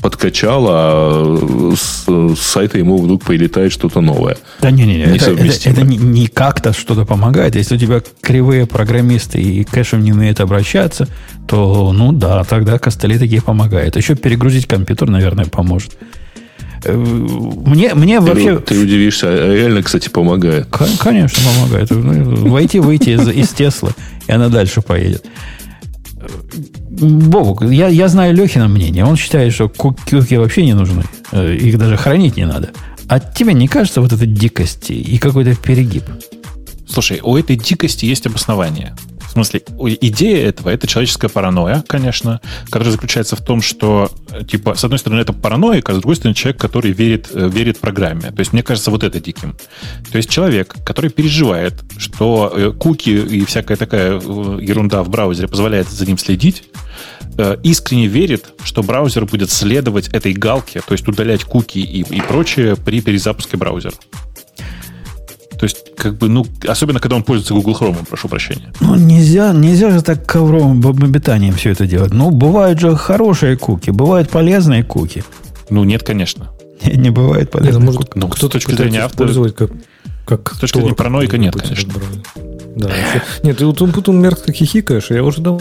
подкачал, а с, с сайта ему вдруг прилетает что-то новое. Да не-не-не, это, это, это не, не как-то что-то помогает. Если у тебя кривые программисты и кэшем не умеют обращаться, то, ну да, тогда костыли такие помогают. Еще перегрузить компьютер, наверное, поможет. Мне, мне ты, вообще... Ты удивишься, а реально, кстати, помогает. Конечно, помогает. Ну, войти, выйти из, из Теслы, и она дальше поедет. Бобук, я, я знаю Лехина мнение. Он считает, что куки вообще не нужны. Э, их даже хранить не надо. А тебе не кажется вот этой дикости и какой-то перегиб? Слушай, у этой дикости есть обоснование. В смысле, идея этого это человеческая паранойя, конечно, которая заключается в том, что, типа, с одной стороны, это паранойя, а с другой стороны, человек, который верит, э, верит программе. То есть, мне кажется, вот это диким. То есть, человек, который переживает, что э, куки и всякая такая э, ерунда в браузере позволяет за ним следить, искренне верит, что браузер будет следовать этой галке, то есть удалять куки и, и прочее при перезапуске браузера. То есть, как бы, ну, особенно когда он пользуется Google Chrome, прошу прощения. Ну, нельзя, нельзя же так ковровым обитанием все это делать. Ну, бывают же хорошие куки, бывают полезные куки. Ну, нет, конечно. Не, не бывает полезных может, куки. Ну, кто с точки зрения автора... Как, как с точки зрения параноика нет, конечно. Да, нет, вот тут мерзко хихикаешь, я уже давно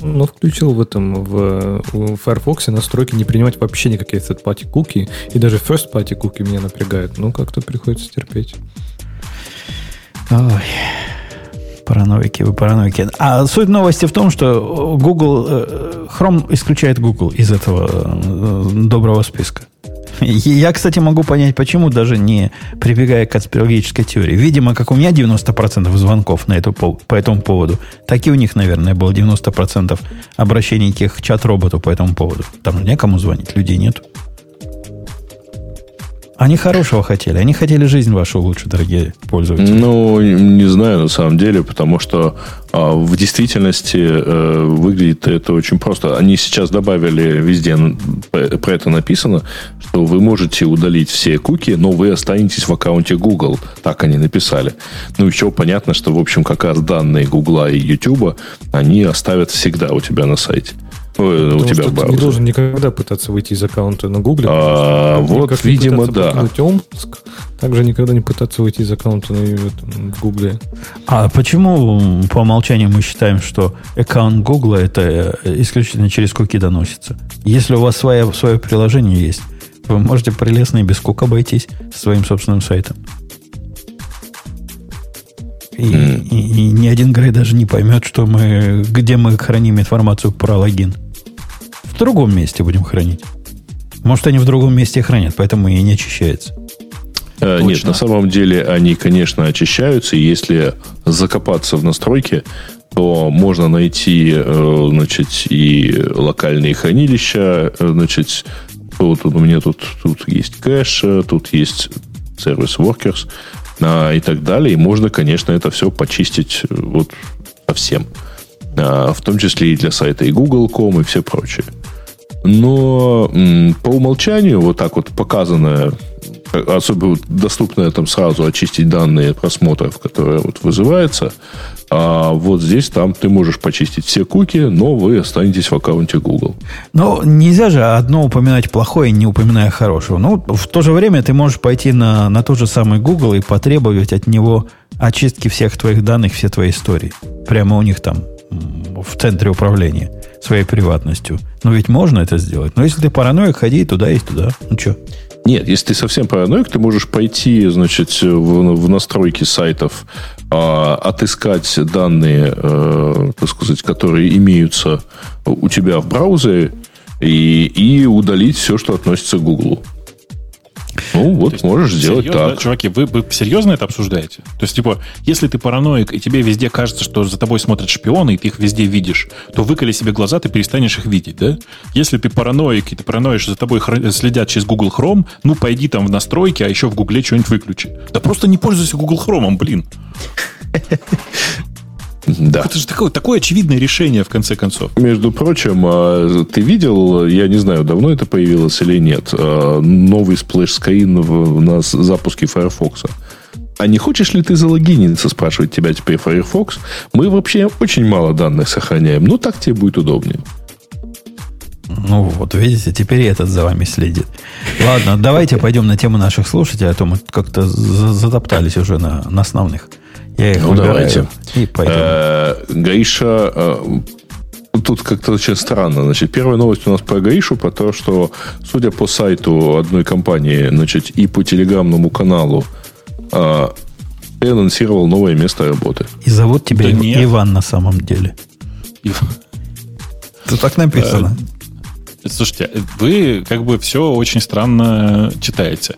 но включил в этом, в, в Firefox настройки не принимать вообще никакие third-party куки, и даже first-party куки меня напрягают. Ну, как-то приходится терпеть. Ой, параноики, вы параноики. А суть новости в том, что Google, э, Chrome исключает Google из этого э, доброго списка. Я, кстати, могу понять, почему, даже не прибегая к конспирологической теории. Видимо, как у меня 90% звонков на эту, по этому поводу, так и у них, наверное, было 90% обращений к их чат-роботу по этому поводу. Там некому звонить, людей нету. Они хорошего хотели. Они хотели жизнь вашу лучше, дорогие пользователи. Ну, не знаю, на самом деле, потому что а, в действительности э, выглядит это очень просто. Они сейчас добавили везде, про это написано, что вы можете удалить все куки, но вы останетесь в аккаунте Google. Так они написали. Ну, еще понятно, что, в общем, как раз данные Google и YouTube, они оставят всегда у тебя на сайте. Ой, у тебя что ты не должен никогда пытаться выйти из аккаунта на Гугле. А, вот, как видимо, да. Омск, также никогда не пытаться выйти из аккаунта на Гугле. А почему по умолчанию мы считаем, что аккаунт Гугла это исключительно через куки доносится? Если у вас свое, свое приложение есть, вы можете прелестно и без кук обойтись своим собственным сайтом. И, mm. и, и ни один Грей даже не поймет, что мы, где мы храним информацию про логин. В другом месте будем хранить. Может, они в другом месте хранят, поэтому и не очищается. Э, нет, на самом деле они, конечно, очищаются. И если закопаться в настройки, то можно найти, э, значит, и локальные хранилища, э, значит, вот у меня тут, тут есть кэш, тут есть сервис Workers а, и так далее. И можно, конечно, это все почистить вот совсем. А, в том числе и для сайта и Google.com и все прочее. Но по умолчанию вот так вот показанное, особенно доступное там сразу очистить данные просмотров, которые вот вызывается, а вот здесь там ты можешь почистить все куки, но вы останетесь в аккаунте Google. Но нельзя же одно упоминать плохое, не упоминая хорошего. Ну, в то же время ты можешь пойти на, на тот же самый Google и потребовать от него очистки всех твоих данных, все твои истории. Прямо у них там в центре управления своей приватностью. Но ведь можно это сделать. Но если ты параноик, ходи туда и туда. Ну что? Нет, если ты совсем параноик, ты можешь пойти, значит, в, в настройки сайтов, э, отыскать данные, э, так сказать, которые имеются у тебя в браузере, и, и удалить все, что относится к Google. Ну, вот есть, можешь сделать серьезно, так. Чуваки, вы, вы серьезно это обсуждаете? То есть, типа, если ты параноик, и тебе везде кажется, что за тобой смотрят шпионы, и ты их везде видишь, то выколи себе глаза, ты перестанешь их видеть, да? Если ты параноик, и ты параноишь, за тобой следят через Google Chrome, ну, пойди там в настройки, а еще в Гугле что-нибудь выключи. Да просто не пользуйся Google Chrome, блин. Да. Это же такое, такое очевидное решение, в конце концов. Между прочим, а, ты видел, я не знаю, давно это появилось или нет, а, новый splash screen на запуске Firefox. А не хочешь ли ты залогиниться, спрашивает тебя теперь Firefox? Мы вообще очень мало данных сохраняем. Ну, так тебе будет удобнее. Ну вот, видите, теперь и этот за вами следит. Ладно, давайте пойдем на тему наших слушателей, а то мы как-то затоптались уже на, на основных. Я их ну, давайте. И пойдем. Э, Гаиша э, тут как-то очень странно. Значит, первая новость у нас про Гаишу, про то, что, судя по сайту одной компании, значит, и по телеграмному каналу, э, ты анонсировал новое место работы. И зовут тебя да Иван на самом деле. Иван. Тут так написано. Слушайте, вы как бы все очень странно читаете.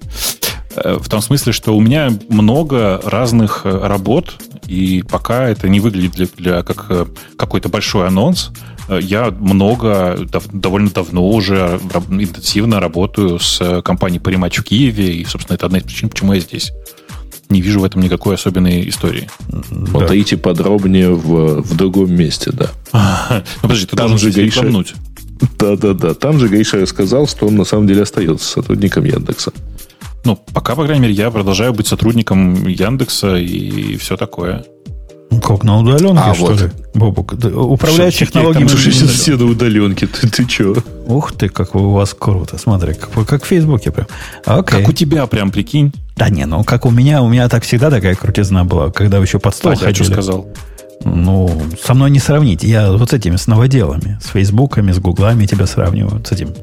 Э, в том смысле, что у меня много разных э, работ, и пока это не выглядит для, для как э, какой-то большой анонс, я много, довольно давно уже интенсивно работаю с компанией Parimatch в Киеве, и, собственно, это одна из причин, почему я здесь. Не вижу в этом никакой особенной истории. Потаите да. подробнее в, в другом месте, да. ну, подожди, ты Там должен же Гриша... Да-да-да. Там же Гриша сказал, что он на самом деле остается сотрудником Яндекса. Ну, пока, по крайней мере, я продолжаю быть сотрудником Яндекса и все такое. Ну, как на удаленке, а, что вот. ли? Бобок, управляешь технологиями. Там же все на удаленке. Ты, ты че? Ух ты, как у вас круто. Смотри, как, как в Фейсбуке прям. Окей. Как у тебя прям, прикинь. Да не, ну как у меня, у меня так всегда такая крутизна была, когда вы еще под стол ходили. что сказал? Ну, со мной не сравнить. Я вот с этими, с новоделами, с фейсбуками, с гуглами тебя сравниваю, с этим,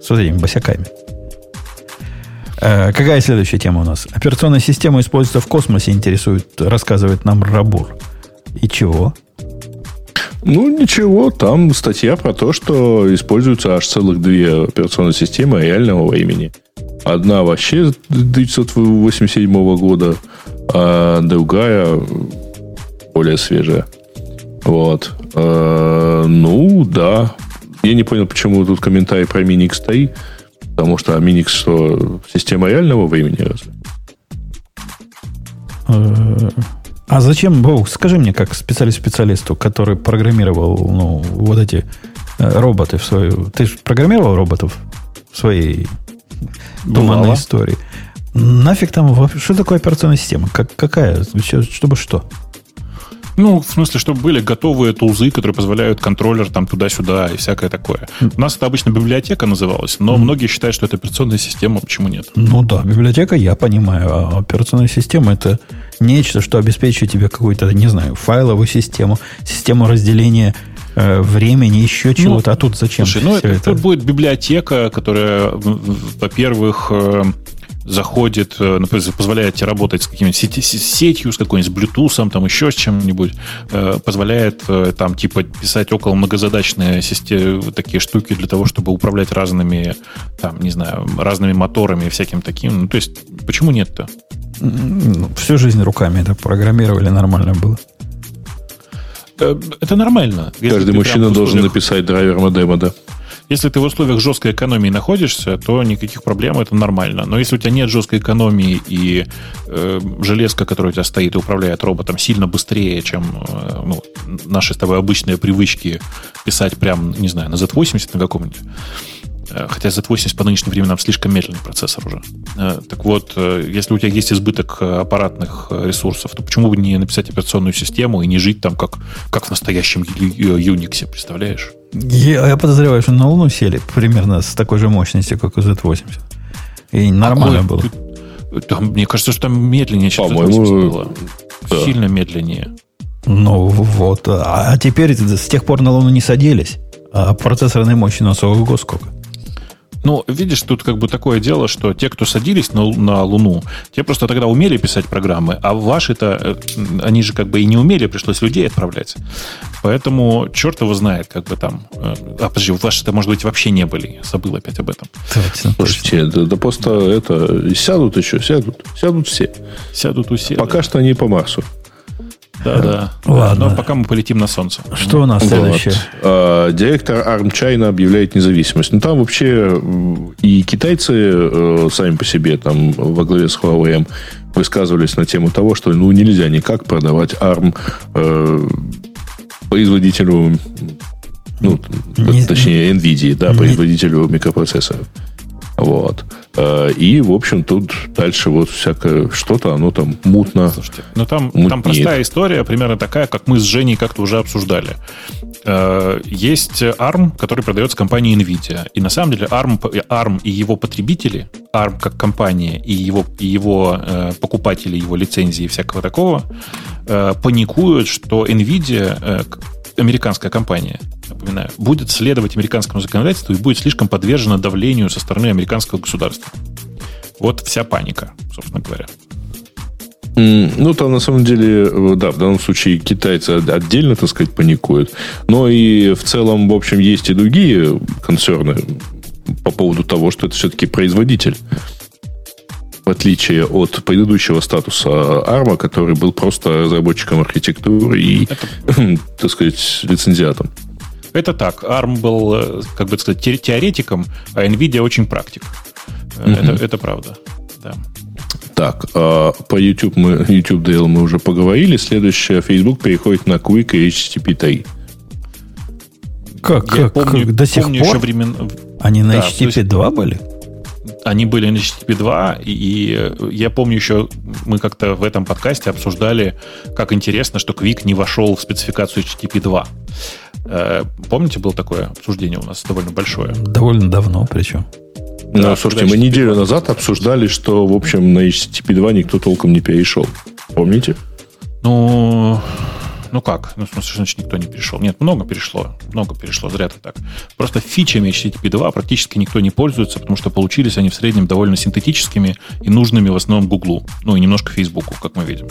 с вот этими босяками. Э, какая следующая тема у нас? Операционная система используется в космосе, интересует, рассказывает нам Рабур. И чего? Ну, ничего, там статья про то, что используются аж целых две операционные системы реального времени. Одна вообще 1987 года, а другая более свежая. Вот. Э, ну, да. Я не понял, почему тут комментарий про Minix 3. Потому что Minix что, система реального времени разве? Э, а зачем, Бог, скажи мне, как специалист-специалисту, который программировал ну, вот эти э, роботы в свою... Ты же программировал роботов в своей туманной истории. Нафиг там... Что такое операционная система? Как, какая? Чтобы что? Ну, в смысле, чтобы были готовые тулзы, которые позволяют контроллер там туда-сюда и всякое такое. У нас это обычно библиотека называлась, но mm. многие считают, что это операционная система, почему нет? Ну да, библиотека я понимаю, а операционная система это нечто, что обеспечивает тебе какую-то, не знаю, файловую систему, систему разделения э, времени, еще ну, чего-то. А тут зачем? Слушай, ну это, это? Тут будет библиотека, которая, во-первых, э, заходит, э, например, позволяет тебе работать с какими-нибудь сети, сетью, с какой-нибудь Bluetooth, там еще с чем-нибудь, э, позволяет э, там типа писать около многозадачные системы, такие штуки для того, чтобы управлять разными, там, не знаю, разными моторами и всяким таким. Ну, то есть, почему нет-то? Ну, всю жизнь руками это программировали, нормально было. Это нормально. Каждый мужчина должен написать драйвер модема, да. Если ты в условиях жесткой экономии находишься, то никаких проблем, это нормально. Но если у тебя нет жесткой экономии и э, железка, которая у тебя стоит и управляет роботом, сильно быстрее, чем э, ну, наши с тобой обычные привычки писать прям, не знаю, на Z80 на каком-нибудь, хотя Z80 по нынешним временам слишком медленный процессор уже. Э, так вот, э, если у тебя есть избыток аппаратных ресурсов, то почему бы не написать операционную систему и не жить там как, как в настоящем Unix, представляешь? Я, я подозреваю, что на Луну сели примерно с такой же мощностью, как у Z80. И нормально Какой? было. Там, мне кажется, что там медленнее, чем Z80 было. Да. Сильно медленнее. Ну вот. А, а теперь с тех пор на Луну не садились. А процессорной мощи у нас ого сколько. Ну, видишь, тут как бы такое дело, что те, кто садились на, на Луну, те просто тогда умели писать программы, а ваши-то, э, они же как бы и не умели, пришлось людей отправлять. Поэтому черт его знает, как бы там... Э, а, подожди, ваши-то, может быть, вообще не были. Забыл опять об этом. Точно, Слушайте, да, да просто это... Сядут еще, сядут. Сядут все. Сядут у всех. Пока да. что они по Марсу. Да, да. Ладно. Но пока мы полетим на Солнце. Что у нас вот. следующее? А, директор ARM China объявляет независимость. Ну, там вообще и китайцы э, сами по себе, там, во главе с Huawei, высказывались на тему того, что ну, нельзя никак продавать ARM э, производителю ну, не, точнее, NVIDIA, да, не, производителю микропроцессоров. Вот. Э, и, в общем, тут дальше вот всякое что-то, оно там мутно. Слушайте, ну там, там простая история, примерно такая, как мы с Женей как-то уже обсуждали. Э, есть ARM, который продается компанией NVIDIA. И на самом деле ARM, ARM и его потребители, ARM как компания и его, и его э, покупатели, его лицензии и всякого такого, паникуют, что NVIDIA американская компания, напоминаю, будет следовать американскому законодательству и будет слишком подвержена давлению со стороны американского государства. Вот вся паника, собственно говоря. Ну, там на самом деле, э, да, в данном случае китайцы отдельно, так сказать, паникуют. Но и в целом, в общем, есть и другие концерны по поводу того, что это все-таки производитель. в отличие от предыдущего статуса ARM, который был просто разработчиком архитектуры и, это... так сказать, лицензиатом. Это так. ARM был, э, как бы сказать, теоретиком, а NVIDIA очень практик. Mm-hmm. Это, это правда. Да. Так, а по YouTube мы, YouTube DL мы уже поговорили. Следующее, Facebook переходит на Quick и HTTP 3. Как? Я как? Помню, как? До сих помню пор? Еще времен... Они на да, HTTP 2 были? Они были на HTTP 2, и, и я помню еще, мы как-то в этом подкасте обсуждали, как интересно, что Quick не вошел в спецификацию HTTP 2. Э, помните, было такое обсуждение у нас довольно большое? Довольно давно причем. Ну, да, слушайте, мы неделю назад обсуждали, что, в общем, на HTTP 2 никто толком не перешел. Помните? Ну, ну как? Ну, в смысле, значит, никто не перешел. Нет, много перешло. Много перешло, зря ты так. Просто фичами HTTP 2 практически никто не пользуется, потому что получились они в среднем довольно синтетическими и нужными в основном Гуглу. Ну и немножко Фейсбуку, как мы видим.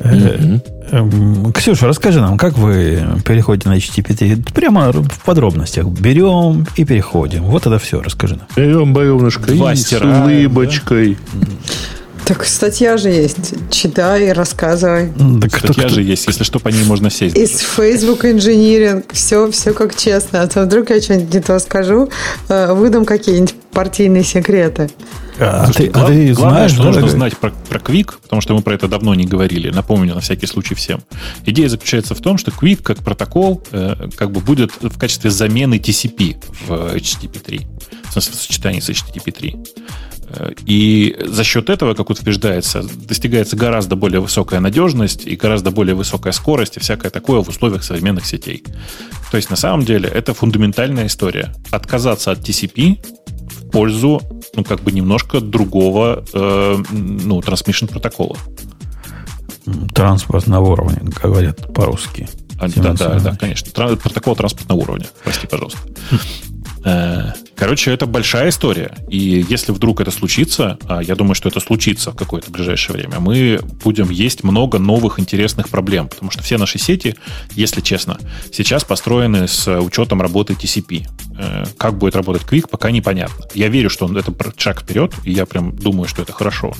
Mm-hmm. Ксюша, расскажи нам, как вы переходите на HTTP? Прямо в подробностях. Берем и переходим. Вот это все, расскажи нам. Берем бревнышко и с улыбочкой. Да? Так статья же есть. Читай, рассказывай. Так статья кто, же есть. Если что, по ней можно сесть. Из Facebook инжиниринг. Все, все как честно. А то вдруг я что-нибудь не то скажу, э, выдам какие-нибудь партийные секреты. А, Слушайте, ты, глав, а ты главное, знаешь, что нужно дорогой? знать про, про Quick, потому что мы про это давно не говорили. Напомню на всякий случай всем. Идея заключается в том, что Quick как протокол э, как бы будет в качестве замены TCP в HTTP 3. В смысле, в сочетании с HTTP 3. И за счет этого, как утверждается, достигается гораздо более высокая надежность и гораздо более высокая скорость и всякое такое в условиях современных сетей. То есть на самом деле это фундаментальная история. Отказаться от TCP в пользу, ну, как бы немножко другого, э, ну, трансмиссион протокола. Транспортного уровня, говорят по-русски. А, да, да, да, конечно. Протокол транспортного уровня. Прости, пожалуйста. Э, короче, это большая история. И если вдруг это случится, а я думаю, что это случится в какое-то ближайшее время, мы будем есть много новых интересных проблем. Потому что все наши сети, если честно, сейчас построены с учетом работы TCP. Э, как будет работать Quick, пока непонятно. Я верю, что это шаг вперед, и я прям думаю, что это хорошо.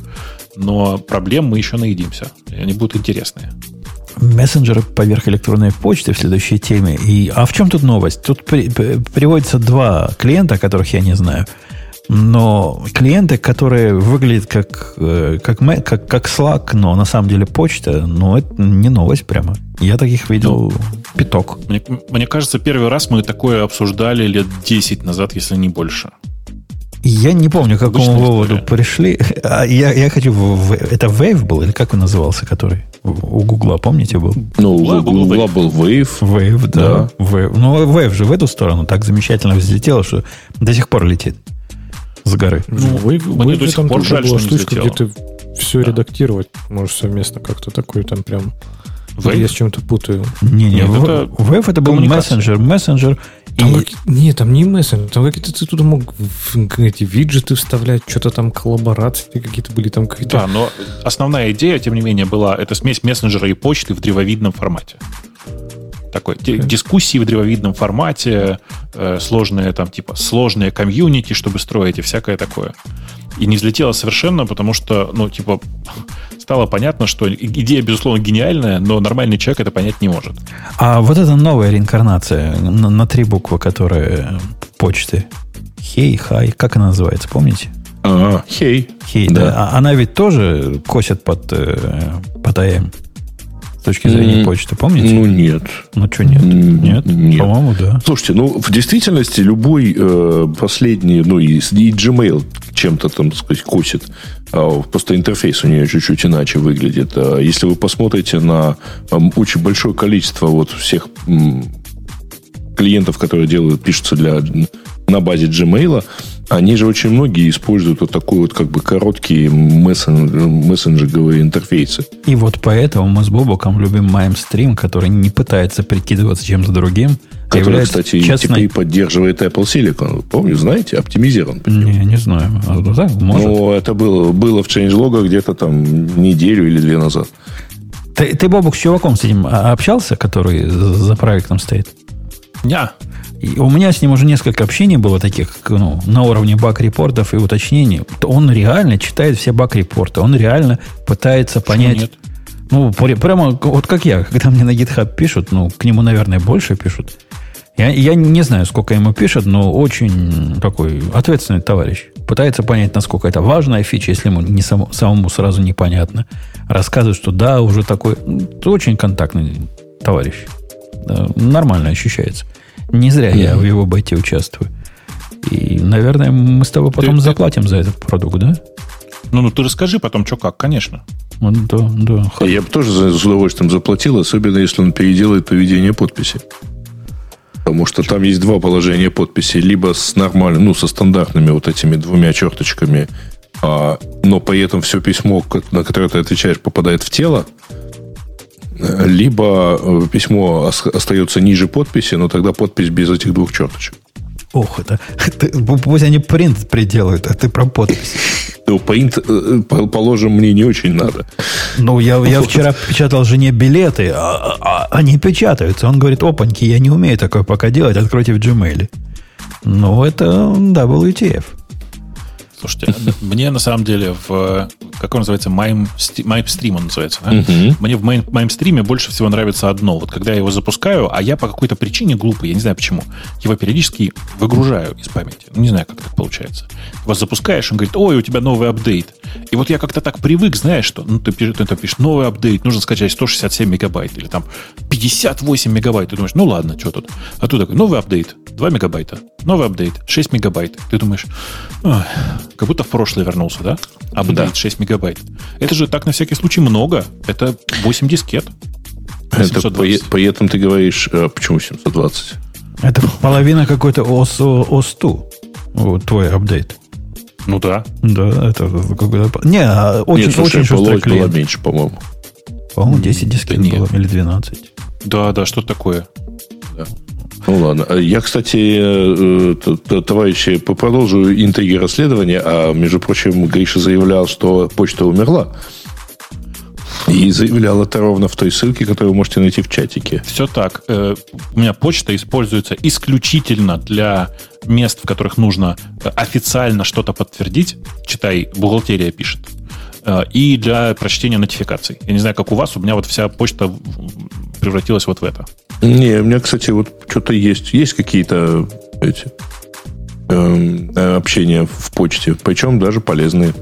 Но проблем мы еще наедимся. И они будут интересные мессенджеры поверх электронной почты в следующей теме. И, а в чем тут новость? Тут при, приводится два клиента, которых я не знаю. Но клиенты, которые выглядят как, э, как, как, как Slack, но на самом деле почта, ну, это не новость прямо. Я таких видел ну, пяток. Мне, мне кажется, первый раз мы такое обсуждали лет 10 назад, если не больше. Я не помню, к какому выводу пришли. А я, я хочу... В, это Wave был, или как он назывался, который у Гугла, помните, был? Ну, у Гугла был Wave. Wave, да. да. Wave. Ну, Wave же в эту сторону так замечательно взлетело, что до сих пор летит с горы. Ну, Wave, Wave до сих пор жаль, была штучка, где ты все да. редактировать можешь совместно как-то такой там прям... Wave? Я с чем-то путаю. Не-не, Wave, Wave это был мессенджер. Мессенджер там и... как... Нет, там не мессенджер, там какие-то ты туда мог эти виджеты вставлять, что-то там коллаборации какие-то были, там какие-то... Да, но основная идея, тем не менее, была это смесь мессенджера и почты в древовидном формате. Такой okay. дискуссии в древовидном формате, э, сложные там типа сложные комьюнити, чтобы строить и всякое такое. И не взлетело совершенно, потому что, ну, типа, стало понятно, что идея, безусловно, гениальная, но нормальный человек это понять не может. А вот эта новая реинкарнация на, на три буквы, которая почты. Хей, хай, как она называется, помните? А, хей. Хей, да. да. А она ведь тоже косит под, э, под АМ точки зрения mm, почты, помните? Ну, нет. Ну, что нет? Нет? нет. По-моему, да. Слушайте, ну, в действительности любой э, последний, ну, и, и Gmail чем-то там, так сказать, косит. А, просто интерфейс у нее чуть-чуть иначе выглядит. А если вы посмотрите на очень большое количество вот всех клиентов, которые делают, пишутся для, на базе Gmail, они же очень многие используют вот такой вот как бы короткие мессен, мессенджеровые интерфейсы. И вот поэтому мы с Бобоком любим MimeStream, который не пытается прикидываться чем-то другим, Который, кстати, честной... теперь поддерживает Apple Silicon. Помню, знаете, оптимизирован. Не, не знаю. А, ну, так, может. Ну, это было, было в changelog где-то там неделю или две назад. Ты, ты, Бобок, с чуваком с этим общался, который за проектом стоит? Не. И у меня с ним уже несколько общений было таких, ну, на уровне баг-репортов и уточнений. Он реально читает все баг-репорты. Он реально пытается понять... Нет? Ну, прямо вот как я, когда мне на GitHub пишут, ну, к нему, наверное, больше пишут. Я, я не знаю, сколько ему пишут, но очень такой ответственный товарищ. Пытается понять, насколько это важная фича, если ему не само, самому сразу непонятно. Рассказывает, что да, уже такой... Это очень контактный товарищ. Да, нормально ощущается. Не зря я в его бете участвую. И, наверное, мы с тобой потом ты, заплатим ты... за этот продукт, да? Ну, ну ты расскажи потом, что как, конечно. Да, да. Я бы тоже с удовольствием заплатил, особенно если он переделает поведение подписи. Потому что там есть два положения подписи. Либо с нормальными, ну, со стандартными вот этими двумя черточками, а, но при этом все письмо, на которое ты отвечаешь, попадает в тело, либо э, письмо остается ниже подписи, но тогда подпись без этих двух черточек. Ох, это, это пусть они принт приделают, а ты про подпись. Ну, принт, э, положим, мне не очень надо. Ну, я, я вчера печатал жене билеты, а, а, а они печатаются. Он говорит, опаньки, я не умею такое пока делать, откройте в Gmail. Ну, это WTF. Слушайте, мне на самом деле в... Как он называется? MimeStream он называется, да? Uh-huh. Мне в MimeStream больше всего нравится одно. Вот когда я его запускаю, а я по какой-то причине глупый, я не знаю почему, его периодически выгружаю из памяти. Ну, не знаю, как так получается. Его запускаешь, он говорит, ой, у тебя новый апдейт. И вот я как-то так привык, знаешь, что ну, ты, ты, ты пишешь новый апдейт, нужно скачать 167 мегабайт или там 58 мегабайт. Ты думаешь, ну ладно, что тут? А тут такой, новый апдейт, 2 мегабайта, новый апдейт, 6 мегабайт. Ты думаешь, как будто в прошлое вернулся, да? Апдейт да. 6 мегабайт. Это же так на всякий случай много. Это 8 дискет. Это при, при этом ты говоришь, а почему 720? Это половина какой-то ОС, ОС2, твой апдейт. Ну да. Да, это какой-то... Не, а очень, Нет, слушай, очень шустрый клиент. было меньше, по-моему. По-моему, 10 дискет да было, или 12. Да, да, что такое. Ну ладно. А я, кстати, э, товарищи, продолжу интриги расследования. А, между прочим, Гриша заявлял, что почта умерла. И заявлял это ровно в той ссылке, которую вы можете найти в чатике. Все так. Э, у меня почта используется исключительно для мест, в которых нужно э, официально что-то подтвердить. Читай, бухгалтерия пишет. И для прочтения нотификаций. Я не знаю, как у вас, у меня вот вся почта превратилась вот в это. Не, у меня, кстати, вот что-то есть. Есть какие-то эти эм, э, общения в почте, причем даже полезные.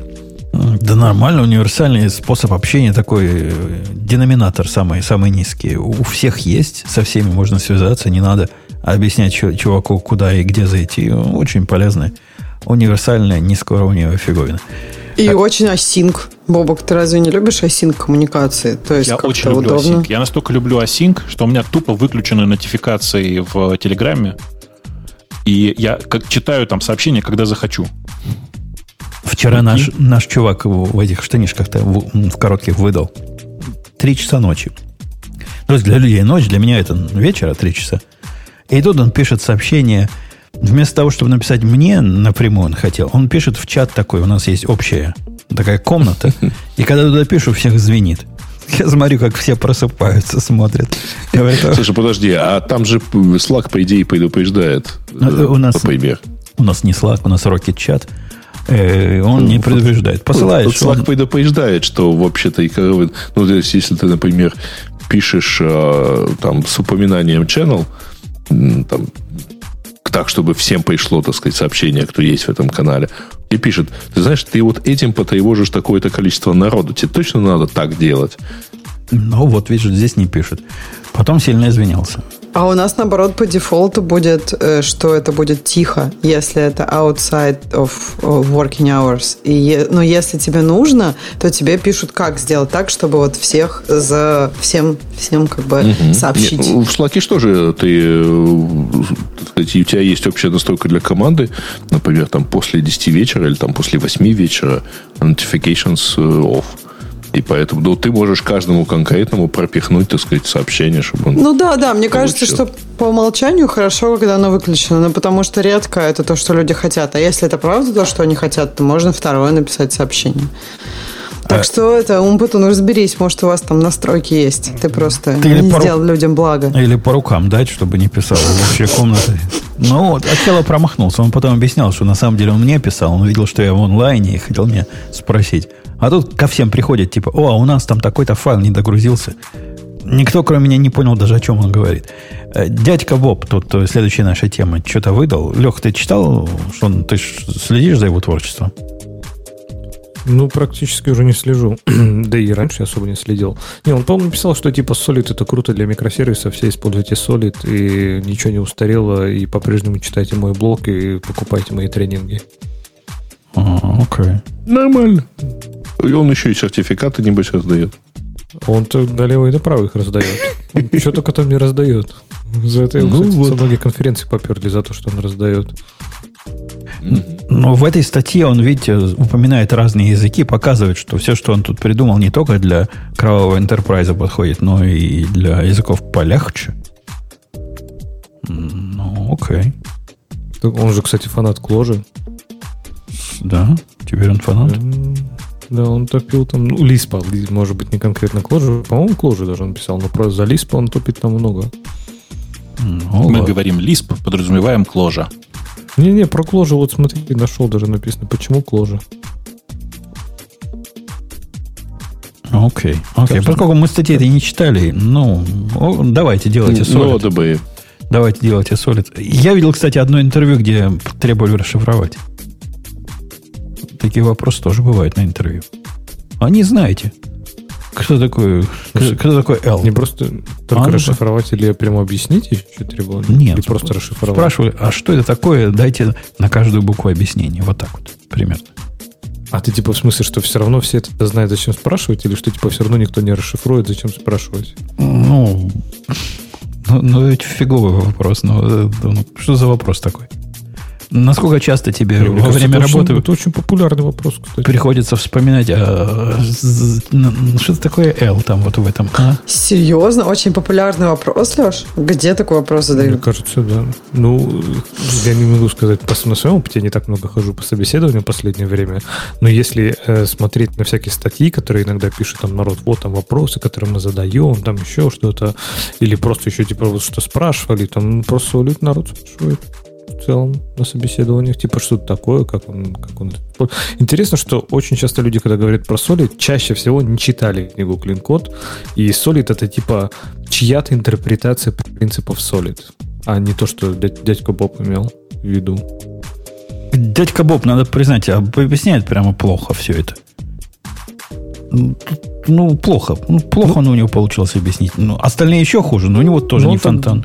Да нормально, универсальный способ общения такой, э, деноминатор самый, самый низкий. У всех есть, со всеми можно связаться, не надо объяснять чуваку, куда и где зайти. Очень полезный, универсальная, низкоуровневая фиговина. И так. очень асинк. Бобок, ты разве не любишь асинк коммуникации? То есть я очень люблю удобно? асинк. Я настолько люблю асинк, что у меня тупо выключены нотификации в Телеграме. И я как читаю там сообщения, когда захочу. Вчера наш, наш чувак в этих штанишках-то в, в коротких выдал. Три часа ночи. То есть для людей ночь, для меня это вечера три часа. И тут он пишет сообщение – Вместо того, чтобы написать мне напрямую, он хотел, он пишет в чат такой, у нас есть общая такая комната, и когда туда пишу, всех звенит. Я смотрю, как все просыпаются, смотрят. Говорят, Слушай, подожди, а там же Slack, по идее, предупреждает. Ну, у нас, у нас не Slack, у нас Rocket Chat. Э, он не предупреждает. Посылаешь. Slack он... предупреждает, что вообще-то, ну, то есть, если ты, например, пишешь э, там с упоминанием channel, там, так, чтобы всем пришло, так сказать, сообщение, кто есть в этом канале, и пишет, ты знаешь, ты вот этим потревожишь такое-то количество народу, тебе точно надо так делать? Ну, вот, видишь, здесь не пишет. Потом сильно извинялся. А у нас, наоборот, по дефолту будет, э, что это будет тихо, если это outside of working hours. И, но если тебе нужно, то тебе пишут, как сделать так, чтобы вот всех за всем, всем как бы угу. сообщить. Нет, ну, в Slack что же ты, э, сказать, у тебя есть общая настройка для команды, например, там после 10 вечера или там после 8 вечера notifications э, off. И поэтому ну, ты можешь каждому конкретному пропихнуть, так сказать, сообщение, чтобы он... Ну да, да, мне получил. кажется, что по умолчанию хорошо, когда оно выключено, но потому что редко это то, что люди хотят. А если это правда то, что они хотят, то можно второе написать сообщение. Так а... что это, Умпутун, разберись, может, у вас там настройки есть. Ты просто ты не сделал ру... людям благо. Или по рукам дать, чтобы не писал в общей комнате. Ну, вот, Акела промахнулся. Он потом объяснял, что на самом деле он мне писал. Он видел, что я в онлайне и хотел меня спросить. А тут ко всем приходит, типа, о, а у нас там такой-то файл не догрузился. Никто, кроме меня, не понял даже, о чем он говорит. Э, дядька Боб, тут следующая наша тема, что-то выдал. Лех, ты читал, что он, ты следишь за его творчеством? Ну, практически уже не слежу. да и раньше я особо не следил. Не, он, по-моему, написал, что типа Solid это круто для микросервисов, все используйте Solid, и ничего не устарело, и по-прежнему читайте мой блог и покупайте мои тренинги. А, окей. Нормально. И он еще и сертификаты, небось, раздает. Он-то налево и направо их раздает. Что только там не раздает. За это его, ну, кстати, вот. многие конференции поперли за то, что он раздает. Но в этой статье он, видите, упоминает разные языки, показывает, что все, что он тут придумал, не только для кровавого enterprise подходит, но и для языков полегче. Ну, окей. Он же, кстати, фанат Кложи. Да, теперь он фанат. Да, он топил там, ну, Лиспа, может быть, не конкретно Кложи. По-моему, Кложи даже он писал, но про за Лиспа он топит там много. Ну, Мы говорим Лисп, подразумеваем Кложа. Не-не, про кложи вот смотри, нашел даже написано, почему кложа. Окей, окей. Поскольку мы статьи это не читали, ну, давайте делайте солид. Ну, бы. Давайте делайте солид. Я видел, кстати, одно интервью, где требовали расшифровать. Такие вопросы тоже бывают на интервью. А не знаете. Кто такой, кто, кто такой L? Не просто только а, расшифровать или прямо объяснить еще требовали? Нет. Или просто расшифровать? Спрашивали, а что это такое? Дайте на каждую букву объяснение. Вот так вот, примерно. А ты типа в смысле, что все равно все это знают, зачем спрашивать, или что типа все равно никто не расшифрует, зачем спрашивать? Ну, ну, ну это фиговый вопрос. Ну, ну, что за вопрос такой? Насколько часто тебе Мне во время это работы... Очень, это очень популярный вопрос, кстати. Приходится вспоминать, а, что такое L там вот в этом? А? Серьезно? Очень популярный вопрос, Леш? Где такой вопрос задают? Мне кажется, да. Ну, я не могу сказать, на своем опыте я не так много хожу по собеседованию в последнее время, но если э, смотреть на всякие статьи, которые иногда пишет там народ, вот там вопросы, которые мы задаем, там еще что-то, или просто еще типа вот что спрашивали, там просто народ спрашивает в целом на собеседованиях, типа что-то такое, как он, как он. Интересно, что очень часто люди, когда говорят про Solid, чаще всего не читали книгу Code, и Solid это типа чья-то интерпретация принципов Solid, а не то, что дядька Боб имел в виду. Дядька Боб, надо признать, объясняет прямо плохо все это. Ну, плохо. Ну, плохо ну, у него получилось объяснить. Ну, остальные еще хуже, но у него тоже ну, не фонтан.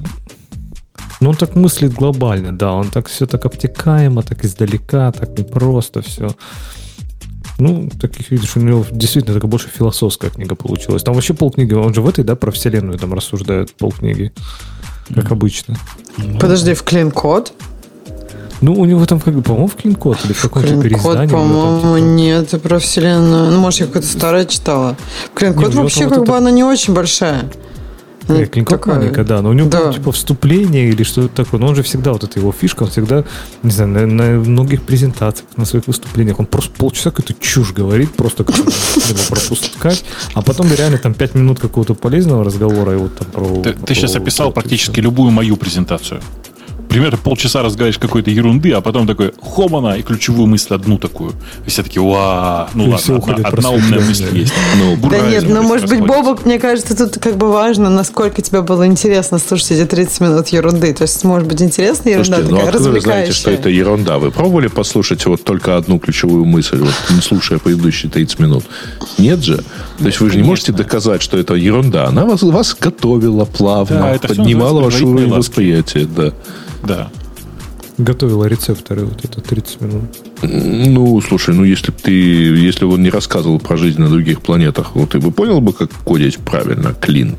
Ну, он так мыслит глобально, да. Он так все так обтекаемо, так издалека, так непросто все. Ну, таких видишь, у него действительно такая больше философская книга получилась. Там вообще полкниги, он же в этой, да, про вселенную там рассуждает полкниги, как mm. обычно. Подожди, в Code? Ну, у него там, как бы, по-моему, в Клинкод или в каком-то переиздании. по-моему, типа... нет, про вселенную. Ну, может, я какое-то старое читала. Клинкод вообще, как вот бы, это... она не очень большая. Ну, Клинкот маленькая, да, но у него да. типа вступление или что-то такое. Но он же всегда, вот это его фишка, он всегда, не знаю, на, на многих презентациях, на своих выступлениях, он просто полчаса какую-то чушь говорит, просто как пропускать, а потом реально там пять минут какого-то полезного разговора и вот там про... Ты, про, ты сейчас описал практически любую мою презентацию примерно полчаса разговариваешь какой-то ерунды, а потом такой хомана и ключевую мысль одну такую. И все таки ва, ну и ладно, одна, одна умная мысль есть. Ну, да нет, ну может быть, Бобок, мне кажется, тут как бы важно, насколько тебе было интересно слушать эти 30 минут ерунды. То есть, может быть, интересная ерунда Слушайте, такая, ну, откуда вы знаете, что это ерунда? Вы пробовали послушать вот только одну ключевую мысль, вот, не слушая предыдущие 30 минут? Нет же? То есть, вы же не можете доказать, что это ерунда. Она вас, вас готовила плавно, да, поднимала ваше уровень восприятия. Да. Да. Готовила рецепторы вот это 30 минут. Ну, слушай, ну если бы ты, если бы он не рассказывал про жизнь на других планетах, вот ты бы понял бы, как кодить правильно, клин.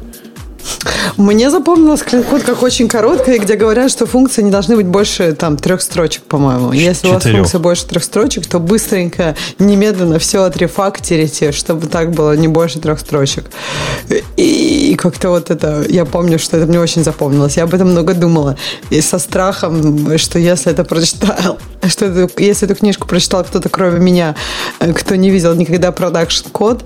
Мне запомнилось код как очень короткое, где говорят, что функции не должны быть больше там трех строчек, по-моему. Если у вас функция больше трех строчек, то быстренько, немедленно все отрефактерите, чтобы так было не больше трех строчек. И, и как-то вот это, я помню, что это мне очень запомнилось. Я об этом много думала. И со страхом, что если это прочитал, что это, если эту книжку прочитал кто-то кроме меня, кто не видел никогда продакшн код,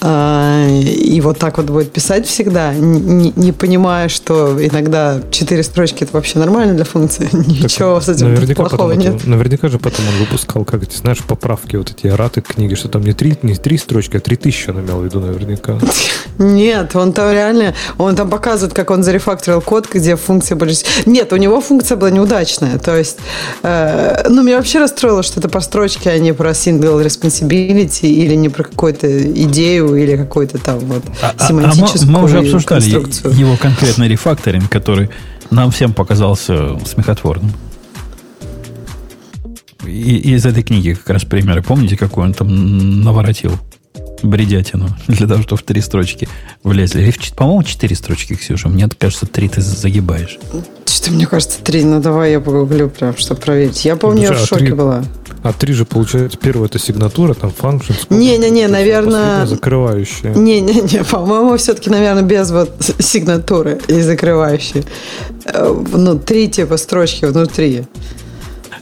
э, и вот так вот будет писать всегда, не, не, понимая, что иногда четыре строчки это вообще нормально для функции. Ничего с этим наверняка плохого нет. Это, наверняка же потом он выпускал, как эти, знаешь, поправки, вот эти эраты книги, что там не три, не три строчки, а три тысячи он имел в виду наверняка. Нет, он там реально, он там показывает, как он зарефакторил код, где функция были... Нет, у него функция была неудачная. То есть, э, ну, меня вообще расстроило, что это по строчке, а не про single responsibility или не про какую-то идею или какую-то там вот а, семантическую а, а мы, мы уже обсуждали его конкретный рефакторинг, который нам всем показался смехотворным. И, из этой книги как раз примеры. Помните, какой он там наворотил? Бредятину для того, чтобы в три строчки влезли. Или, по-моему, четыре строчки, Ксюша. Мне кажется, три ты загибаешь. Что-то мне кажется, три. Ну, давай я погуглю прям, чтобы проверить. Я помню, Слушай, я в а шоке 3, была. А три же, получается, первое это сигнатура, там function. Не-не-не, наверное... Закрывающая. Не-не-не, по-моему, все-таки, наверное, без вот сигнатуры и закрывающей. Э, ну, три типа строчки внутри.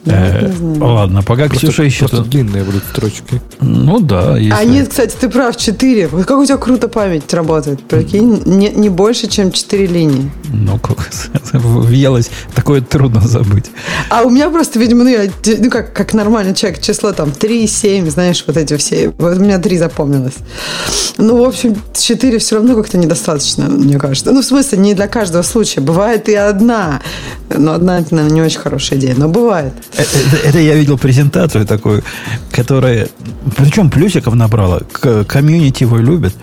Э, ладно, пока просто, Ксюша ищет... Просто длинные будут строчки. Ну да. Если... А нет, кстати, ты прав, 4. Вот как у тебя круто память работает. Прикинь, не, не больше, чем 4 линии. Ну, как въелось, такое трудно забыть. А у меня просто, видимо, ну, я, ну как, как нормальный человек, число там 3, 7, знаешь, вот эти все. Вот у меня 3 запомнилось. Ну, в общем, 4 все равно как-то недостаточно, мне кажется. Ну, в смысле, не для каждого случая. Бывает и одна. Но одна, это, наверное, не очень хорошая идея. Но бывает. Это, это я видел презентацию такую, которая, причем плюсиков набрала. Комьюнити его любит.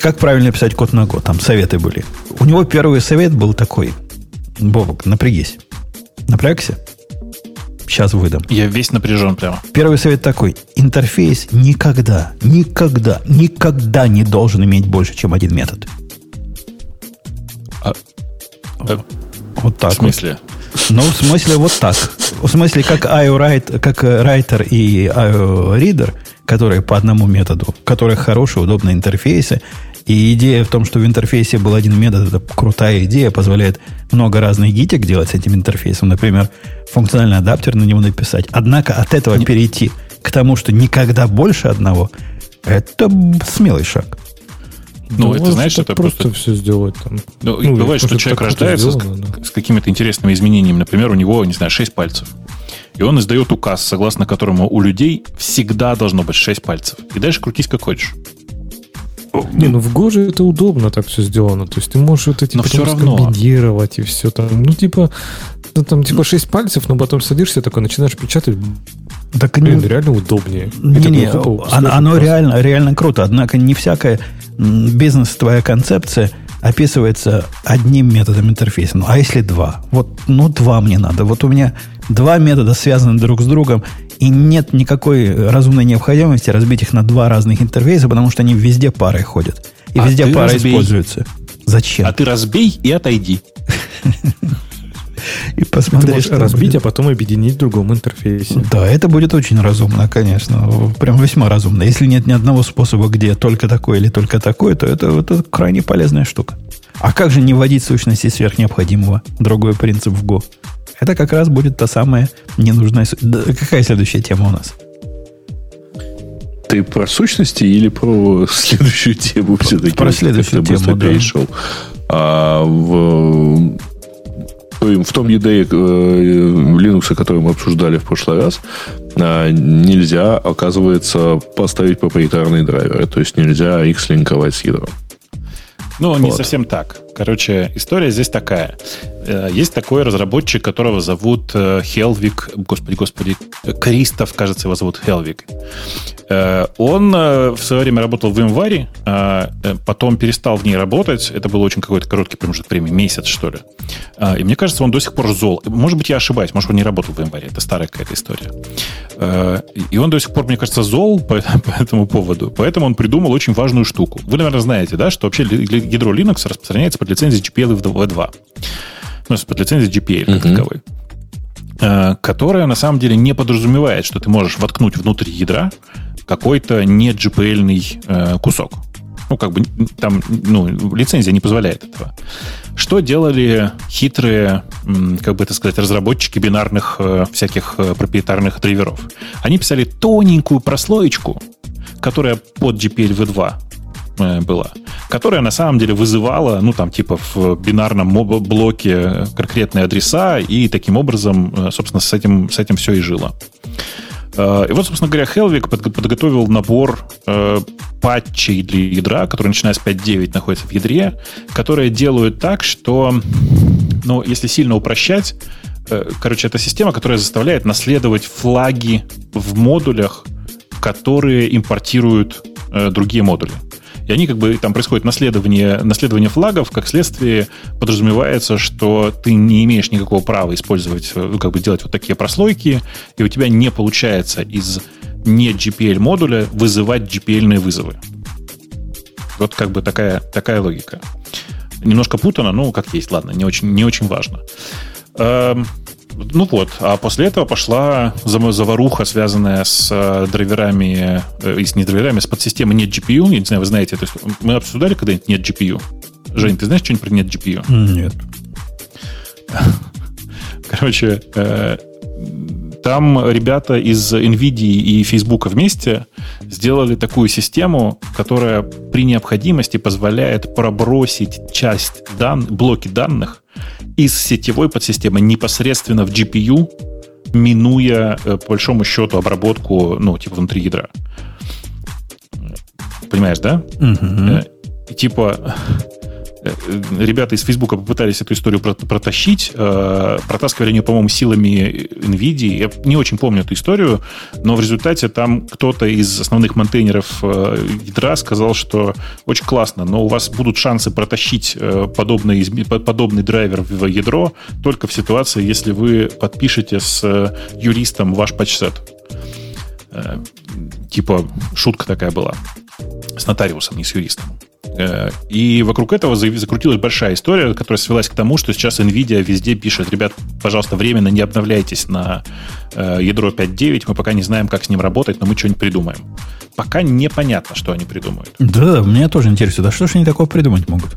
Как правильно писать код на Go? Там советы были. У него первый совет был такой. Бобук, напрягись. Напрягся? Сейчас выдам. Я весь напряжен прямо. Первый совет такой. Интерфейс никогда, никогда, никогда не должен иметь больше, чем один метод. А, а, вот так. В смысле? Вот. Ну, в смысле, вот так. В смысле, как IO как writer и IO reader, которые по одному методу, которые хорошие, удобные интерфейсы. И идея в том, что в интерфейсе был один метод, это крутая идея, позволяет много разных гитек делать с этим интерфейсом. Например, функциональный адаптер на него написать. Однако от этого перейти к тому, что никогда больше одного, это смелый шаг. Ну, да это знаешь, это просто... просто все сделать там. Ну, ну бывает, что человек рождается сделано, с, да. с какими-то интересными изменениями. Например, у него, не знаю, 6 пальцев. И он издает указ, согласно которому у людей всегда должно быть 6 пальцев. И дальше крутись как хочешь. Не, ну в Гоже это удобно так все сделано. То есть ты можешь вот эти все равно. скомбинировать и все там. Ну, типа, ну, там типа 6 пальцев, но потом садишься такой, начинаешь печатать. Так Блин, не, реально удобнее. Не, не, оно, оно реально, реально круто. Однако не всякое бизнес, твоя концепция описывается одним методом интерфейса. Ну, а если два? Вот, ну, два мне надо. Вот у меня два метода связаны друг с другом, и нет никакой разумной необходимости разбить их на два разных интерфейса, потому что они везде парой ходят. И а везде пара разбей. используется. Зачем? А ты разбей и отойди. и посмотреть, что разбить, будет. а потом объединить в другом интерфейсе. Да, это будет очень разумно, конечно. Прям весьма разумно. Если нет ни одного способа, где только такой или только такой, то это, это крайне полезная штука. А как же не вводить сущности сверх необходимого? Другой принцип в Go. Это как раз будет та самая ненужная... Какая следующая тема у нас? Ты про сущности или про следующую тему все-таки? Про следующую тему, да. перешел. А в в том EDE э, Linux, который мы обсуждали в прошлый раз, а, нельзя, оказывается, поставить проприетарные драйверы. То есть нельзя их слинковать с ядром. Ну, вот. не совсем так. Короче, история здесь такая. Э, есть такой разработчик, которого зовут э, Хелвик, господи, господи, Кристов, кажется, его зовут Хелвик. Э, он в свое время работал в январе, потом перестал в ней работать. Это был очень какой-то короткий промежуток времени, месяц, что ли. И мне кажется, он до сих пор зол. Может быть, я ошибаюсь, может, он не работал в январе. Это старая какая-то история. И он до сих пор, мне кажется, зол по, по этому поводу. Поэтому он придумал очень важную штуку. Вы, наверное, знаете, да, что вообще ядро Linux распространяется под лицензией GPL V2. Ну, под лицензией GPL как uh-huh. таковой э, которая на самом деле не подразумевает, что ты можешь воткнуть внутрь ядра какой-то не GPL э, кусок. Ну, как бы там, ну, лицензия не позволяет этого. Что делали хитрые, как бы это сказать, разработчики бинарных э, всяких проприетарных драйверов? Они писали тоненькую прослоечку, которая под GPL v2 Э, была. Которая на самом деле вызывала, ну, там, типа в бинарном блоке конкретные адреса, и таким образом, э, собственно, с этим, с этим все и жило. Э, и вот, собственно говоря, Хелвик подготовил набор э, патчей для ядра, которые, начиная с 5.9, находятся в ядре, которые делают так, что, ну, если сильно упрощать, короче, это система, которая заставляет наследовать флаги в модулях, которые импортируют другие модули. И они как бы, там происходит наследование, наследование флагов, как следствие подразумевается, что ты не имеешь никакого права использовать, ну, как бы делать вот такие прослойки, и у тебя не получается из не GPL модуля вызывать GPL вызовы. Вот как бы такая, такая логика. Немножко путано, но как есть, ладно, не очень, не очень важно. Ну вот, а после этого пошла заваруха, связанная с э, драйверами, э, с не драйверами, с подсистемой нет GPU. Я не знаю, вы знаете, то есть мы обсуждали когда-нибудь нет GPU? Жень, ты знаешь что-нибудь про нет GPU? Нет. Короче, э, там ребята из NVIDIA и Facebook вместе сделали такую систему, которая при необходимости позволяет пробросить часть дан, блоки данных из сетевой подсистемы непосредственно в GPU, минуя, э, по большому счету, обработку, ну, типа, внутри ядра. Понимаешь, да? Угу. типа, ребята из Фейсбука попытались эту историю протащить, э, протаскивали они, по-моему, силами NVIDIA. Я не очень помню эту историю, но в результате там кто-то из основных монтейнеров э, ядра сказал, что очень классно, но у вас будут шансы протащить подобный, подобный драйвер в ядро только в ситуации, если вы подпишете с юристом ваш патчсет. Типа шутка такая была. С нотариусом, не с юристом. Э, и вокруг этого закрутилась большая история, которая свелась к тому, что сейчас NVIDIA везде пишет, ребят, пожалуйста, временно не обновляйтесь на э, ядро 5.9, мы пока не знаем, как с ним работать, но мы что-нибудь придумаем. Пока непонятно, что они придумают. Да, меня тоже интересует, а что же они такого придумать могут?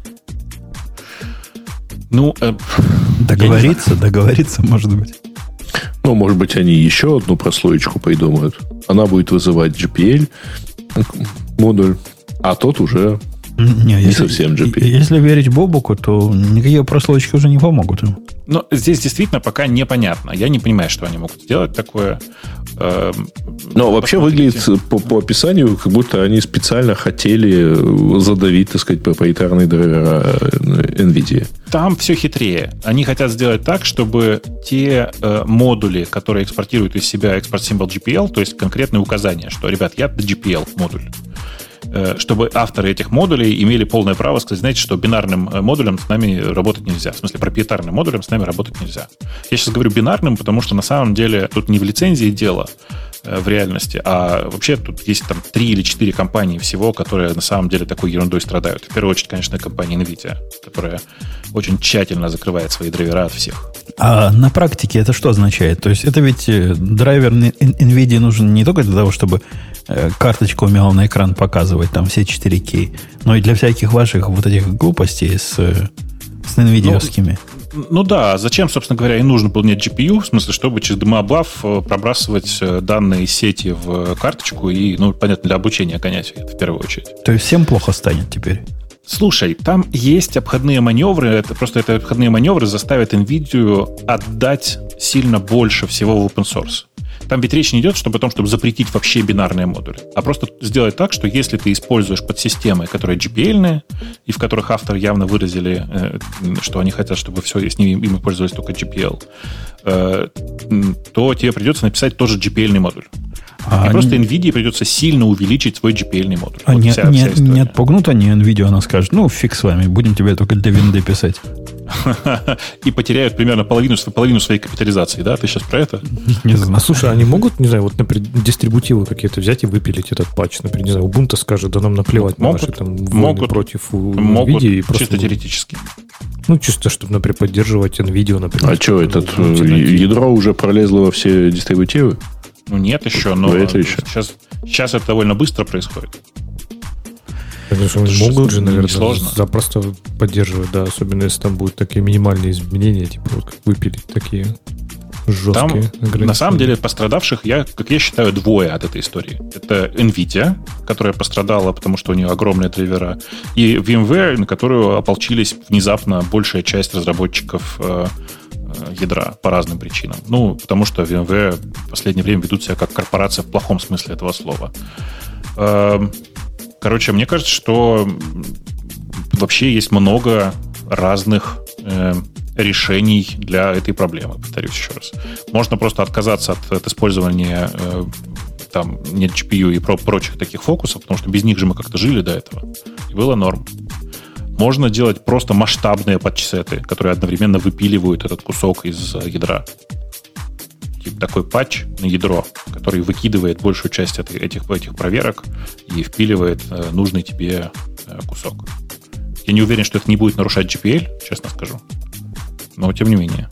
Ну, э, договориться, договориться, может быть. Ну, может быть, они еще одну прослоечку придумают. Она будет вызывать GPL модуль, а тот уже не, не если, совсем GPL. Если верить Бобуку, то никакие прослойки уже не помогут им. Но здесь действительно пока непонятно. Я не понимаю, что они могут сделать такое. Эм, Но вообще выглядит по, по описанию, как будто они специально хотели задавить, так сказать, проприетарные драйвера э, NVIDIA. Там все хитрее. Они хотят сделать так, чтобы те э, модули, которые экспортируют из себя экспорт символ GPL, то есть конкретные указания, что, ребят, я GPL модуль, Э, чтобы авторы этих модулей имели полное право сказать, знаете, что бинарным э, модулем с нами работать нельзя. В смысле, проприетарным модулем с нами работать нельзя. Я сейчас говорю бинарным, потому что на самом деле тут не в лицензии дело э, в реальности, а вообще тут есть там три или четыре компании всего, которые на самом деле такой ерундой страдают. В первую очередь, конечно, компания NVIDIA, которая очень тщательно закрывает свои драйвера от всех. А на практике это что означает? То есть это ведь драйвер NVIDIA нужен не только для того, чтобы Э, карточку умела на экран показывать, там все 4К. Но и для всяких ваших вот этих глупостей с, с NVIDIA. Ну, ну да, зачем, собственно говоря, и нужно было нет GPU, в смысле, чтобы через DMABAF э, пробрасывать э, данные из сети в карточку и, ну, понятно, для обучения гонять в первую очередь. То есть всем плохо станет теперь? Слушай, там есть обходные маневры, это просто это обходные маневры заставят NVIDIA отдать сильно больше всего в open source. Там ведь речь не идет чтобы о том, чтобы запретить вообще бинарные модули, а просто сделать так, что если ты используешь подсистемы, которые GPL, и в которых авторы явно выразили, э, что они хотят, чтобы все с ними ими пользовались только GPL, э, то тебе придется написать тоже GPL модуль. А и просто NVIDIA придется сильно увеличить свой GPL модуль. А вот не, вся, не, вся не отпугнут они NVIDIA, она скажет, ну, фиг с вами, будем тебе только для винды писать. И потеряют примерно половину, половину своей капитализации, да? Ты сейчас про это? Не знаю. А слушай, они могут, не знаю, вот, например, дистрибутивы какие-то взять и выпилить этот патч, например, не знаю, Ubuntu скажет, да нам наплевать могут, на наши там могут, против могут, NVIDIA. И просто, чисто теоретически. Ну, чисто, чтобы, например, поддерживать NVIDIA, например. А что, этот э, ядро уже пролезло во все дистрибутивы? Ну, нет еще, но это еще. Сейчас, сейчас это довольно быстро происходит. Конечно, могут же, наверное, сложно. запросто поддерживать, да, особенно если там будут такие минимальные изменения, типа вот как выпилить такие. Жесткие Там, на самом деле, пострадавших, я, как я считаю, двое от этой истории. Это NVIDIA, которая пострадала, потому что у нее огромные драйвера, и VMware, на которую ополчились внезапно большая часть разработчиков э, ядра по разным причинам. Ну, потому что VMware в последнее время ведут себя как корпорация в плохом смысле этого слова. Эм, короче, мне кажется, что вообще есть много разных э, решений для этой проблемы, повторюсь еще раз. Можно просто отказаться от, от использования э, там нет GPU и про прочих таких фокусов, потому что без них же мы как-то жили до этого. И было норм. Можно делать просто масштабные патчсеты, которые одновременно выпиливают этот кусок из ядра. Типа такой патч на ядро, который выкидывает большую часть этих, этих, этих проверок и впиливает э, нужный тебе э, кусок. Я не уверен, что это не будет нарушать GPL, честно скажу. Но тем не менее.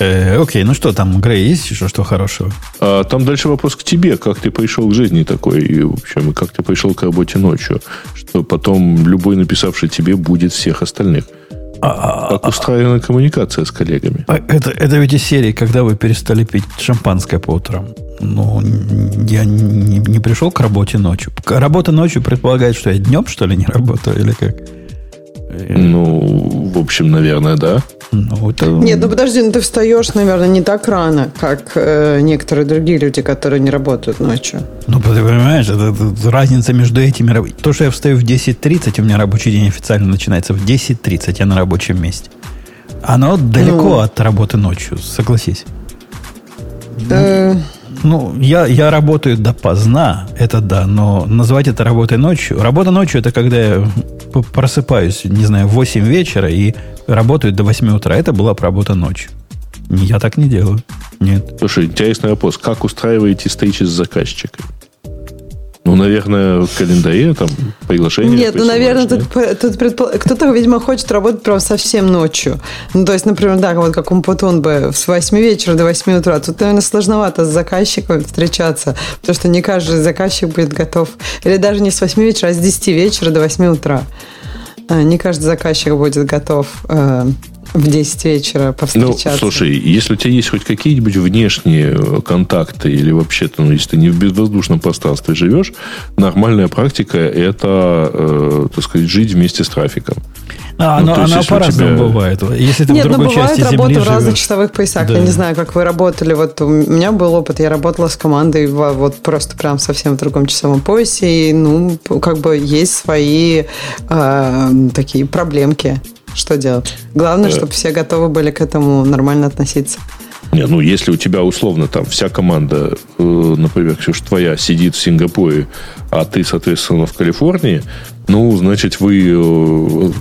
Э, окей, ну что там, Грей, есть еще что хорошего? А, там дальше вопрос к тебе. Как ты пришел к жизни такой? И, в общем, как ты пришел к работе ночью? Что потом любой написавший тебе будет всех остальных. А, как устроена коммуникация с коллегами? А, это, это ведь из серии, когда вы перестали пить шампанское по утрам. Ну, я не, не пришел к работе ночью. Работа ночью предполагает, что я днем, что ли, не работаю, или как? Ну, в общем, наверное, да. Ну, это... Нет, ну подожди, ну ты встаешь, наверное, не так рано, как э, некоторые другие люди, которые не работают ночью. Ну, ты понимаешь, это, это разница между этими... То, что я встаю в 10.30, у меня рабочий день официально начинается в 10.30, я на рабочем месте. Оно далеко ну... от работы ночью, согласись. Э... Ну, я, я работаю допоздна, это да, но назвать это работой ночью... Работа ночью это когда я просыпаюсь, не знаю, в 8 вечера и работаю до 8 утра. Это была работа ночью. Я так не делаю. Нет. Слушай, интересный вопрос. Как устраиваете встречи с заказчиками? Ну, наверное, в календаре там приглашение. Нет, ну, наверное, тут, тут предпол... кто-то, видимо, хочет работать прям совсем ночью. Ну, то есть, например, да, вот как Умпутун бы с 8 вечера до 8 утра. Тут, наверное, сложновато с заказчиком встречаться, потому что не каждый заказчик будет готов. Или даже не с 8 вечера, а с 10 вечера до 8 утра. А, не каждый заказчик будет готов э, в 10 вечера повстречаться. Ну, слушай, если у тебя есть хоть какие-нибудь внешние э, контакты или вообще-то, ну, если ты не в безвоздушном пространстве живешь, нормальная практика – это, э, так сказать, жить вместе с трафиком. А, ну, оно, оно по-разному тебя... бывает. Если ты Нет, в другой ну, бывает части работа в разных часовых поясах. Да. Я не знаю, как вы работали. Вот у меня был опыт, я работала с командой вот просто прям совсем в другом часовом поясе. И, ну, как бы есть свои э, такие проблемки. Что делать? Главное, чтобы все готовы были к этому нормально относиться. Не, ну если у тебя условно там вся команда, э, например, Ксюша, твоя сидит в Сингапуре, а ты, соответственно, в Калифорнии, ну, значит, вы э,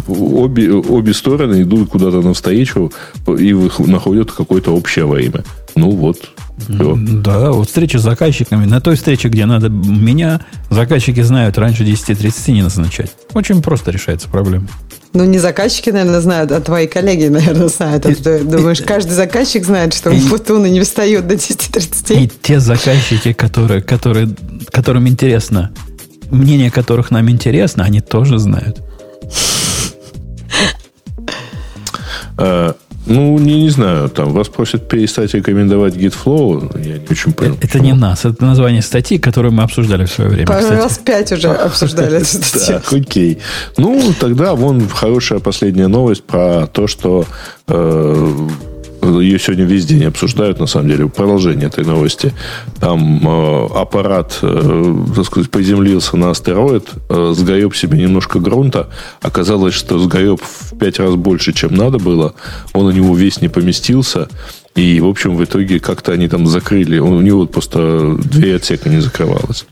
обе, обе стороны идут куда-то навстречу и находят какое-то общее время. Ну вот, все. Да, вот встреча с заказчиками. На той встрече, где надо меня, заказчики знают раньше 10.30 не назначать. Очень просто решается проблема. Ну, не заказчики, наверное, знают, а твои коллеги, наверное, знают. А ты думаешь, каждый заказчик знает, что путуны не встают до 10.30? И те заказчики, которые, которые, которым интересно, мнение которых нам интересно, они тоже знают. Ну, не, не знаю, там вас просят перестать рекомендовать GitFlow. Я не очень понял. Это, это не нас, это название статьи, которую мы обсуждали в свое время. Раз пять уже обсуждали эту статью. Так, окей. Ну, тогда вон хорошая последняя новость про то, что э, ее сегодня весь день обсуждают, на самом деле, продолжение этой новости. Там э, аппарат, э, так сказать, приземлился на астероид, э, сгореб себе немножко грунта. Оказалось, что сгореб в пять раз больше, чем надо было. Он у него весь не поместился. И, в общем, в итоге как-то они там закрыли. У него просто две отсека не закрывалось.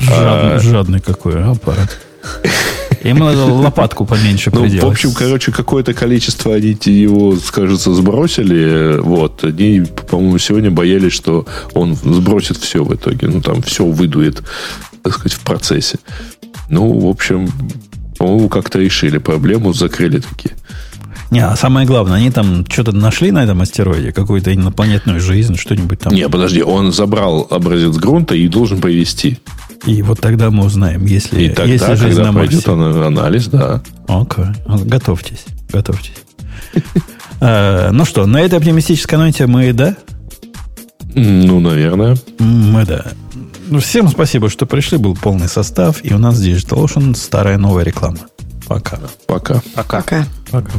Жадный, а, жадный какой аппарат. Ему надо лопатку поменьше ну, В общем, короче, какое-то количество они его, кажется, сбросили. Вот. Они, по-моему, сегодня боялись, что он сбросит все в итоге. Ну, там все выдует, так сказать, в процессе. Ну, в общем, по-моему, как-то решили проблему, закрыли такие. Не, а самое главное, они там что-то нашли на этом астероиде, какую-то инопланетную жизнь, что-нибудь там. Не, подожди, он забрал образец грунта и должен повести. И вот тогда мы узнаем, если, и тогда, если жизнь когда на Марсе. пройдет анализ, да. Окей. Okay. Готовьтесь. Готовьтесь. Э, ну что, на этой оптимистической ноте мы, да? Ну, наверное. Мы, да. Ну, всем спасибо, что пришли. Был полный состав. И у нас Digital Ocean старая новая реклама. Пока. Пока. Пока. Пока. Пока.